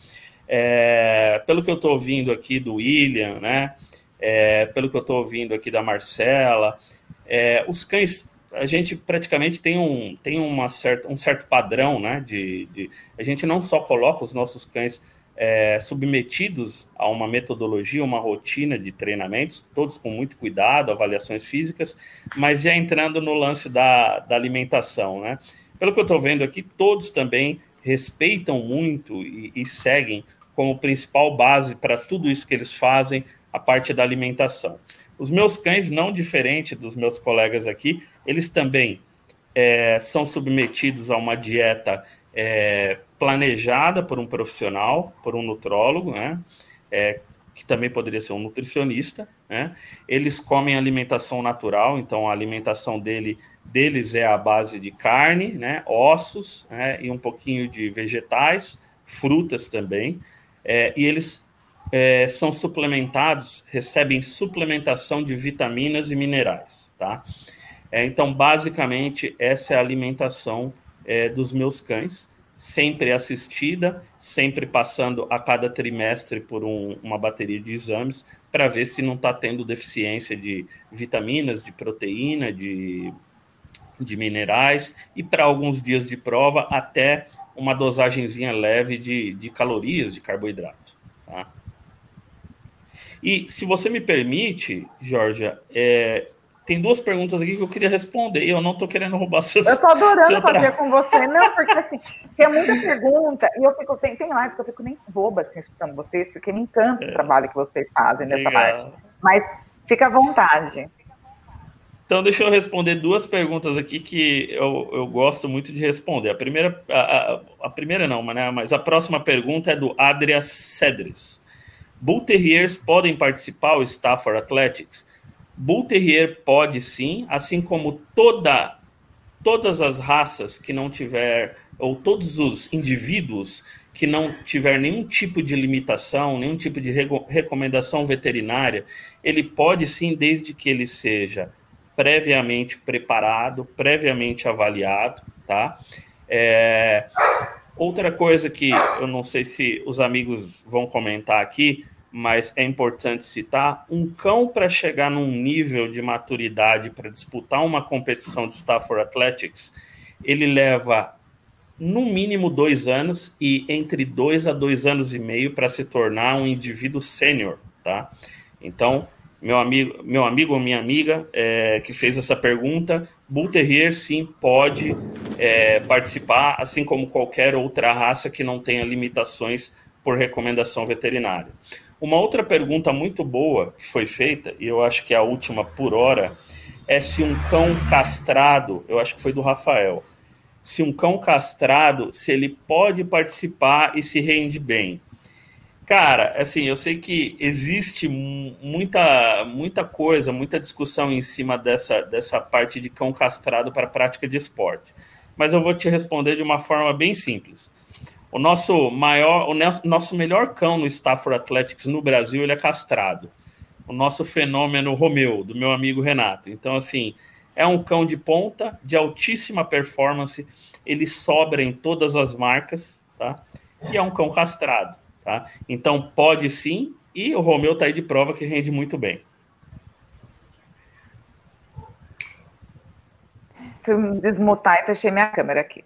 É, pelo que eu estou ouvindo aqui do William, né? É, pelo que eu estou ouvindo aqui da Marcela, é, os cães a gente praticamente tem um, tem uma certa, um certo padrão, né? De, de, a gente não só coloca os nossos cães é, submetidos a uma metodologia, uma rotina de treinamentos, todos com muito cuidado, avaliações físicas, mas já entrando no lance da, da alimentação, né? Pelo que eu estou vendo aqui, todos também respeitam muito e, e seguem como principal base para tudo isso que eles fazem a parte da alimentação. Os meus cães, não diferente dos meus colegas aqui, eles também é, são submetidos a uma dieta é, planejada por um profissional, por um nutrólogo, né? É, que também poderia ser um nutricionista, né? Eles comem alimentação natural, então a alimentação dele, deles é a base de carne, né? Ossos, né? E um pouquinho de vegetais, frutas também, é, e eles é, são suplementados, recebem suplementação de vitaminas e minerais, tá? É, então, basicamente, essa é a alimentação é, dos meus cães, sempre assistida, sempre passando a cada trimestre por um, uma bateria de exames para ver se não está tendo deficiência de vitaminas, de proteína, de, de minerais e para alguns dias de prova até uma dosagemzinha leve de, de calorias, de carboidrato. Tá? E se você me permite, Georgia, é, tem duas perguntas aqui que eu queria responder e eu não estou querendo roubar seus. Eu estou adorando fazer com você, não, porque assim, tem muita pergunta e eu fico, tem, tem lives que eu fico nem boba assim escutando vocês, porque me encanta é. o trabalho que vocês fazem nessa Legal. parte. Mas fica à vontade. Então, deixa eu responder duas perguntas aqui que eu, eu gosto muito de responder. A primeira, a, a, a primeira não, né, mas a próxima pergunta é do Adria Cedres. Bull Terriers podem participar ao Stafford Athletics? Bull Terrier pode sim, assim como toda, todas as raças que não tiver, ou todos os indivíduos que não tiver nenhum tipo de limitação, nenhum tipo de recomendação veterinária, ele pode sim, desde que ele seja previamente preparado, previamente avaliado, tá? É... Outra coisa que eu não sei se os amigos vão comentar aqui, mas é importante citar: um cão para chegar num nível de maturidade para disputar uma competição de Stafford Athletics, ele leva no mínimo dois anos e entre dois a dois anos e meio para se tornar um indivíduo sênior, tá? Então, meu amigo, meu amigo ou minha amiga é, que fez essa pergunta, Bull Terrier sim pode é, participar, assim como qualquer outra raça que não tenha limitações por recomendação veterinária. Uma outra pergunta muito boa que foi feita, e eu acho que é a última por hora, é se um cão castrado, eu acho que foi do Rafael, se um cão castrado, se ele pode participar e se rende bem. Cara, assim, eu sei que existe muita, muita coisa, muita discussão em cima dessa, dessa parte de cão castrado para prática de esporte. Mas eu vou te responder de uma forma bem simples. O nosso maior, o nosso melhor cão no Stafford Athletics no Brasil, ele é castrado. O nosso fenômeno Romeu, do meu amigo Renato. Então, assim, é um cão de ponta, de altíssima performance, ele sobra em todas as marcas, tá? E é um cão castrado, tá? Então, pode sim, e o Romeu tá aí de prova que rende muito bem. Fui desmutar e fechei minha câmera aqui.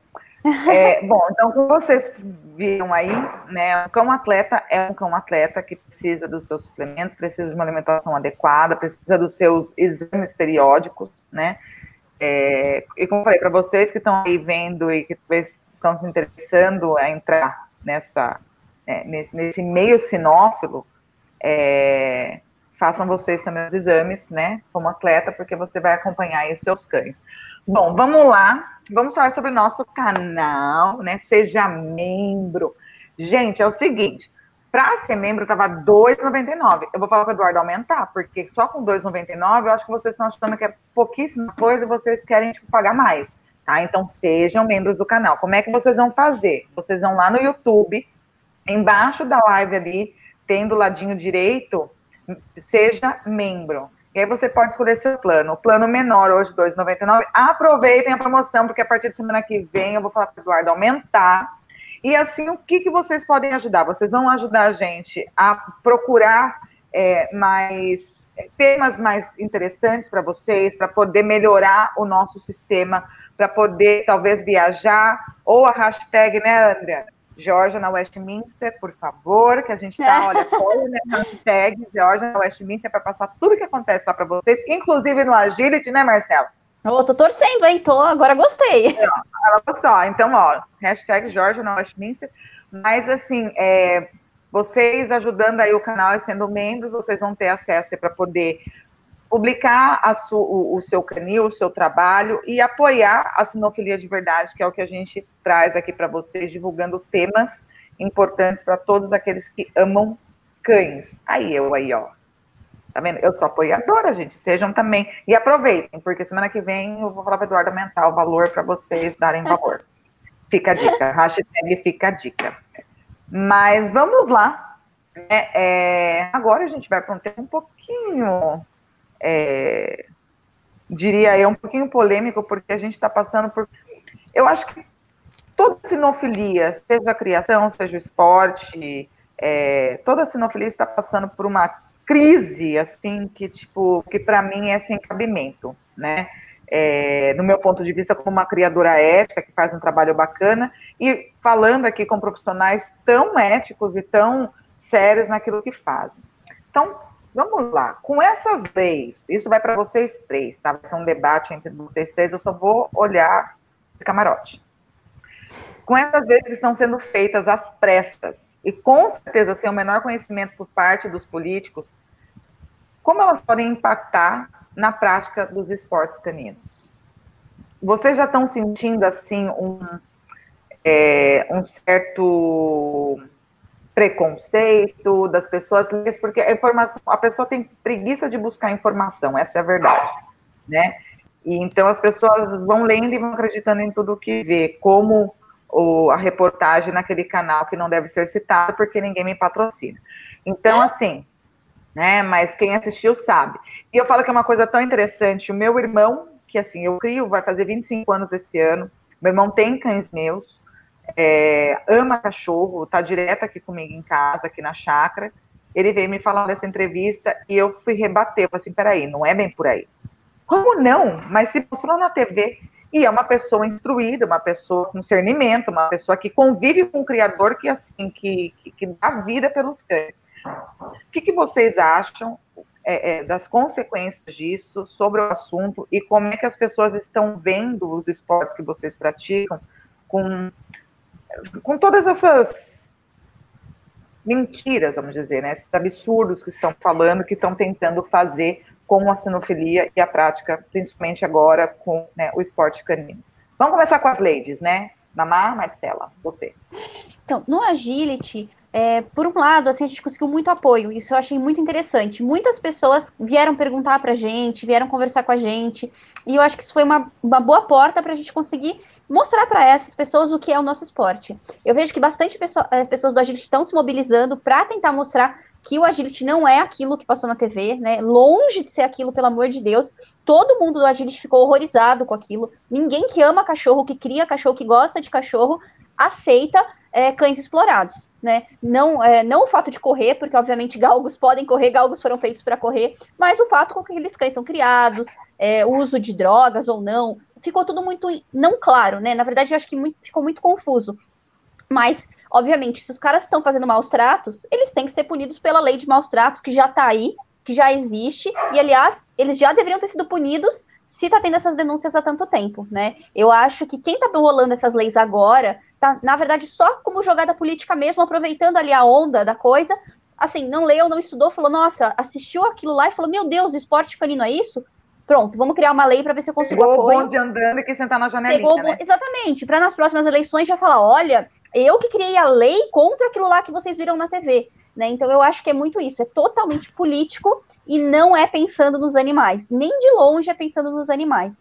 É, bom, então, como vocês viram aí, né, um cão atleta é um cão atleta que precisa dos seus suplementos, precisa de uma alimentação adequada, precisa dos seus exames periódicos, né? É, e como eu falei para vocês que estão aí vendo e que talvez estão se interessando a entrar nessa, é, nesse, nesse, meio sinófilo, é, façam vocês também os exames, né, como atleta, porque você vai acompanhar aí os seus cães. Bom, vamos lá. Vamos falar sobre o nosso canal, né? Seja membro. Gente, é o seguinte. Para ser membro, estava R$ 2,99. Eu vou falar para o Eduardo aumentar, porque só com R$ 2,99 eu acho que vocês estão achando que é pouquíssima coisa e vocês querem tipo, pagar mais. Tá? Então sejam membros do canal. Como é que vocês vão fazer? Vocês vão lá no YouTube, embaixo da live ali, tem do ladinho direito, seja membro. E aí você pode escolher seu plano. O plano menor, hoje, R$ 2,99. Aproveitem a promoção, porque a partir de semana que vem eu vou falar para o Eduardo aumentar. E assim, o que, que vocês podem ajudar? Vocês vão ajudar a gente a procurar é, mais temas mais interessantes para vocês, para poder melhorar o nosso sistema, para poder talvez viajar, ou a hashtag, né, André? Georgia na Westminster, por favor, que a gente está, olha, <laughs> apoia né, hashtag Georgia na Westminster para passar tudo que acontece lá para vocês, inclusive no Agility, né, Marcelo? Eu tô torcendo, hein? Tô, agora gostei. ela gostou. Então, ó, hashtag Georgia na Westminster. Mas, assim, é, vocês ajudando aí o canal e sendo membros, vocês vão ter acesso para poder publicar su, o, o, seu canil, o seu trabalho e apoiar a sinofilia de verdade, que é o que a gente traz aqui para vocês, divulgando temas importantes para todos aqueles que amam cães. Aí eu aí, ó. Tá vendo? Eu sou apoiadora, gente. Sejam também. E aproveitem, porque semana que vem eu vou falar para Eduardo aumentar o valor para vocês darem valor. <laughs> Fica a dica. Hashtag fica a dica. Mas vamos lá. É, é, agora a gente vai para um um pouquinho, é, diria eu, um pouquinho polêmico, porque a gente está passando por. Eu acho que toda sinofilia, seja a criação, seja o esporte, é, toda sinofilia está passando por uma crise, assim, que, tipo, que para mim é sem cabimento, né? é, no meu ponto de vista, como uma criadora ética, que faz um trabalho bacana, e falando aqui com profissionais tão éticos e tão sérios naquilo que fazem. Então, vamos lá. Com essas leis, isso vai para vocês três, tá? Vai ser um debate entre vocês três, eu só vou olhar de camarote. Com essas leis que estão sendo feitas às pressas, e com certeza sem o menor conhecimento por parte dos políticos, como elas podem impactar na prática dos esportes caninos. Vocês já estão sentindo assim um, é, um certo preconceito das pessoas, porque a informação, a pessoa tem preguiça de buscar informação, essa é a verdade, né? E então as pessoas vão lendo e vão acreditando em tudo que vê, como o, a reportagem naquele canal que não deve ser citado porque ninguém me patrocina. Então, assim, né? Mas quem assistiu sabe. E eu falo que é uma coisa tão interessante. O meu irmão, que assim, eu crio, vai fazer 25 anos esse ano. Meu irmão tem cães meus, é, ama cachorro, tá direto aqui comigo em casa, aqui na chácara. Ele veio me falar dessa entrevista e eu fui rebater. Eu falei assim: peraí, não é bem por aí. Como não? Mas se mostrou na TV. E é uma pessoa instruída, uma pessoa com discernimento, uma pessoa que convive com o criador que assim que, que, que dá vida pelos cães. O que, que vocês acham é, é, das consequências disso sobre o assunto e como é que as pessoas estão vendo os esportes que vocês praticam com, com todas essas mentiras, vamos dizer, né? Esses absurdos que estão falando, que estão tentando fazer com a sinofilia e a prática, principalmente agora com né, o esporte canino. Vamos começar com as ladies, né? Mamá, Marcela, você. Então, no agility, é, por um lado, assim, a gente conseguiu muito apoio, isso eu achei muito interessante. Muitas pessoas vieram perguntar para a gente, vieram conversar com a gente, e eu acho que isso foi uma, uma boa porta para a gente conseguir mostrar para essas pessoas o que é o nosso esporte. Eu vejo que bastante pessoa, as pessoas do Agility estão se mobilizando para tentar mostrar que o Agility não é aquilo que passou na TV, né? Longe de ser aquilo, pelo amor de Deus. Todo mundo do Agility ficou horrorizado com aquilo. Ninguém que ama cachorro, que cria cachorro, que gosta de cachorro, aceita é, cães explorados né? Não, é, não o fato de correr, porque obviamente galgos podem correr, galgos foram feitos para correr, mas o fato com que aqueles cães são criados, é, uso de drogas ou não, ficou tudo muito não claro, né? Na verdade, eu acho que muito, ficou muito confuso. Mas, obviamente, se os caras estão fazendo maus tratos, eles têm que ser punidos pela lei de maus tratos, que já está aí, que já existe, e aliás, eles já deveriam ter sido punidos se está tendo essas denúncias há tanto tempo, né? Eu acho que quem está rolando essas leis agora tá, na verdade, só como jogada política mesmo, aproveitando ali a onda da coisa. Assim, não leu, não estudou, falou, nossa, assistiu aquilo lá e falou, meu Deus, esporte canino é isso? Pronto, vamos criar uma lei para ver se eu consigo Pegou apoio. o bonde andando e que sentar na janelinha, né? Exatamente, para nas próximas eleições já falar, olha, eu que criei a lei contra aquilo lá que vocês viram na TV. Né? Então eu acho que é muito isso, é totalmente político e não é pensando nos animais, nem de longe é pensando nos animais.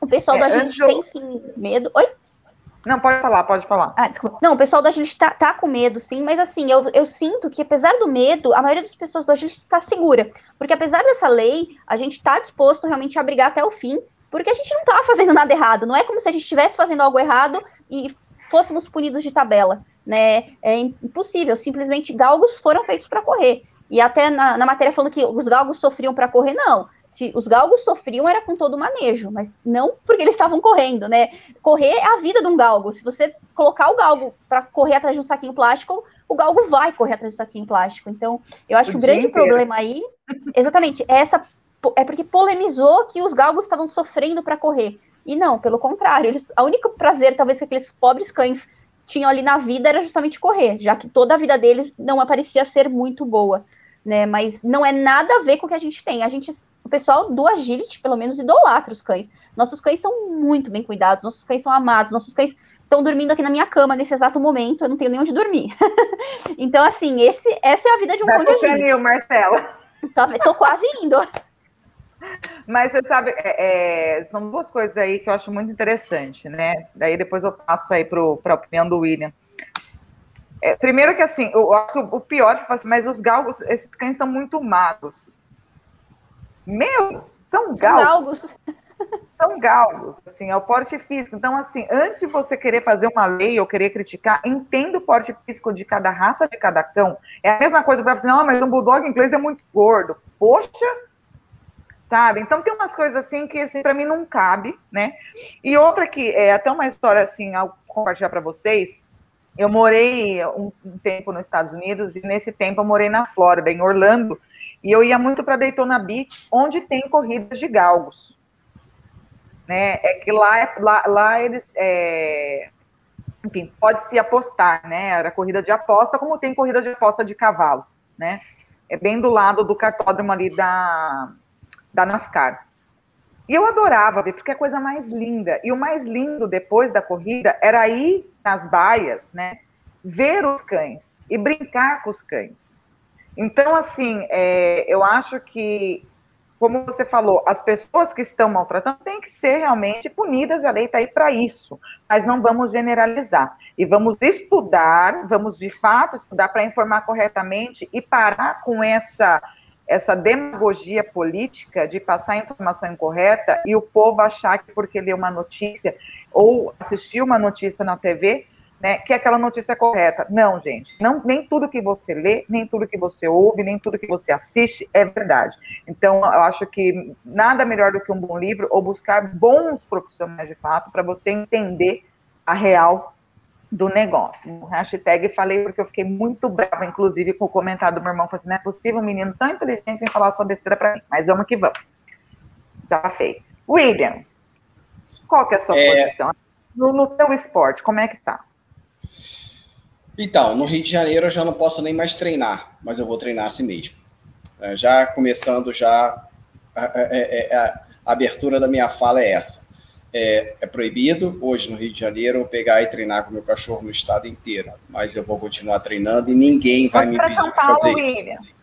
O pessoal é, da gente eu... tem sim medo. Oi? Não, pode falar, pode falar. Ah, desculpa. Não, o pessoal do Agility tá, tá, com medo, sim, mas assim, eu, eu sinto que apesar do medo, a maioria das pessoas do Agility está segura. Porque apesar dessa lei, a gente está disposto realmente a brigar até o fim, porque a gente não tá <laughs> fazendo nada errado. Não é como se a gente estivesse fazendo algo errado e fôssemos punidos de tabela, né? É impossível, simplesmente galgos foram feitos para correr. E até na, na matéria falando que os galgos sofriam para correr, não. Se os galgos sofriam era com todo o manejo, mas não porque eles estavam correndo, né? Correr é a vida de um galgo. Se você colocar o galgo para correr atrás de um saquinho plástico, o galgo vai correr atrás do saquinho plástico. Então, eu acho o que o grande inteiro. problema aí, exatamente, é essa é porque polemizou que os galgos estavam sofrendo para correr. E não, pelo contrário, eles, a único prazer talvez que aqueles pobres cães tinham ali na vida era justamente correr, já que toda a vida deles não parecia ser muito boa, né? Mas não é nada a ver com o que a gente tem. A gente, o pessoal do Agility, pelo menos, idolatra os cães. Nossos cães são muito bem cuidados, nossos cães são amados, nossos cães estão dormindo aqui na minha cama nesse exato momento, eu não tenho nem onde dormir. <laughs> então, assim, esse, essa é a vida de um cão de agility. Marcela. Tô, tô quase indo. <laughs> Mas você sabe, é, é, são duas coisas aí que eu acho muito interessante, né? Daí depois eu passo aí para a opinião do William. É, primeiro que assim, eu acho que o pior, assim, mas os galgos, esses cães estão muito magos. Meu, são galgos. São galgos. <laughs> São galgos, assim, é o porte físico. Então, assim, antes de você querer fazer uma lei ou querer criticar, entenda o porte físico de cada raça, de cada cão. É a mesma coisa para você, não, mas um bulldog inglês é muito gordo. Poxa, sabe? Então tem umas coisas assim que assim, para mim não cabe, né? E outra que é até uma história assim, ao compartilhar para vocês. Eu morei um, um, tempo nos Estados Unidos e nesse tempo eu morei na Flórida, em Orlando, e eu ia muito para Daytona Beach, onde tem corridas de galgos. Né? É que lá, lá, lá eles, é... enfim, pode se apostar, né? Era corrida de aposta, como tem corrida de aposta de cavalo, né? É bem do lado do cartódromo ali da, da NASCAR. E eu adorava ver, porque é a coisa mais linda. E o mais lindo depois da corrida era ir nas baias, né? Ver os cães e brincar com os cães. Então, assim, é, eu acho que, como você falou, as pessoas que estão maltratando têm que ser realmente punidas, a lei está aí para isso. Mas não vamos generalizar. E vamos estudar, vamos de fato estudar para informar corretamente e parar com essa essa demagogia política de passar informação incorreta e o povo achar que porque leu uma notícia ou assistiu uma notícia na TV, né, que aquela notícia é correta. Não, gente, não, nem tudo que você lê, nem tudo que você ouve, nem tudo que você assiste é verdade. Então, eu acho que nada melhor do que um bom livro ou buscar bons profissionais de fato para você entender a real do negócio. No hashtag falei porque eu fiquei muito brava, inclusive, com o comentário do meu irmão. Falei assim, não é possível um menino tão inteligente vir falar essa besteira para mim. Mas vamos que vamos. Desafei. William, qual que é a sua é... posição? No, no teu esporte, como é que tá? Então, no Rio de Janeiro eu já não posso nem mais treinar, mas eu vou treinar assim mesmo. É, já começando já a, a, a, a abertura da minha fala é essa é, é, proibido hoje no Rio de Janeiro pegar e treinar com meu cachorro no estado inteiro, mas eu vou continuar treinando e ninguém vai me pedir para fazer isso.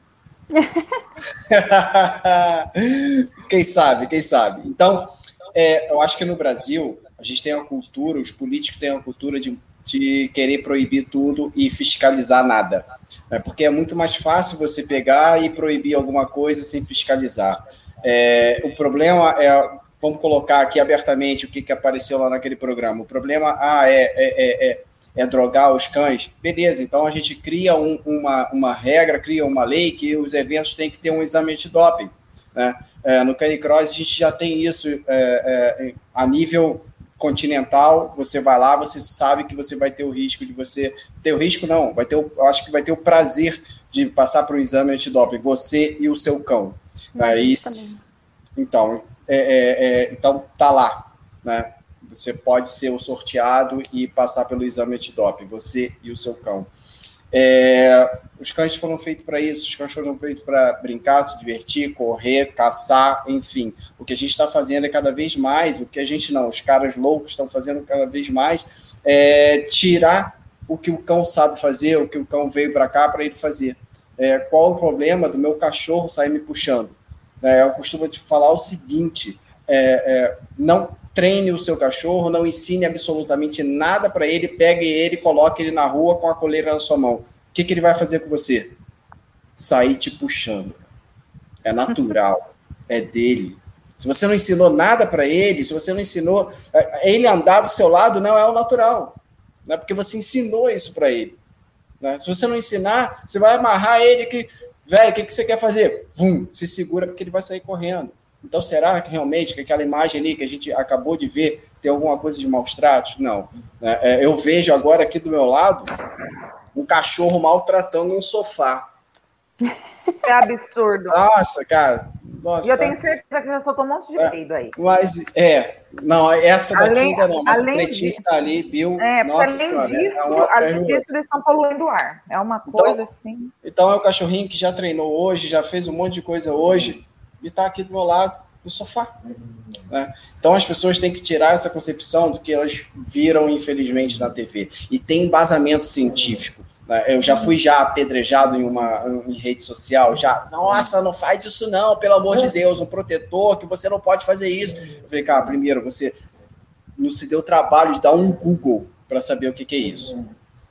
<laughs> quem sabe, quem sabe. Então, é, eu acho que no Brasil a gente tem uma cultura, os políticos têm uma cultura de, de querer proibir tudo e fiscalizar nada. Né? Porque é muito mais fácil você pegar e proibir alguma coisa sem fiscalizar. É, o problema é vamos colocar aqui abertamente o que, que apareceu lá naquele programa. O problema ah, é, é, é, é drogar os cães. Beleza, então a gente cria um, uma, uma regra, cria uma lei que os eventos têm que ter um exame de doping. Né? É, no Canicross a gente já tem isso é, é, a nível continental, você vai lá, você sabe que você vai ter o risco de você ter o risco não, vai ter o, eu acho que vai ter o prazer de passar para o exame antidoping, você e o seu cão. Aí, então, é, é, é, então tá lá, né? Você pode ser o sorteado e passar pelo exame antidoping, você e o seu cão. É, os cães foram feitos para isso, os cães foram feitos para brincar, se divertir, correr, caçar, enfim. O que a gente está fazendo é cada vez mais, o que a gente não, os caras loucos estão fazendo cada vez mais, é tirar o que o cão sabe fazer, o que o cão veio para cá para ele fazer. É, qual o problema do meu cachorro sair me puxando? É, eu costumo te falar o seguinte: é, é, não treine o seu cachorro, não ensine absolutamente nada para ele, pegue ele, coloque ele na rua com a coleira na sua mão. O que, que ele vai fazer com você? Sair te puxando. É natural, <laughs> é dele. Se você não ensinou nada para ele, se você não ensinou é, ele andar do seu lado, não é o natural. Não é porque você ensinou isso para ele. Né? Se você não ensinar, você vai amarrar ele que velho, o que, que você quer fazer? Vum, se segura porque ele vai sair correndo. Então, será que realmente que aquela imagem ali que a gente acabou de ver tem alguma coisa de maus tratos? Não. É, é eu vejo agora aqui do meu lado um cachorro maltratando um sofá. É absurdo. Nossa, cara. Nossa, e eu tenho certeza que já soltou um monte de peido aí. Mas, é. Não, essa daqui além, ainda não. Mas o pretinho que tá ali, Bill. É, nossa além senhora, disso, é uma além disso, eles estão poluindo o ar. É uma então, coisa assim. Então é o cachorrinho que já treinou hoje, já fez um monte de coisa hoje e tá aqui do meu lado, no sofá. Né? Então as pessoas têm que tirar essa concepção do que elas viram, infelizmente, na TV. E tem embasamento científico. Né? Eu já fui já apedrejado em uma em rede social, já, nossa, não faz isso não, pelo amor de Deus, um protetor, que você não pode fazer isso. Eu falei, cara, primeiro, você não se deu o trabalho de dar um Google para saber o que, que é isso.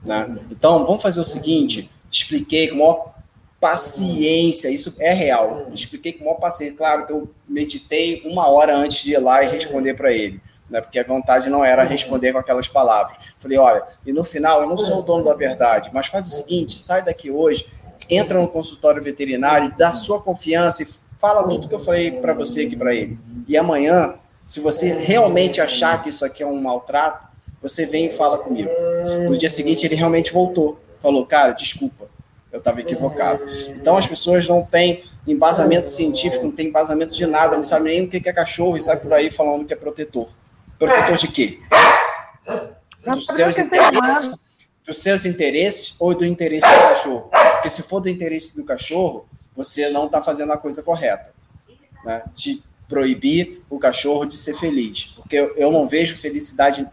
Né? Então, vamos fazer o seguinte, expliquei com maior paciência, isso é real. Expliquei com maior paciência. Claro que eu meditei uma hora antes de ir lá e responder para ele né? Porque a vontade não era responder com aquelas palavras. Falei, olha, e no final eu não sou o dono da verdade, mas faz o seguinte, sai daqui hoje, entra no consultório veterinário, dá sua confiança e fala tudo que eu falei para você aqui para ele. E amanhã, se você realmente achar que isso aqui é um maltrato, você vem e fala comigo. No dia seguinte ele realmente voltou, falou, cara, desculpa, eu estava equivocado. Então as pessoas não têm embasamento científico, não tem embasamento de nada, não sabem nem o que é cachorro e sai por aí falando que é protetor. Protetor de quê? Dos seus interesses, dos seus interesses ou do interesse do cachorro? Porque se for do interesse do cachorro, você não está fazendo a coisa correta. Né? De proibir o cachorro de ser feliz. Porque eu não vejo felicidade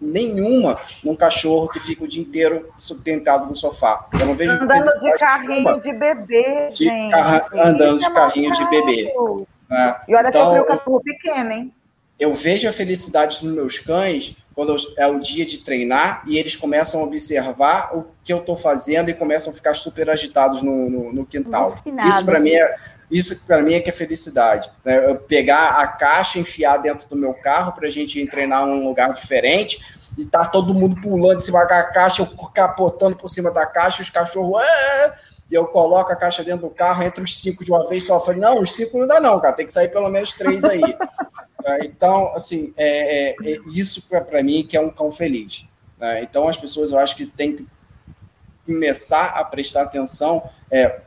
nenhuma num cachorro que fica o dia inteiro sustentado no sofá. Eu não vejo andando de carrinho de bebê, de gente. Carra, andando de carrinho de bebê. Né? E olha então, que eu o cachorro pequeno, hein? eu vejo a felicidade dos meus cães quando é o dia de treinar e eles começam a observar o que eu estou fazendo e começam a ficar super agitados no, no, no quintal. Isso para mim é isso para mim é que é felicidade. Né? Eu pegar a caixa, enfiar dentro do meu carro para a gente treinar um lugar diferente e tá todo mundo pulando em cima da caixa, eu capotando por cima da caixa, os cachorros. Ah! E eu coloco a caixa dentro do carro, entre os cinco de uma vez só. Eu falei, não, os cinco não dá, não, cara, tem que sair pelo menos três aí. <laughs> É, então, assim, é, é, é isso para mim que é um cão feliz. Né? Então, as pessoas, eu acho que tem que começar a prestar atenção. É,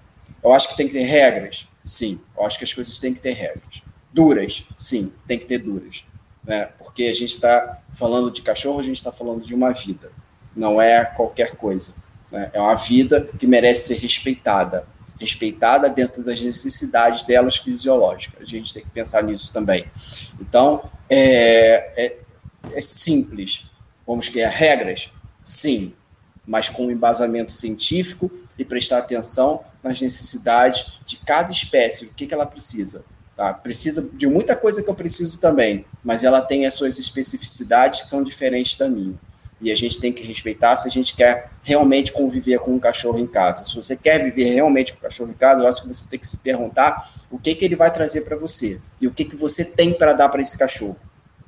eu acho que tem que ter regras, sim. Eu acho que as coisas têm que ter regras. Duras, sim, tem que ter duras. Né? Porque a gente está falando de cachorro, a gente está falando de uma vida. Não é qualquer coisa. Né? É uma vida que merece ser respeitada respeitada dentro das necessidades delas fisiológicas. A gente tem que pensar nisso também. Então, é, é, é simples. Vamos criar regras? Sim, mas com embasamento científico e prestar atenção nas necessidades de cada espécie, o que, que ela precisa. Tá? Precisa de muita coisa que eu preciso também, mas ela tem as suas especificidades que são diferentes da minha e a gente tem que respeitar se a gente quer realmente conviver com um cachorro em casa. Se você quer viver realmente com o cachorro em casa, eu acho que você tem que se perguntar o que, que ele vai trazer para você e o que, que você tem para dar para esse cachorro.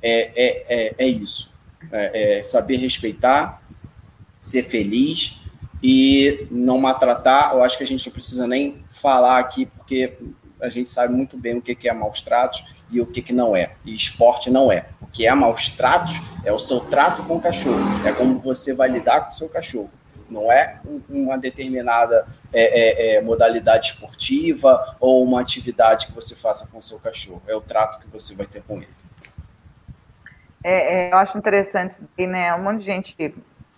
É, é, é, é isso. É, é saber respeitar, ser feliz e não maltratar. Eu acho que a gente não precisa nem falar aqui, porque a gente sabe muito bem o que, é maus tratos e o que, que não é. E esporte não é. O que é maus tratos é o seu trato com o cachorro. É como você vai lidar com o seu cachorro. Não é uma determinada é, é, é, modalidade esportiva ou uma atividade que você faça com o seu cachorro. É o trato que você vai ter com ele. É, é eu acho interessante, né? Um monte de gente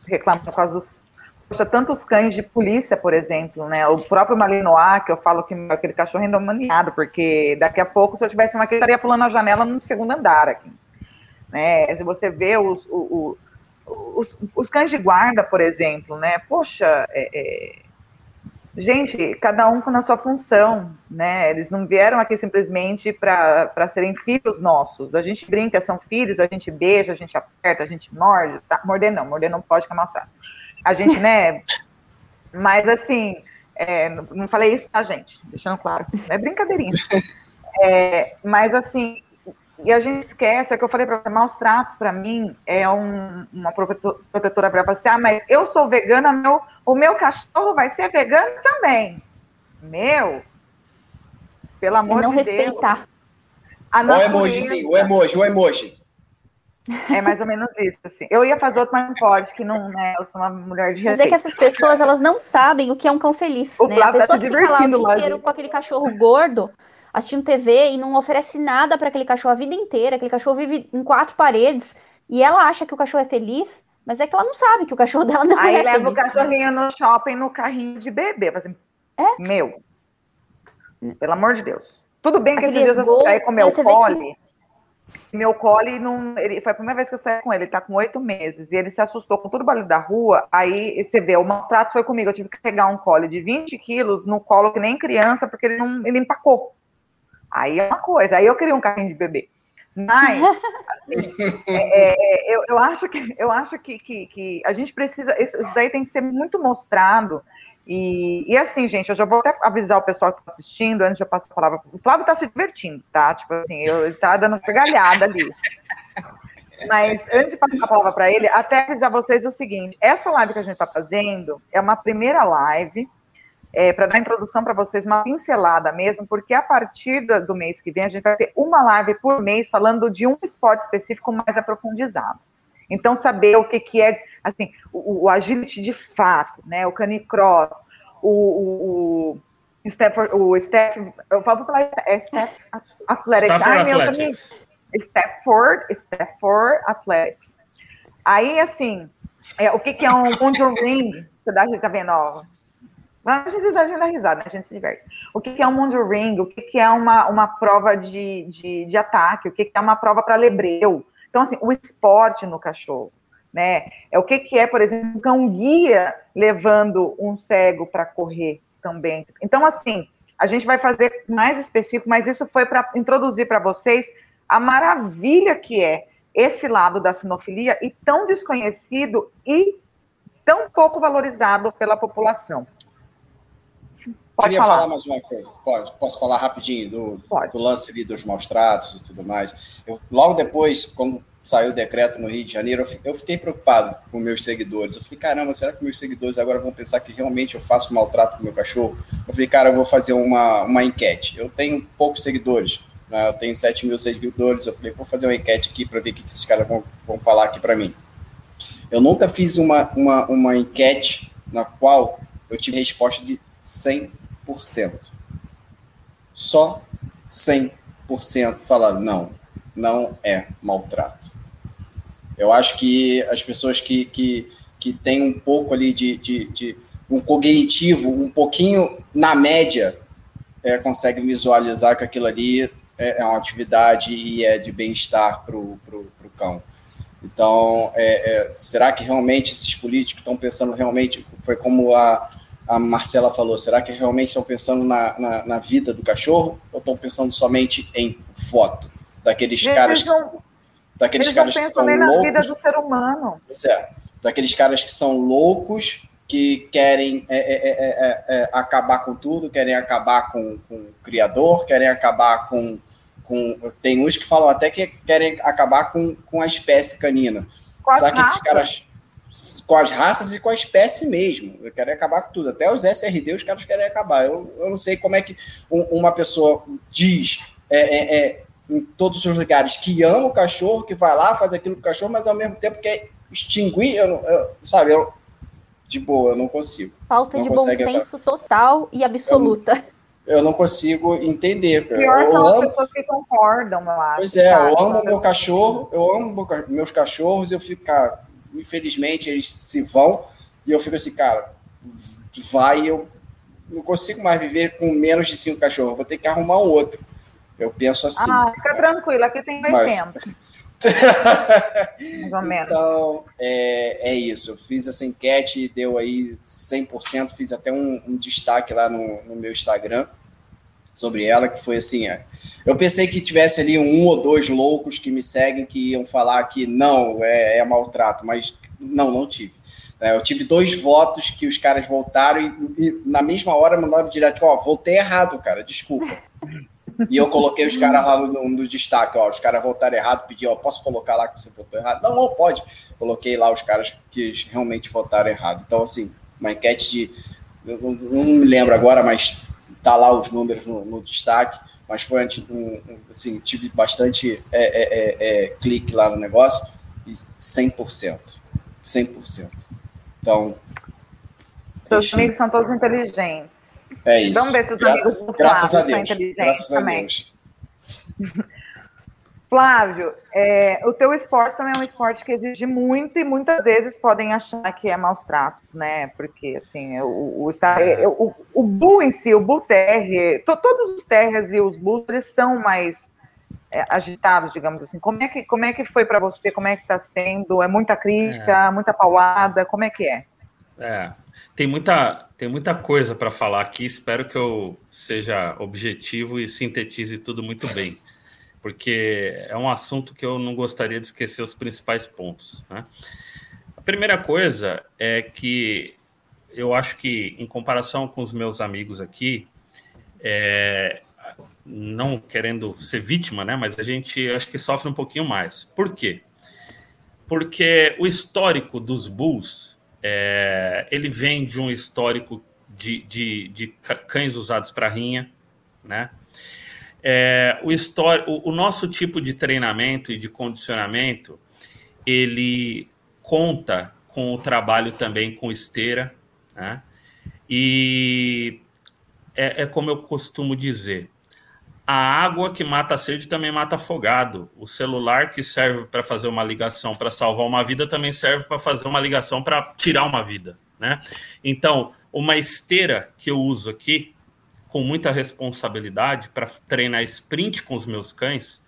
reclama por causa dos Poxa, tantos cães de polícia, por exemplo, né? O próprio Malinois, que eu falo que aquele cachorro é endemoniado, porque daqui a pouco, se eu tivesse uma aqui, estaria pulando a janela no segundo andar aqui. Né? Se você vê os, o, o, os, os, cães de guarda, por exemplo, né? Poxa, é, é... gente, cada um com a sua função, né? Eles não vieram aqui simplesmente para serem filhos nossos. A gente brinca, são filhos, a gente beija, a gente aperta, a gente morde. Tá? Morder não, morder não pode, que é a gente, né? Mas assim, é, não falei isso, tá, gente? Deixando claro. É brincadeirinha. É, mas assim, e a gente esquece, é que eu falei para você, maus tratos para mim é um, uma protetora para passear, mas eu sou vegana, meu, o meu cachorro vai ser vegano também. Meu, pelo amor não de respeitar. Deus. O emojizinho, o emoji, o emoji. É mais ou menos isso, assim. Eu ia fazer outro, mas não pode, que não, né? Eu sou uma mulher de Mas é que essas pessoas, elas não sabem o que é um cão feliz, O né? A tá pessoa se que fica lá o dia inteiro com aquele cachorro gordo, assistindo TV e não oferece nada para aquele cachorro a vida inteira, aquele cachorro vive em quatro paredes e ela acha que o cachorro é feliz, mas é que ela não sabe que o cachorro dela não Aí é leva feliz. o cachorrinho no shopping no carrinho de bebê. Assim, É? Meu. Pelo amor de Deus. Tudo bem que Aquele esses dias eu esgol, saí com meu aí você vê que- cole. Meu cole não. Ele, foi a primeira vez que eu saí com ele, ele tá com oito meses. E ele se assustou com todo o barulho da rua. Aí você vê, o maus tratos foi comigo. Eu tive que pegar um cole de 20 quilos no colo que nem criança, porque ele não ele empacou. Aí é uma coisa. Aí eu queria um carrinho de bebê. Mas, assim, <laughs> é, é, eu, eu acho que, eu acho que, que, que a gente precisa. Isso, isso daí tem que ser muito mostrado. E, e assim, gente, eu já vou até avisar o pessoal que está assistindo, antes de eu passar a palavra. O Flávio está se divertindo, tá? Tipo assim, eu, ele está dando gargalhada ali. Mas antes de passar a palavra para ele, até avisar vocês o seguinte: essa live que a gente está fazendo é uma primeira live é, para dar introdução para vocês, uma pincelada mesmo, porque a partir do mês que vem a gente vai ter uma live por mês falando de um esporte específico mais aprofundizado. Então, saber o que, que é, assim, o, o agility de fato, né? O canicross, o, o, o Stafford, o Steph, eu vou falar, é Steph Athletics. Stafford Ai, meu, Athletics. também- Stafford, Stafford Athletics. Aí, assim, é, o que, que é um Mundial Ring? Você dá, tá vendo, ó, a gente dá a risada, né? A gente se diverte. O que, que é um Mundial Ring? O que, que é uma, uma prova de, de, de ataque? O que, que é uma prova para lebreu? Então, assim, o esporte no cachorro, né? É o que, que é, por exemplo, um cão guia levando um cego para correr também. Então, assim, a gente vai fazer mais específico, mas isso foi para introduzir para vocês a maravilha que é esse lado da sinofilia e tão desconhecido e tão pouco valorizado pela população. Pode Queria falar. falar. mais uma coisa. Pode, posso falar rapidinho do, do lance ali dos maus tratos e tudo mais. Eu, logo depois, quando saiu o decreto no Rio de Janeiro, eu fi- eu fiquei preocupado com meus seguidores. Eu falei, caramba, será que meus seguidores agora vão pensar que realmente eu faço maltrato com meu cachorro? Eu falei, cara, eu vou fazer uma, uma enquete. Eu tenho poucos seguidores, né? eu tenho 7 mil seguidores. Eu falei, vou fazer uma enquete aqui para ver o que que esses caras vão, vão falar aqui para mim. Eu nunca fiz uma, uma, uma enquete na qual eu tive resposta de 100%. Só 100% falaram, não, não é maltrato. Eu acho que as pessoas que, que, que têm um pouco ali de, de, de um cognitivo, um pouquinho na média, é, conseguem visualizar que aquilo ali é, é uma atividade e é de bem-estar para o cão. Então, é, é, será que realmente esses políticos estão pensando realmente, foi como a, a Marcela falou, será que realmente estão pensando na, na, na vida do cachorro ou estão pensando somente em foto? Daqueles Eles caras que não- são, daqueles caras que são nem na vida loucos. do ser humano. Pois é, daqueles caras que são loucos, que querem é, é, é, é, é, acabar com tudo, querem acabar com, com o criador, querem acabar com, com. Tem uns que falam até que querem acabar com, com a espécie canina. As Será que esses caras. Com as raças e com a espécie mesmo. Querem acabar com tudo. Até os SRD os caras querem acabar. Eu, eu não sei como é que um- uma pessoa diz é, é, é, em todos os lugares que ama o cachorro, que vai lá, faz aquilo com o cachorro, mas ao mesmo tempo quer extinguir. Eu, não- eu- sabe, eu, de boa, eu não consigo. Falta Não de bom senso total e absoluta. Eu não consigo entender. cara. Pior Eu são as amo, pessoas que concordam, eu acho. Pois é, sabe? eu amo meu cachorro, eu amo meus cachorros, eu fico, cara, infelizmente eles se vão, e eu fico assim, cara, vai, eu não consigo mais viver com menos de cinco cachorros, vou ter que arrumar um outro. Eu penso assim. Ah, fica tranquilo, aqui tem 80, Mas- mais ou <laughs> menos. Então, é, é isso. Eu fiz essa enquete deu aí 100%. Fiz até um, um destaque lá no, no meu Instagram sobre ela, que foi assim: é, eu pensei que tivesse ali um ou dois loucos que me seguem que iam falar que não, é, é maltrato, mas não, não tive. É, eu tive dois votos que os caras voltaram e, e na mesma hora mandaram direto: Ó, voltei errado, cara, desculpa. E eu coloquei os caras lá no, no, destaque, ó, os caras votaram errado, pedi, ó, posso colocar lá que você votou errado? Não, não, pode. Coloquei lá os caras que realmente votaram errado. Então, assim, uma enquete de, eu não, não me lembro agora, mas tá lá os números no, no destaque, mas foi um, assim, tive bastante é, é, é, é clique lá no negócio e 100%. 100%. Então. Seus amigos são todos inteligentes. É isso. Vamos ver se os Gra amigos do graças a Deus. são inteligentes graças também. A Deus. <laughs> Flávio, é, o teu esporte também é um esporte que exige muito e muitas vezes podem achar que é maus tratos, né? Porque, assim, o, o, o, o bull em si, o bull terre, to, todos os terras e os bulls, eles são mais é, agitados, digamos assim. Como é que, como é que foi para você? Como é que está sendo? É muita crítica, é. muita paulada? Como é que é? É, tem muita, tem muita coisa para falar aqui. Espero que eu seja objetivo e sintetize tudo muito bem porque é um assunto que eu não gostaria de esquecer os principais pontos. Né? A primeira coisa é que eu acho que, em comparação com os meus amigos aqui, é, não querendo ser vítima, né, mas a gente acho que sofre um pouquinho mais. Por quê? Porque o histórico dos Bulls é, ele vem de um histórico de, de, de cães usados para rinha, né? É, o, o, o nosso tipo de treinamento e de condicionamento, ele conta com o trabalho também com esteira, né? E é, é, como eu costumo dizer: a água que mata a sede também mata afogado. O celular que serve para fazer uma ligação para salvar uma vida também serve para fazer uma ligação para tirar uma vida, né? Então, uma esteira que eu uso aqui, com muita responsabilidade para treinar sprint com os meus cães,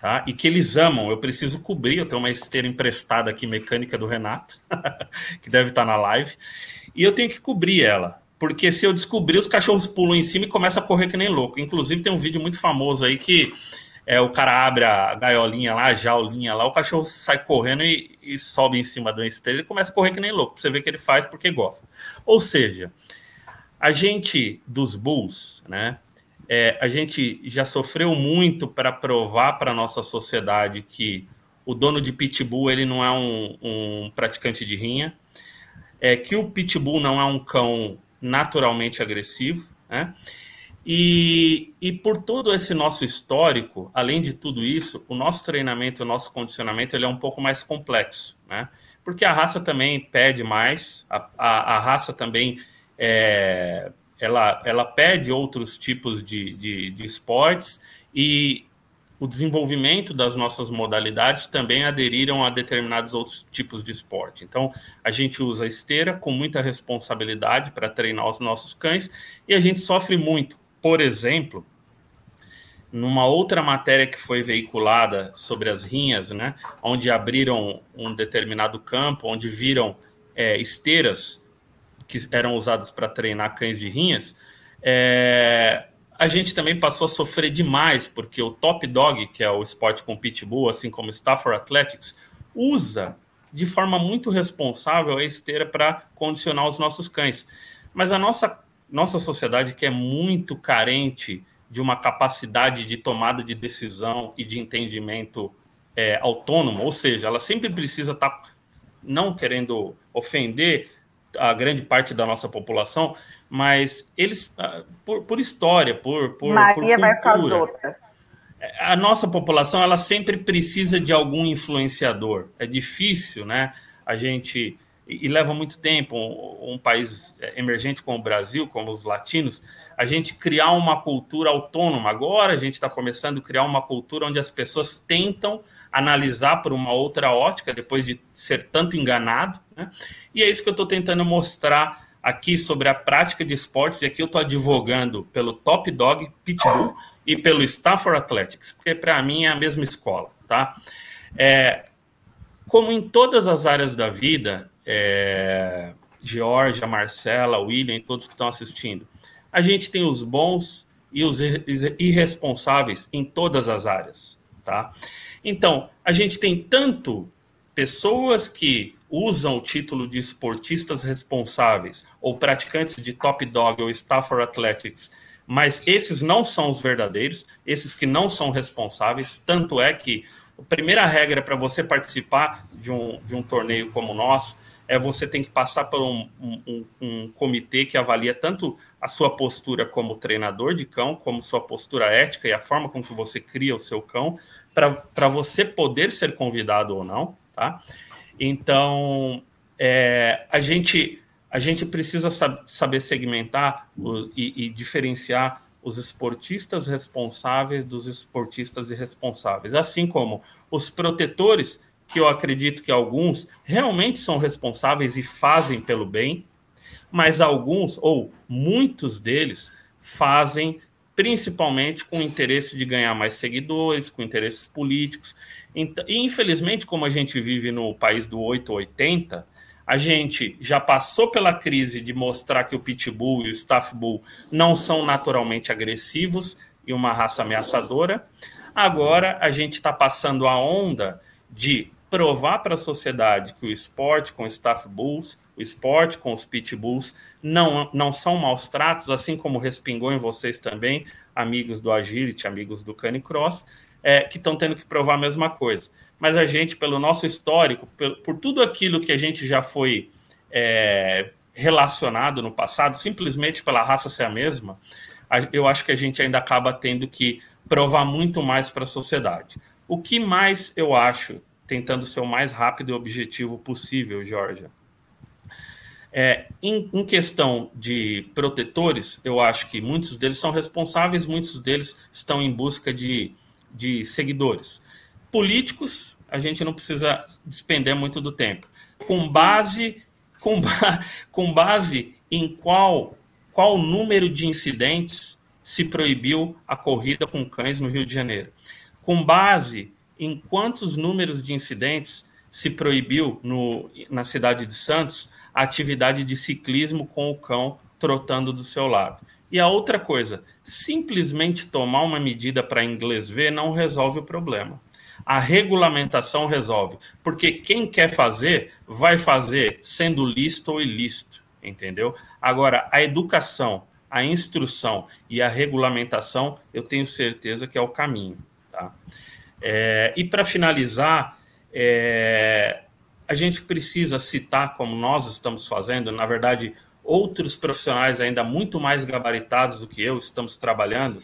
tá? E que eles amam. Eu preciso cobrir. Eu tenho uma esteira emprestada aqui, mecânica do Renato, <laughs> que deve estar tá na live, e eu tenho que cobrir ela. Porque se eu descobrir, os cachorros pulam em cima e começam a correr que nem louco. Inclusive, tem um vídeo muito famoso aí que é, o cara abre a gaiolinha lá, a jaulinha lá, o cachorro sai correndo e, e sobe em cima da esteira e começa a correr que nem louco. Você vê que ele faz porque gosta. Ou seja, a gente dos Bulls, né? É, a gente já sofreu muito para provar para a nossa sociedade que o dono de pitbull ele não é um, um praticante de rinha, é que o pitbull não é um cão naturalmente agressivo, né? E, e por todo esse nosso histórico, além de tudo isso, o nosso treinamento, o nosso condicionamento, ele é um pouco mais complexo, né? Porque a raça também pede mais, a, a, a raça também é, ela, ela pede outros tipos de, de, de esportes e o desenvolvimento das nossas modalidades também aderiram a determinados outros tipos de esporte. Então, a gente usa esteira com muita responsabilidade para treinar os nossos cães e a gente sofre muito. Por exemplo, numa outra matéria que foi veiculada sobre as rinhas, né, onde abriram um determinado campo, onde viram é, esteiras que eram usados para treinar cães de rinhas, é, a gente também passou a sofrer demais, porque o Top Dog, que é o esporte com pitbull, assim como Stafford Athletics, usa de forma muito responsável a esteira para condicionar os nossos cães. Mas a nossa, nossa sociedade, que é muito carente de uma capacidade de tomada de decisão e de entendimento é, autônomo, ou seja, ela sempre precisa estar, tá, não querendo ofender, a grande parte da nossa população, mas eles, ah, por, por história, por, por, Maria por cultura, vai com as outras. A nossa população ela sempre precisa de algum influenciador. É difícil, né? A gente e, leva muito tempo um, um, país emergente como o Brasil, como os latinos, a gente criar uma cultura autônoma. Agora a gente está começando a criar uma cultura onde as pessoas tentam analisar por uma outra ótica, depois de ser tanto enganado. Né? E é isso que eu estou tentando mostrar aqui sobre a prática de esportes, e aqui eu estou advogando pelo Top Dog Pitbull e pelo Stafford Athletics, porque para mim é a mesma escola. Tá? É, como em todas as áreas da vida, é, Georgia, Marcela, William, todos que estão assistindo, a gente tem os bons e os irresponsáveis em todas as áreas, tá? Então, a gente tem tanto pessoas que usam o título de esportistas responsáveis ou praticantes de top dog ou Stafford Athletics, mas esses não são os verdadeiros, esses que não são responsáveis, tanto é que a primeira regra para você participar de um, de um torneio como o nosso é, você tem que passar por um, um, um, comitê que avalia tanto a sua postura como treinador de cão, como sua postura ética e a forma com que você cria o seu cão, para você poder ser convidado ou não, tá? Então, é, a, gente, a gente precisa sab saber segmentar o, e, e diferenciar os esportistas responsáveis dos esportistas irresponsáveis, assim como os protetores, que eu acredito que alguns realmente são responsáveis e fazem pelo bem, mas alguns, ou muitos deles, fazem principalmente com o interesse de ganhar mais seguidores, com interesses políticos. E, infelizmente, como a gente vive no país do 880, a gente já passou pela crise de mostrar que o Pitbull e o Staff Bull não são naturalmente agressivos e uma raça ameaçadora. Agora a gente está passando a onda de provar para a sociedade que o esporte com Staff Bulls, o esporte com os Pitbulls não, não são maus tratos, assim como respingou em vocês também, amigos do Agility, amigos do Canicross, é, que estão tendo que provar a mesma coisa mas a gente, pelo nosso histórico, por, por tudo aquilo que a gente já foi é, relacionado no passado, simplesmente pela raça ser a mesma, eu acho que a gente ainda acaba tendo que provar muito mais para a sociedade. O que mais eu acho, tentando ser o mais rápido e objetivo possível, Georgia? É, em, em, questão de protetores, eu acho que muitos deles são responsáveis, muitos deles estão em busca de, de seguidores políticos, a gente não precisa despender muito do tempo. Com base, com, ba <laughs> com base em qual, qual número de incidentes se proibiu a corrida com cães no Rio de Janeiro. Com base em quantos números de incidentes se proibiu no, na cidade de Santos a atividade de ciclismo com o cão trotando do seu lado. E a outra coisa, simplesmente tomar uma medida para inglês ver não resolve o problema. A regulamentação resolve, porque quem quer fazer, vai fazer sendo lícito ou ilícito, entendeu? Agora, a educação, a instrução e a regulamentação, eu tenho certeza que é o caminho. Tá? É, e para finalizar, é, a gente precisa citar, como nós estamos fazendo, na verdade, outros profissionais ainda muito mais gabaritados do que eu estamos trabalhando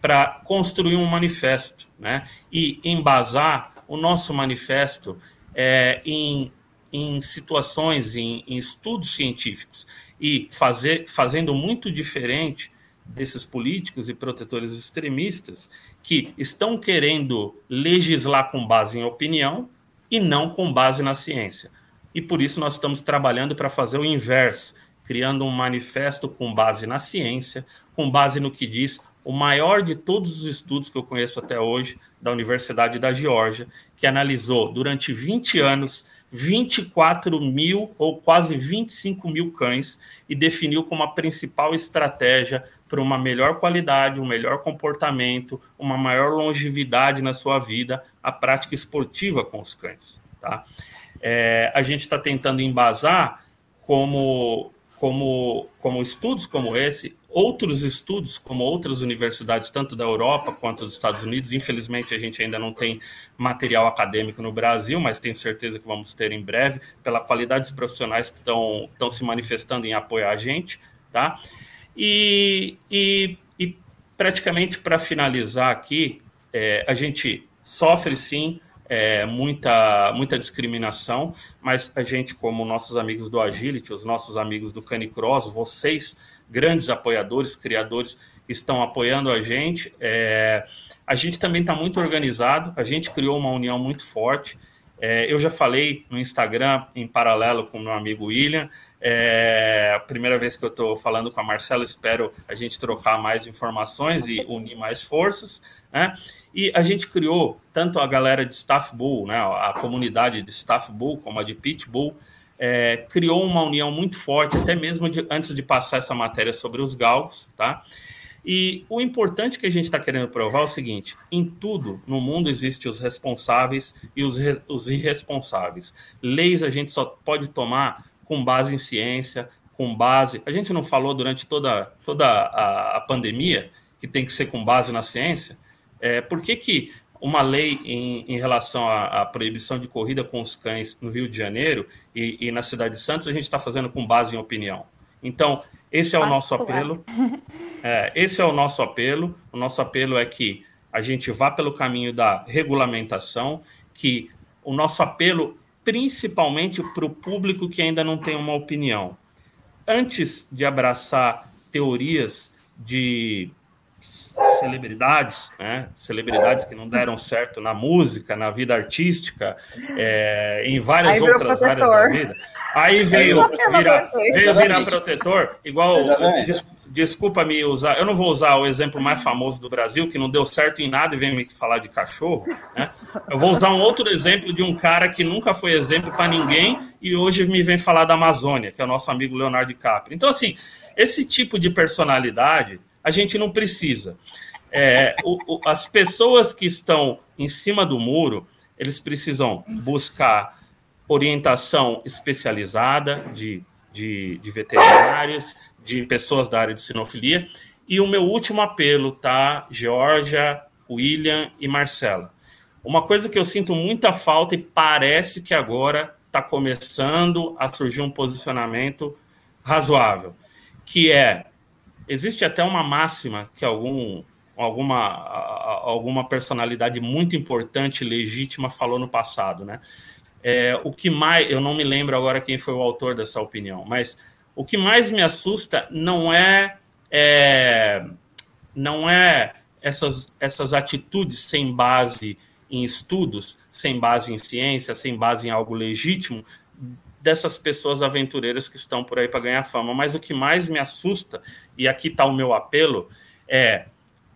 para construir um manifesto né? e embasar o nosso manifesto é, em, em situações, em, em, estudos científicos e fazer, fazendo muito diferente desses políticos e protetores extremistas que estão querendo legislar com base em opinião e não com base na ciência. E por isso nós estamos trabalhando para fazer o inverso, criando um manifesto com base na ciência, com base no que diz o maior de todos os estudos que eu conheço até hoje, da Universidade da Geórgia, que analisou durante 20 anos 24 mil ou quase 25 mil cães e definiu como a principal estratégia para uma melhor qualidade, um melhor comportamento, uma maior longevidade na sua vida, a prática esportiva com os cães. Tá? É, a gente está tentando embasar como, como, como estudos como esse outros estudos, como outras universidades, tanto da Europa quanto dos Estados Unidos. Infelizmente, a gente ainda não tem material acadêmico no Brasil, mas tenho certeza que vamos ter em breve, pela qualidade dos profissionais que estão, estão se manifestando em apoiar a gente. Tá? E, e, e praticamente para finalizar aqui, é, a gente sofre sim é, muita, muita discriminação, mas a gente, como nossos amigos do Agility, os nossos amigos do Canicross, vocês grandes apoiadores, criadores estão apoiando a gente. É, a gente também está muito organizado, a gente criou uma união muito forte. É, eu já falei no Instagram, em paralelo com o meu amigo William. É a primeira vez que eu estou falando com a Marcela, espero a gente trocar mais informações e unir mais forças. Né? E a gente criou tanto a galera de Staff Bull, né, a comunidade de Staff Bull, como a de Pitbull, é, criou uma união muito forte, até mesmo de, antes de passar essa matéria sobre os galgos, tá? E o importante que a gente está querendo provar é o seguinte: em tudo no mundo existem os responsáveis e os, re, os irresponsáveis. Leis a gente só pode tomar com base em ciência, com base. A gente não falou durante toda, toda a, a pandemia que tem que ser com base na ciência. É, por que, que uma lei em, em relação à, à, proibição de corrida com os cães no Rio de Janeiro e, e na cidade de Santos, a gente está fazendo com base em opinião. Então, esse é o nosso apelo. É, esse é o nosso apelo. O nosso apelo é que a gente vá pelo caminho da regulamentação, que o nosso apelo, principalmente para o público que ainda não tem uma opinião, antes de abraçar teorias de celebridades, né? celebridades que não deram certo na música, na vida artística, é, em várias outras áreas da vida. Aí veio virar, veio virar protetor, igual. Des, desculpa me usar, eu não vou usar o exemplo mais famoso do Brasil, que não deu certo em nada e vem me falar de cachorro. Né? Eu vou usar um outro exemplo de um cara que nunca foi exemplo para ninguém e hoje me vem falar da Amazônia, que é o nosso amigo Leonardo DiCaprio. Então, assim, esse tipo de personalidade a gente não precisa. É, o, o, as pessoas que estão em cima do muro, eles precisam buscar orientação especializada de, de, de veterinários, de pessoas da área de sinofilia. E o meu último apelo, tá, Georgia, William e Marcela. Uma coisa que eu sinto muita falta e parece que agora está começando a surgir um posicionamento razoável, que é existe até uma máxima que algum alguma alguma personalidade muito importante legítima falou no passado, né? É, o que mais eu não me lembro agora quem foi o autor dessa opinião, mas o que mais me assusta não é, é não é essas essas atitudes sem base em estudos, sem base em ciência, sem base em algo legítimo, dessas pessoas aventureiras que estão por aí para ganhar fama. Mas o que mais me assusta, e aqui está o meu apelo, é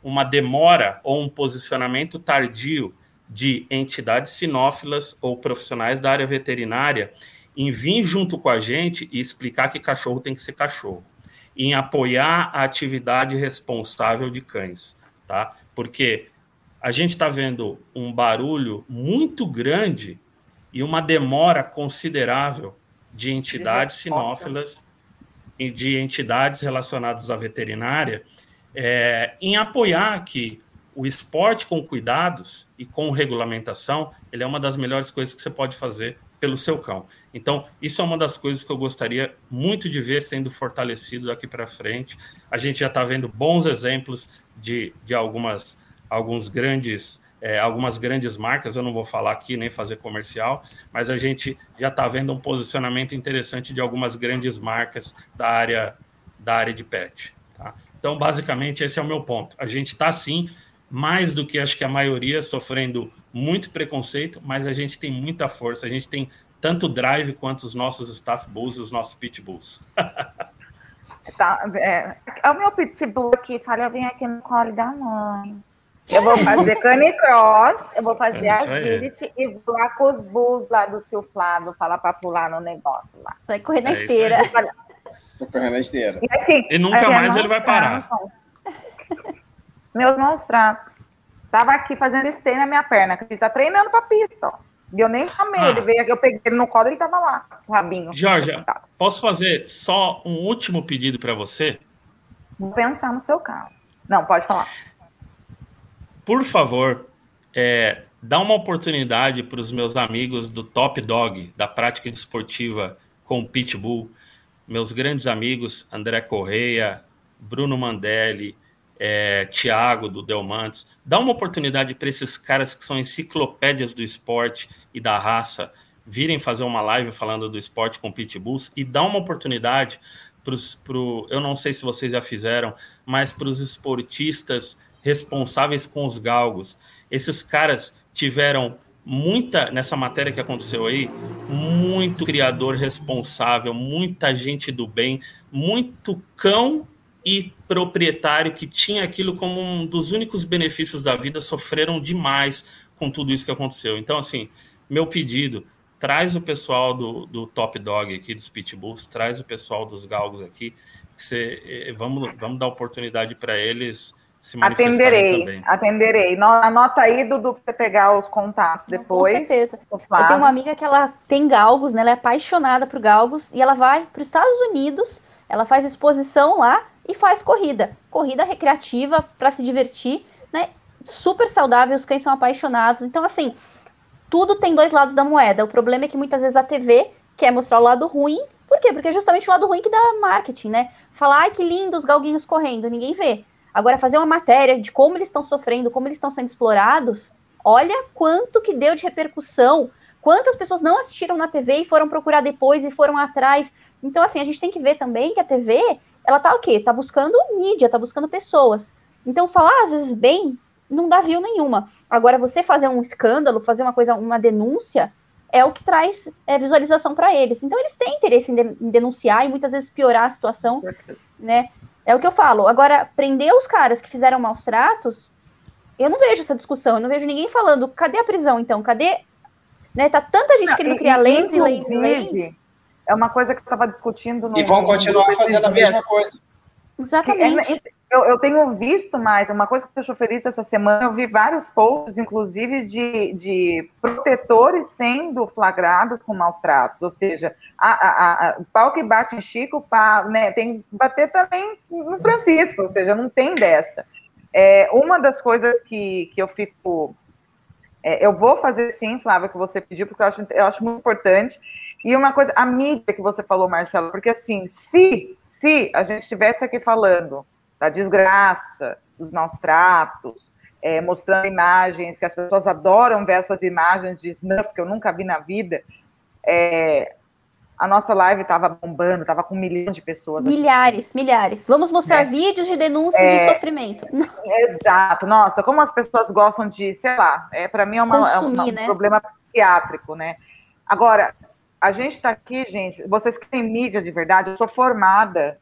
uma demora ou um posicionamento tardio de entidades sinófilas ou profissionais da área veterinária em vir junto com a gente e explicar que cachorro tem que ser cachorro, em apoiar a atividade responsável de cães, tá? Porque a gente está vendo um barulho muito grande e uma demora considerável de entidades sinófilas e de entidades relacionadas à veterinária é, em apoiar que o esporte com cuidados e com regulamentação ele é uma das melhores coisas que você pode fazer pelo seu cão. Então, isso é uma das coisas que eu gostaria muito de ver sendo fortalecido daqui para frente. A gente já está vendo bons exemplos de, de algumas, alguns grandes é, algumas grandes marcas, eu não vou falar aqui nem fazer comercial, mas a gente já está vendo um posicionamento interessante de algumas grandes marcas da área da área de pet. Tá? Então, basicamente, esse é o meu ponto. A gente está sim, mais do que acho que a maioria, sofrendo muito preconceito, mas a gente tem muita força, a gente tem tanto drive quanto os nossos staff bulls os nossos pitbulls. <laughs> tá, é, é o meu pitbull aqui, fala, eu vim aqui no colo da mãe. <laughs> Eu vou fazer canicross, eu vou fazer é agility e vou lá com os bulls lá do seu Flávio, falar para pular no negócio lá. Vai correr na é esteira. Vou correr na esteira. E, assim, e nunca mais ele vai parar. Meus mãos traços. Tava aqui fazendo esteira na minha perna, que ele tá treinando pra pista, ó. E eu nem chamei, ah. ele veio aqui, eu peguei ele no colo, ele tava lá, o rabinho. Jorge, posso fazer só um último pedido para você? Vou pensar no seu carro. Não, pode falar por favor, é, dá uma oportunidade para os meus amigos do Top Dog, da prática desportiva com Pitbull, meus grandes amigos André Correia, Bruno Mandelli, é, Thiago do Delmantes. Dá uma oportunidade para esses caras que são enciclopédias do esporte e da raça virem fazer uma live falando do esporte com pitbulls e dá uma oportunidade para pro, eu não sei se vocês já fizeram, mas para os esportistas responsáveis com os galgos. Esses caras tiveram muita, nessa matéria que aconteceu aí, muito criador responsável, muita gente do bem, muito cão e proprietário que tinha aquilo como um dos únicos benefícios da vida, sofreram demais com tudo isso que aconteceu. Então, assim, meu pedido, traz o pessoal do, do Top Dog aqui, dos Pitbulls, traz o pessoal dos Galgos aqui, eh, vamos, vamos dar oportunidade para eles se atenderei, também. Atenderei. Anota aí, Dudu, para você pegar os contatos depois. Com certeza. Eu tenho uma amiga que ela tem galgos, né? Ela é apaixonada por galgos e ela vai para os Estados Unidos, ela faz exposição lá e faz corrida. Corrida recreativa para se divertir, né? super saudável, os cães são apaixonados. Então, assim, tudo tem dois lados da moeda. O problema é que muitas vezes a TV quer mostrar o lado ruim. Por quê? Porque é justamente o lado ruim que dá marketing, né? Falar, ai, que lindo os galguinhos correndo, ninguém vê. Agora, fazer uma matéria de como eles estão sofrendo, como eles estão sendo explorados, olha quanto que deu de repercussão, quantas pessoas não assistiram na TV e foram procurar depois e foram atrás. Então, assim, a gente tem que ver também que a TV, ela tá o quê? Tá buscando mídia, tá buscando pessoas. Então, falar às vezes bem não dá view nenhuma. Agora, você fazer um escândalo, fazer uma coisa, uma denúncia, é o que traz é, visualização para eles. Então, eles têm interesse em, de, em, denunciar e muitas vezes piorar a situação, né? É o que eu falo. Agora, prender os caras que fizeram maus tratos, eu não vejo essa discussão. Eu não vejo ninguém falando, cadê a prisão, então? Cadê... Né, tá tanta gente não, querendo criar leis e leis e leis. É uma coisa que eu estava discutindo no. E vão continuar fazendo a mesma coisa. Exatamente. É, eu, eu, tenho visto mais, uma coisa que deixou feliz essa semana, eu vi vários posts, inclusive, de, de protetores sendo flagrados com maus tratos. Ou seja, a, a, a, o pau que bate em Chico, pá, né, tem que bater também no Francisco, ou seja, não tem dessa. É, uma das coisas que, que eu fico. É, eu vou fazer sim, Flávia, que você pediu, porque eu acho, eu acho muito importante. E uma coisa, a mídia que você falou, Marcelo, porque assim, se, se a gente estivesse aqui falando da desgraça, dos maus tratos, é, mostrando imagens que as pessoas adoram ver essas imagens de snuff que eu nunca vi na vida. É, a nossa live estava bombando, estava com um milhão de pessoas. Milhares, assistindo. milhares. Vamos mostrar é. vídeos de denúncias é, de sofrimento. <laughs> Exato. Nossa, como as pessoas gostam de, sei lá, é, para mim é, uma, é Consumir, é um né? problema psiquiátrico, né? Agora, a gente está aqui, gente, vocês que têm mídia de verdade, eu sou formada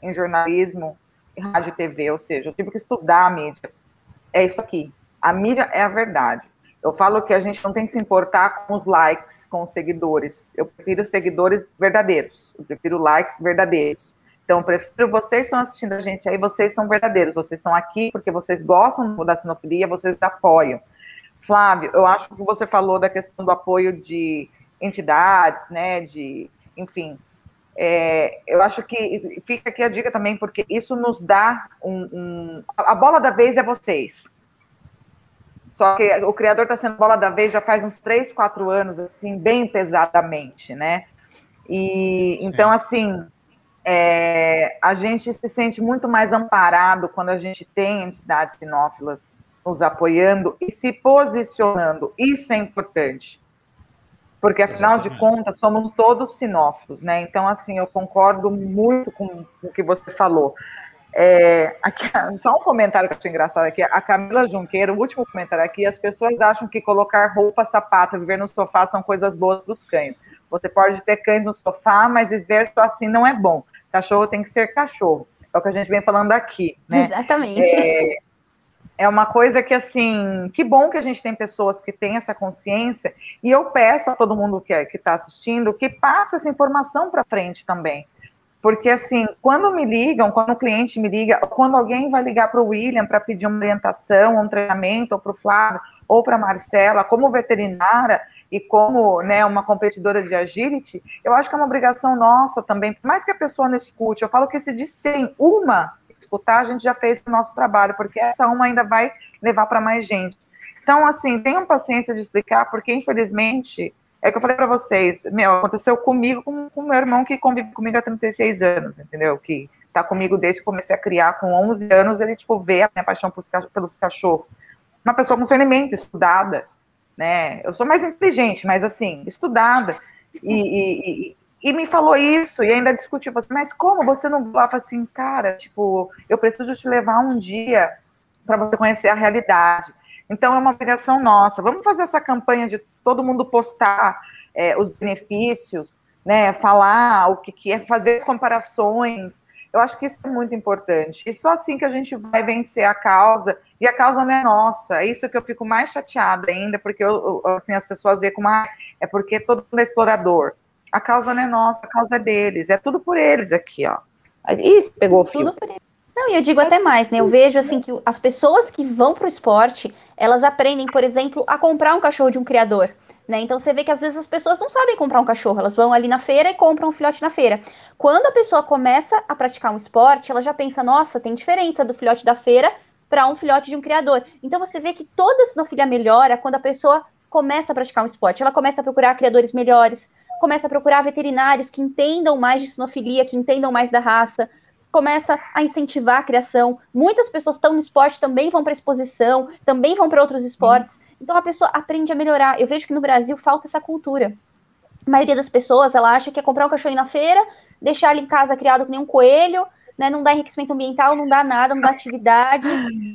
em jornalismo, rádio e TV, ou seja, eu tive que estudar a mídia. É isso aqui. A mídia é a verdade. Eu falo que a gente não tem que se importar com os likes, com os seguidores. Eu prefiro seguidores verdadeiros. Eu prefiro likes verdadeiros. Então, eu prefiro vocês estão assistindo a gente aí, vocês são verdadeiros. Vocês estão aqui porque vocês gostam da sinofilia, vocês apoiam. Flávio, eu acho que você falou da questão do apoio de entidades, né, de, enfim, é, eu acho que fica aqui a dica também, porque isso nos dá um. um a bola da vez é vocês. Só que o criador está sendo bola da vez já faz uns três, quatro anos, assim, bem pesadamente, né? E Sim. então, assim, é, a gente se sente muito mais amparado quando a gente tem entidades sinófilas nos apoiando e se posicionando. Isso é importante porque afinal Exatamente. de contas somos todos sinófilos, né? Então, assim, eu concordo muito com o que você falou. É, aqui, <laughs> só um comentário que eu achei engraçado aqui. A Camila Junqueira, o último comentário aqui, as pessoas acham que colocar roupa, sapato, viver no sofá são coisas boas para os cães. Você pode ter cães no sofá, mas viver só assim não é bom. Cachorro tem que ser cachorro. É o que a gente vem falando aqui, né? Exatamente. É, é uma coisa que, assim, que bom que a gente tem pessoas que têm essa consciência, e eu peço a todo mundo que é, está assistindo que passe essa informação para frente também. Porque, assim, quando me ligam, quando o cliente me liga, quando alguém vai ligar para o William para pedir uma orientação, um treinamento, ou para o Flávio, ou para a Marcela, como veterinária e como né, uma competidora de agility, eu acho que é uma obrigação nossa também, por mais que a pessoa não escute, eu falo que se de 100, uma escutar, a gente já fez o nosso trabalho, porque essa uma ainda vai levar para mais gente. Então, assim, tenham paciência de explicar, porque infelizmente, é que eu falei para vocês, meu, aconteceu comigo, com o meu irmão que convive comigo há 36 anos, entendeu? Que tá comigo desde que comecei a criar, com 11 anos, ele, tipo, vê a minha paixão pelos cachorros. Uma pessoa discernimento, estudada, né? Eu sou mais inteligente, mas, assim, estudada. E, e, e me falou isso, e ainda discutiu, assim, mas como você não falava assim, cara, tipo, eu preciso te levar um dia para você conhecer a realidade. Então é uma obrigação nossa. Vamos fazer essa campanha de todo mundo postar é, os benefícios, né? Falar o que, que é, fazer as comparações. Eu acho que isso é muito importante. E só assim que a gente vai vencer a causa, e a causa não é nossa. É isso que eu fico mais chateada ainda, porque eu, assim, as pessoas veem como ah, é porque todo mundo é explorador. A causa não é nossa, a causa é deles. É tudo por eles aqui, ó. Isso pegou o fio. Não, e eu digo até mais, né? Eu vejo assim que as pessoas que vão para o esporte, elas aprendem, por exemplo, a comprar um cachorro de um criador. Né? Então você vê que às vezes as pessoas não sabem comprar um cachorro, elas vão ali na feira e compram um filhote na feira. Quando a pessoa começa a praticar um esporte, ela já pensa, nossa, tem diferença do filhote da feira para um filhote de um criador. Então você vê que toda a sinofilia melhora quando a pessoa começa a praticar um esporte. Ela começa a procurar criadores melhores, começa a procurar veterinários que entendam mais de sinofilia, que entendam mais da raça, começa a incentivar a criação. Muitas pessoas estão no esporte, também vão para exposição, também vão para outros esportes. Então a pessoa aprende a melhorar. Eu vejo que no Brasil falta essa cultura. A maioria das pessoas, ela acha que é comprar um cachorro na feira, deixar ele em casa criado com nem um coelho, né, não dá enriquecimento ambiental, não dá nada, não dá atividade,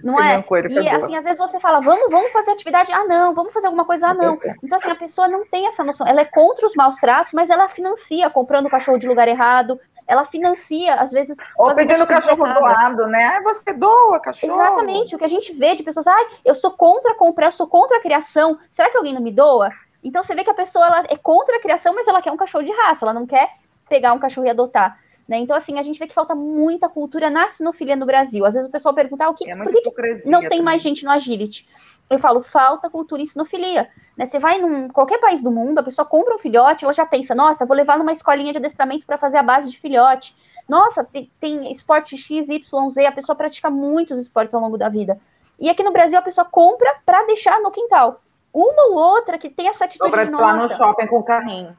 não é? E assim, às vezes você fala, vamos, vamos fazer atividade, ah não, vamos fazer alguma coisa, ah não. Então assim, a pessoa não tem essa noção, ela é contra os maus tratos, mas ela financia comprando o cachorro de lugar errado, ela financia, às vezes. Ou pedindo cachorro errada. doado, né? Ah, você doa cachorro. Exatamente, o que a gente vê de pessoas, ai, eu sou contra comprar, eu sou contra a criação, será que alguém não me doa? Então você vê que a pessoa ela é contra a criação, mas ela quer um cachorro de raça, ela não quer pegar um cachorro e adotar. Né? Então, assim, a gente vê que falta muita cultura na sinofilia no Brasil. Às vezes o pessoal pergunta, ah, o que, é por que, não tem mais gente no agility? Eu falo, falta cultura em sinofilia. Né? Você vai em qualquer país do mundo, a pessoa compra um filhote, ela já pensa, nossa, vou levar numa escolinha de adestramento para fazer a base de filhote. Nossa, tem, tem esporte X, Y, Z, a pessoa pratica muitos esportes ao longo da vida. E aqui no Brasil a pessoa compra para deixar no quintal. Uma ou outra que tem essa atitude de nossa. lá no shopping com o carrinho.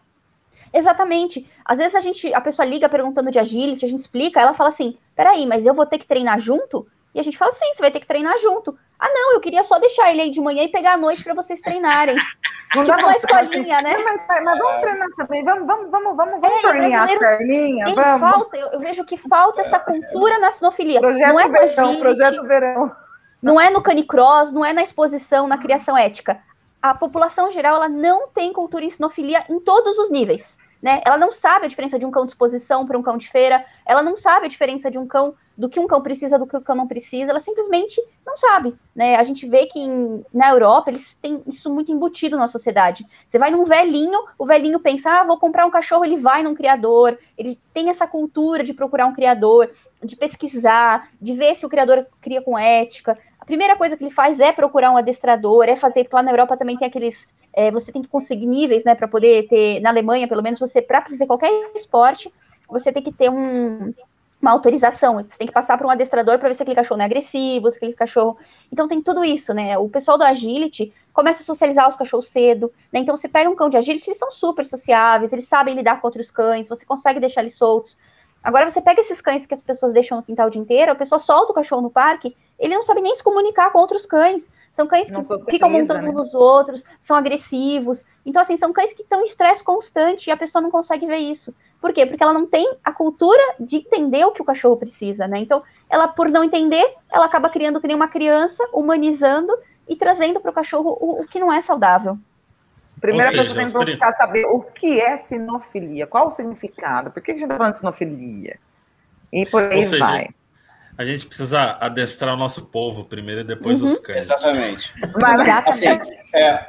Exatamente. Às vezes a gente, a pessoa liga perguntando de agility, a gente explica, ela fala assim: peraí, mas eu vou ter que treinar junto? E a gente fala, sim, você vai ter que treinar junto. Ah, não, eu queria só deixar ele aí de manhã e pegar à noite para vocês treinarem. <laughs> Não tipo uma escolinha, né? Mas, mas, vamos treinar também, vamos, vamos, vamos, vamos, vamos é, tornear as perninhas, vamos. Falta, eu, eu, vejo que falta essa cultura na sinofilia. Projeto não é verão, agility, projeto verão. Não é no canicross, não é na exposição, na criação ética. A população geral, ela não tem cultura em sinofilia em todos os níveis. Né? Ela não sabe a diferença de um cão de exposição para um cão de feira, ela não sabe a diferença de um cão do que um cão precisa do que o cão não precisa, ela simplesmente não sabe, né? A gente vê que em, na Europa eles têm isso muito embutido na sociedade. Você vai num velhinho, o velhinho pensa, ah, vou comprar um cachorro, ele vai num criador, ele tem essa cultura de procurar um criador, de pesquisar, de ver se o criador cria com ética. Primeira coisa que ele faz é procurar um adestrador, é fazer, lá na Europa também tem aqueles é, você tem que conseguir níveis, né, para poder ter, na Alemanha, pelo menos, você, para fazer qualquer esporte, você tem que ter um, uma autorização, você tem que passar por um adestrador para ver se aquele cachorro não é agressivo, se aquele cachorro. Então tem tudo isso, né? O pessoal do agility começa a socializar os cachorros cedo, né? Então você pega um cão de agility, eles são super sociáveis, eles sabem lidar com outros cães, você consegue deixar eles soltos. Agora você pega esses cães que as pessoas deixam no quintal o dia inteiro, a pessoa solta o cachorro no parque, ele não sabe nem se comunicar com outros cães. São cães que ficam montando né? nos outros, são agressivos. Então, assim, são cães que estão em estresse constante e a pessoa não consegue ver isso. Por quê? Porque ela não tem a cultura de entender o que o cachorro precisa, né? Então, ela, por não entender, ela acaba criando que nem uma criança, humanizando e trazendo para o cachorro o, que não é saudável. Primeira coisa que tem que buscar saber o que é sinofilia, qual o significado, por que a gente está falando de sinofilia? E por aí seja, vai. A gente precisa adestrar o nosso povo primeiro e depois uhum. os cães. Exatamente. Assim, é,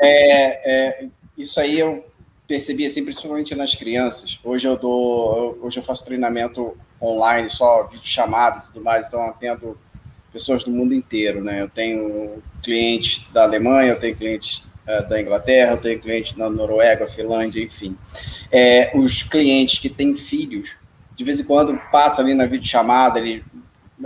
é, é, isso aí eu percebi assim, principalmente nas crianças. Hoje eu dou, hoje eu faço treinamento online, só vídeo chamado e tudo mais, então atendo pessoas do mundo inteiro, né? Eu tenho clientes da Alemanha, eu tenho clientes da Inglaterra, eu tenho clientes na Noruega, Finlândia, enfim. É, os clientes que têm filhos de vez em quando passa ali na videochamada, ele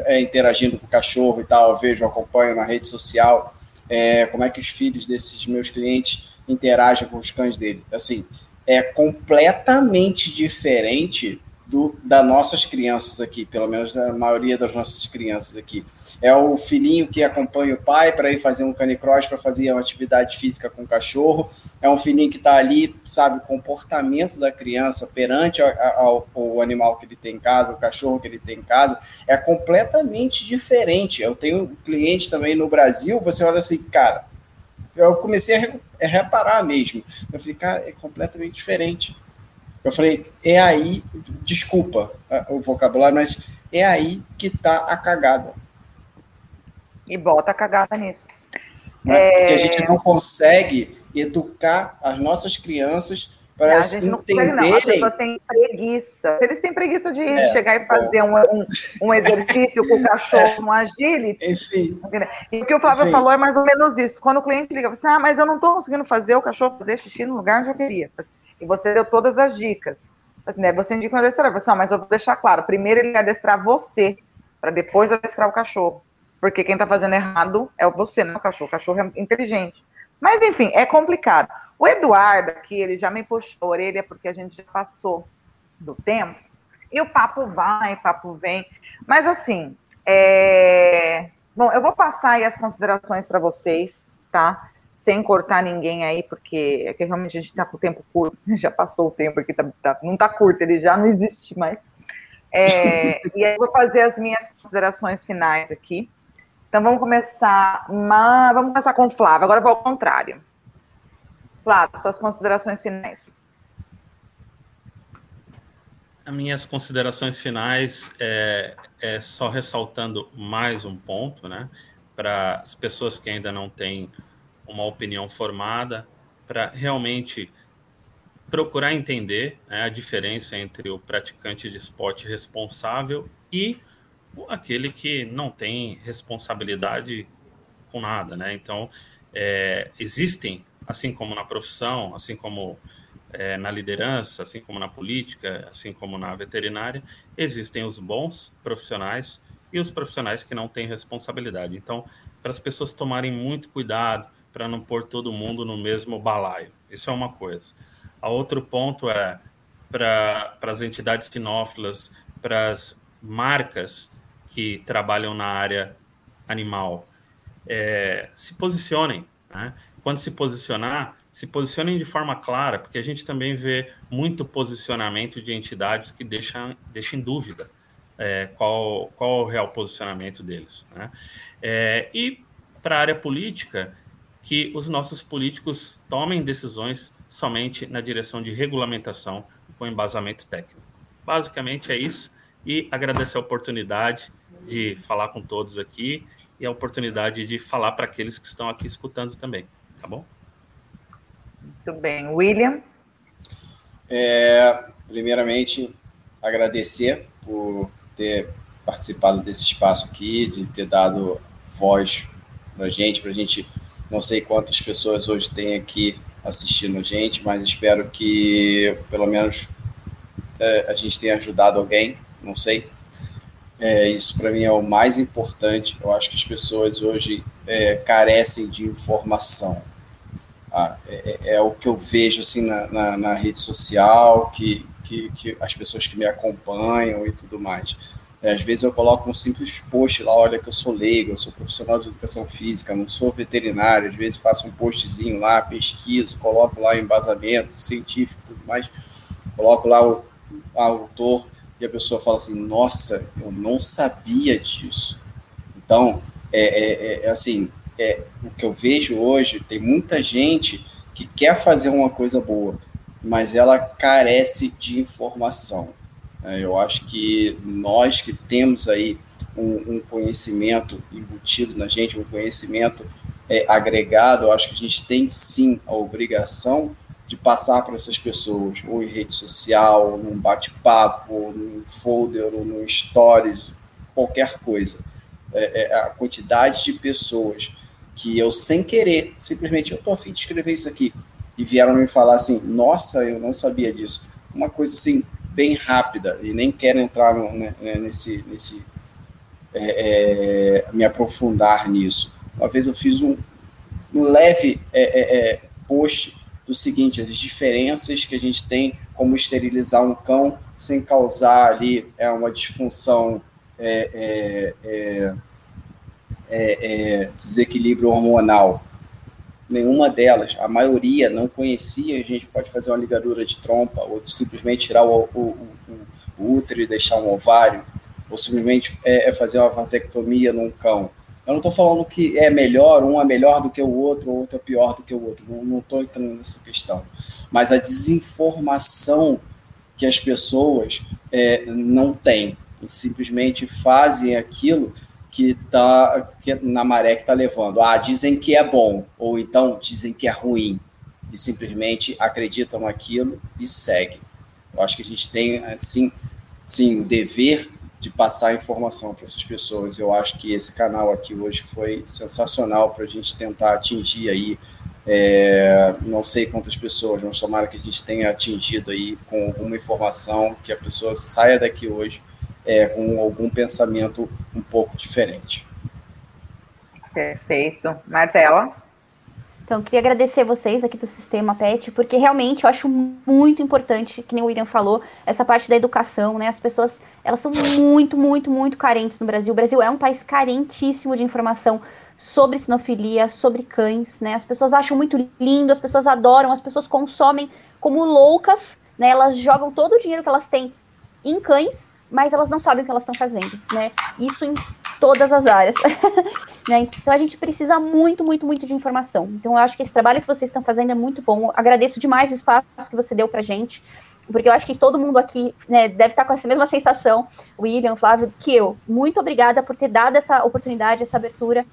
é, interagindo com o cachorro e tal, vejo, acompanho na rede social, é, como é que os filhos desses meus clientes interagem com os cães dele. Assim, é completamente diferente do, das nossas crianças aqui, pelo menos da maioria das nossas crianças aqui. É o filhinho que acompanha o pai para ir fazer um canicross, para fazer uma atividade física com o cachorro. É um filhinho que está ali, sabe, o comportamento da criança perante ao, animal que ele tem em casa, o cachorro que ele tem em casa, é completamente diferente. Eu tenho clientes também no Brasil, você olha assim, cara, eu comecei a reparar mesmo. Eu falei, cara, é completamente diferente. Eu falei, é aí, desculpa o vocabulário, mas é aí que está a cagada. E bota a cagada nisso. É... Porque a gente não consegue educar as nossas crianças para elas entenderem. Não, as pessoas têm preguiça. Se eles têm preguiça de é, chegar e fazer um, um, um, <laughs> exercício com o cachorro no agility. Enfim. E o que o Flávio Enfim. falou é mais ou menos isso. Quando o cliente liga, você, ah, mas eu não estou conseguindo fazer o cachorro fazer xixi no lugar onde eu queria. E você deu todas as dicas. Assim, né? Você indica um adestrador. Mas eu vou deixar claro. Primeiro ele adestrar você, para depois adestrar o cachorro. Porque quem está fazendo errado é você, não o cachorro. O cachorro é inteligente. Mas, enfim, é complicado. O Eduardo aqui, ele já me puxou a orelha porque a gente já passou do tempo. E o papo vai, papo vem. Mas, assim, é... bom, eu vou passar aí as considerações para vocês, tá? Sem cortar ninguém aí, porque é que realmente a gente está com o tempo curto. <laughs> Já passou o tempo aqui, tá, tá, não está curto, ele já não existe mais. É, <laughs> e aí eu vou fazer as minhas considerações finais aqui. Então vamos começar, mas, vamos começar com o Flávio, agora eu vou ao contrário. Flávio, suas considerações finais. As minhas considerações finais é, é só ressaltando mais um ponto, né? Para as pessoas que ainda não têm uma opinião formada, para realmente procurar entender né, a diferença entre o praticante de esporte responsável e aquele que não tem responsabilidade com nada, né? Então, é, existem, assim como na profissão, assim como é, na liderança, assim como na política, assim como na veterinária, existem os bons profissionais e os profissionais que não têm responsabilidade. Então, para as pessoas tomarem muito cuidado para não pôr todo mundo no mesmo balaio. Isso é uma coisa. A outro ponto é para as entidades sinófilas, para as marcas que trabalham na área animal, é, se posicionem. Né? Quando se posicionar, se posicionem de forma clara, porque a gente também vê muito posicionamento de entidades que deixam, deixam em dúvida é, qual, qual o real posicionamento deles. Né? É, e para a área política, que os nossos políticos tomem decisões somente na direção de regulamentação com embasamento técnico. Basicamente é isso e agradecer a oportunidade de falar com todos aqui e a oportunidade de falar para aqueles que estão aqui escutando também, tá bom? Muito bem. William? É, primeiramente, agradecer por ter participado desse espaço aqui, de ter dado voz para a gente, para a gente, não sei quantas pessoas hoje tem aqui assistindo a gente, mas espero que pelo menos é, a gente tenha ajudado alguém, não sei. É, isso para mim é o mais importante. Eu acho que as pessoas hoje é, carecem de informação. Ah, é, é, é, o que eu vejo assim na, na, na rede social, que, que, que, as pessoas que me acompanham e tudo mais. É, às vezes eu coloco um simples post lá, olha que eu sou leigo, eu sou profissional de educação física, não sou veterinário, às vezes faço um postzinho lá, pesquiso, coloco lá embasamento científico e tudo mais, coloco lá o, o autor e a pessoa fala assim, nossa, eu não sabia disso. Então, é, é, é, é assim, é, o que eu vejo hoje, tem muita gente que quer fazer uma coisa boa, mas ela carece de informação. É, eu acho que nós que temos aí um, um conhecimento embutido na gente, um conhecimento é, agregado, eu acho que a gente tem sim a obrigação de passar para essas pessoas, ou em rede social, ou num bate-papo, ou num folder, ou no stories, qualquer coisa. É, é, a quantidade de pessoas que eu, sem querer, simplesmente, eu estou afim de escrever isso aqui, e vieram me falar assim, nossa, eu não sabia disso. Uma coisa assim, bem rápida e nem quero entrar no, né, né, nesse, nesse é, é, me aprofundar nisso. Uma vez eu fiz um, um leve é, é, é, post do seguinte: as diferenças que a gente tem como esterilizar um cão sem causar ali é uma disfunção é, desequilíbrio hormonal nenhuma delas, a maioria não conhecia, a gente pode fazer uma ligadura de trompa, ou simplesmente tirar o, o, o, o útero e deixar um ovário, ou simplesmente é, é fazer uma vasectomia num cão. Eu não estou falando que é melhor, um é melhor do que o outro, ou outro é pior do que o outro, não estou entrando nessa questão. Mas a desinformação que as pessoas é, não têm, e simplesmente fazem aquilo que tá que, na maré que está levando. Ah, dizem que é bom, ou então dizem que é ruim, e simplesmente acreditam naquilo e seguem. Eu acho que a gente tem, assim, sim, o dever de passar informação para essas pessoas. Eu acho que esse canal aqui hoje foi sensacional para a gente tentar atingir aí, é, não sei quantas pessoas, mas tomara que a gente tenha atingido aí com alguma informação, que a pessoa saia daqui hoje é, com algum pensamento um pouco diferente. Perfeito. Marcela? Então, eu queria agradecer vocês aqui do Sistema PET, porque realmente eu acho muito importante, que nem o William falou, essa parte da educação, né? As pessoas, elas são muito, muito, muito carentes no Brasil. O Brasil é um país carentíssimo de informação sobre sinofilia, sobre cães, né? As pessoas acham muito lindo, as pessoas adoram, as pessoas consomem como loucas, né? Elas jogam todo o dinheiro que elas têm em cães, mas elas não sabem o que elas estão fazendo, né? Isso em todas as áreas. <laughs> né? Então a gente precisa muito, muito, muito de informação. Então eu acho que esse trabalho que vocês estão fazendo é muito bom. Agradeço demais o espaço que você deu pra gente, porque eu acho que todo mundo aqui né, deve estar com essa mesma sensação, William, Flávio, que eu. Muito obrigada por ter dado essa oportunidade, essa abertura.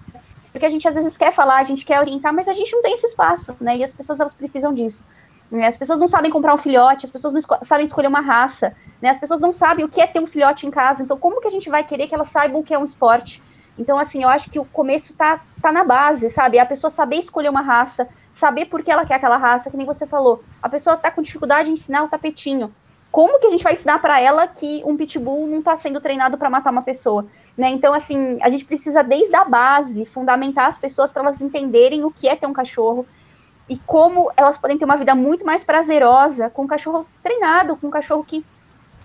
Porque a gente às vezes quer falar, a gente quer orientar, mas a gente não tem esse espaço, né? E as pessoas elas precisam disso. Né? As pessoas não sabem comprar um filhote, as pessoas não esco sabem escolher uma raça, né? As pessoas não sabem o que é ter um filhote em casa. Então, como que a gente vai querer que elas saibam o que é um esporte? Então, assim, eu acho que o começo tá, tá na base, sabe? A pessoa saber escolher uma raça, saber por que ela quer aquela raça, que nem você falou. A pessoa tá com dificuldade em ensinar o tapetinho. Como que a gente vai ensinar para ela que um pitbull não está sendo treinado para matar uma pessoa? Né? Então, assim, a gente precisa, desde a base, fundamentar as pessoas para elas entenderem o que é ter um cachorro, e como elas podem ter uma vida muito mais prazerosa com um cachorro treinado, com um cachorro que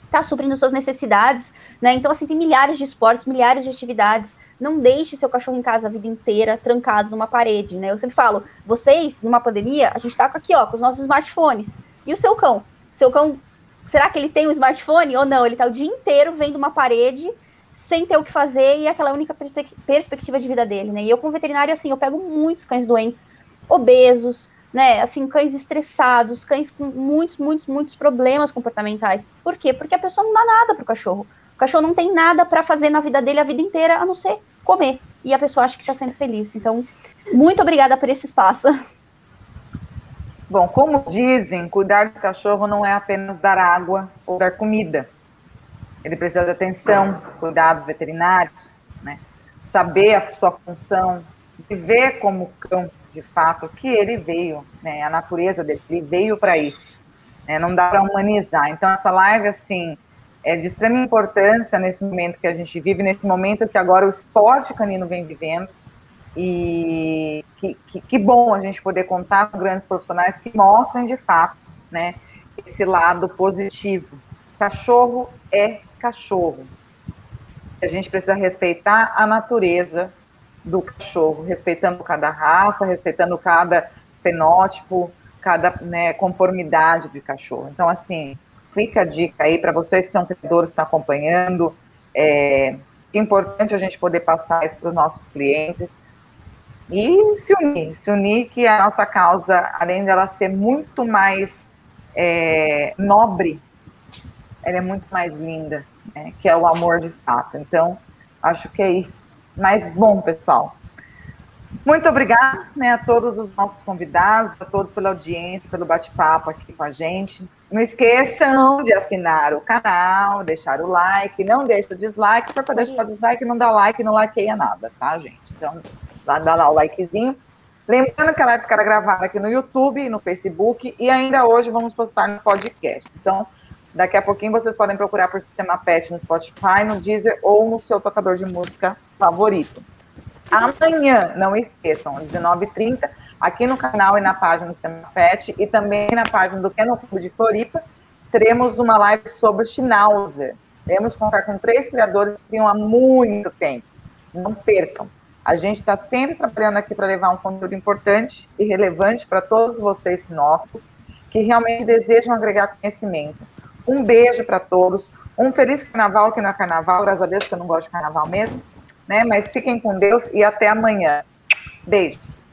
está suprindo suas necessidades, né? Então, assim, tem milhares de esportes, milhares de atividades. Não deixe seu cachorro em casa a vida inteira trancado numa parede, né? Eu sempre falo, vocês, numa pandemia, a gente está aqui, ó, com os nossos smartphones. E o seu cão? Seu cão, será que ele tem um smartphone ou não? Ele está o dia inteiro vendo uma parede sem ter o que fazer e aquela única perspectiva de vida dele, né? E eu, como veterinário, assim, eu pego muitos cães doentes, obesos, né? Assim, cães estressados, cães com muitos, muitos, muitos problemas comportamentais. Por quê? Porque a pessoa não dá nada pro cachorro. O cachorro não tem nada para fazer na vida dele a vida inteira, a não ser comer. E a pessoa acha que está sendo feliz. Então, muito obrigada por esse espaço. Bom, como dizem, cuidar do cachorro não é apenas dar água ou dar comida. Ele precisa de atenção, cuidados veterinários, né? saber a sua função, viver como cão de fato, que ele veio, né? A natureza dele, ele veio para isso. Né? Não dá para humanizar. Então, essa live, assim, é de extrema importância nesse momento que a gente vive, nesse momento que agora o esporte canino vem vivendo. E que, que, que bom a gente poder contar com grandes profissionais que mostrem de fato, né? Esse lado positivo. Cachorro é cachorro. A gente precisa respeitar a natureza do cachorro, respeitando cada raça, respeitando cada fenótipo, cada né, conformidade de cachorro. Então, assim, fica a dica aí para vocês que são criadores que estão acompanhando. É, importante a gente poder passar isso para os nossos clientes e se unir, se unir que a nossa causa, além dela ser muito mais é, nobre, ela é muito mais linda, né, que é o amor de fato. Então, acho que é isso. Mas, bom, pessoal, muito obrigada né, a todos os nossos convidados, a todos pela audiência, pelo bate-papo aqui com a gente. Não esqueçam de assinar o canal, deixar o like, não deixa o dislike, para deixar o dislike não dá like, não likeia nada, tá, gente? Então, dá lá o likezinho. Lembrando que ela vai ficar gravada aqui no YouTube, no Facebook, e ainda hoje vamos postar no podcast. Então, Daqui a pouquinho vocês podem procurar por Sistema Pet no Spotify, no Deezer ou no seu tocador de música favorito. Amanhã, não esqueçam, às 19h30, aqui no canal e na página do Sistema Pet e também na página do Kennel Clube de Floripa, teremos uma live sobre Schnauzer. Temos contar com três criadores que criam há muito tempo. Não percam. A gente está sempre trabalhando aqui para levar um conteúdo importante e relevante para todos vocês sinófilos que realmente desejam agregar conhecimento. Um beijo para todos. Um feliz carnaval, que não é carnaval, graças a Deus, que eu não gosto de carnaval mesmo. Né? Mas fiquem com Deus e até amanhã. Beijos.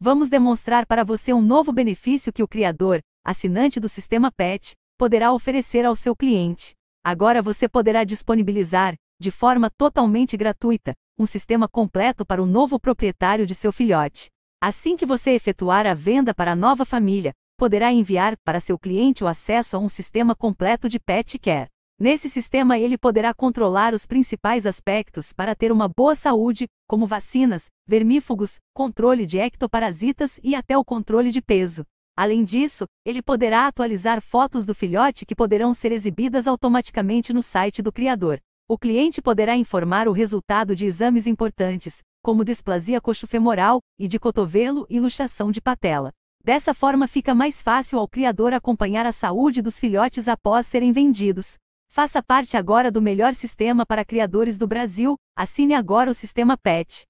Vamos demonstrar para você um novo benefício que o criador, assinante do sistema PET, poderá oferecer ao seu cliente. Agora você poderá disponibilizar, de forma totalmente gratuita, um sistema completo para o novo proprietário de seu filhote. Assim que você efetuar a venda para a nova família, poderá enviar para seu cliente o acesso a um sistema completo de pet care. Nesse sistema, ele poderá controlar os principais aspectos para ter uma boa saúde, como vacinas, vermífugos, controle de ectoparasitas e até o controle de peso. Além disso, ele poderá atualizar fotos do filhote que poderão ser exibidas automaticamente no site do criador. O cliente poderá informar o resultado de exames importantes, como displasia coxofemoral e de cotovelo e luxação de patela. Dessa forma fica mais fácil ao criador acompanhar a saúde dos filhotes após serem vendidos. Faça parte agora do melhor sistema para criadores do Brasil. Assine agora o Sistema PET.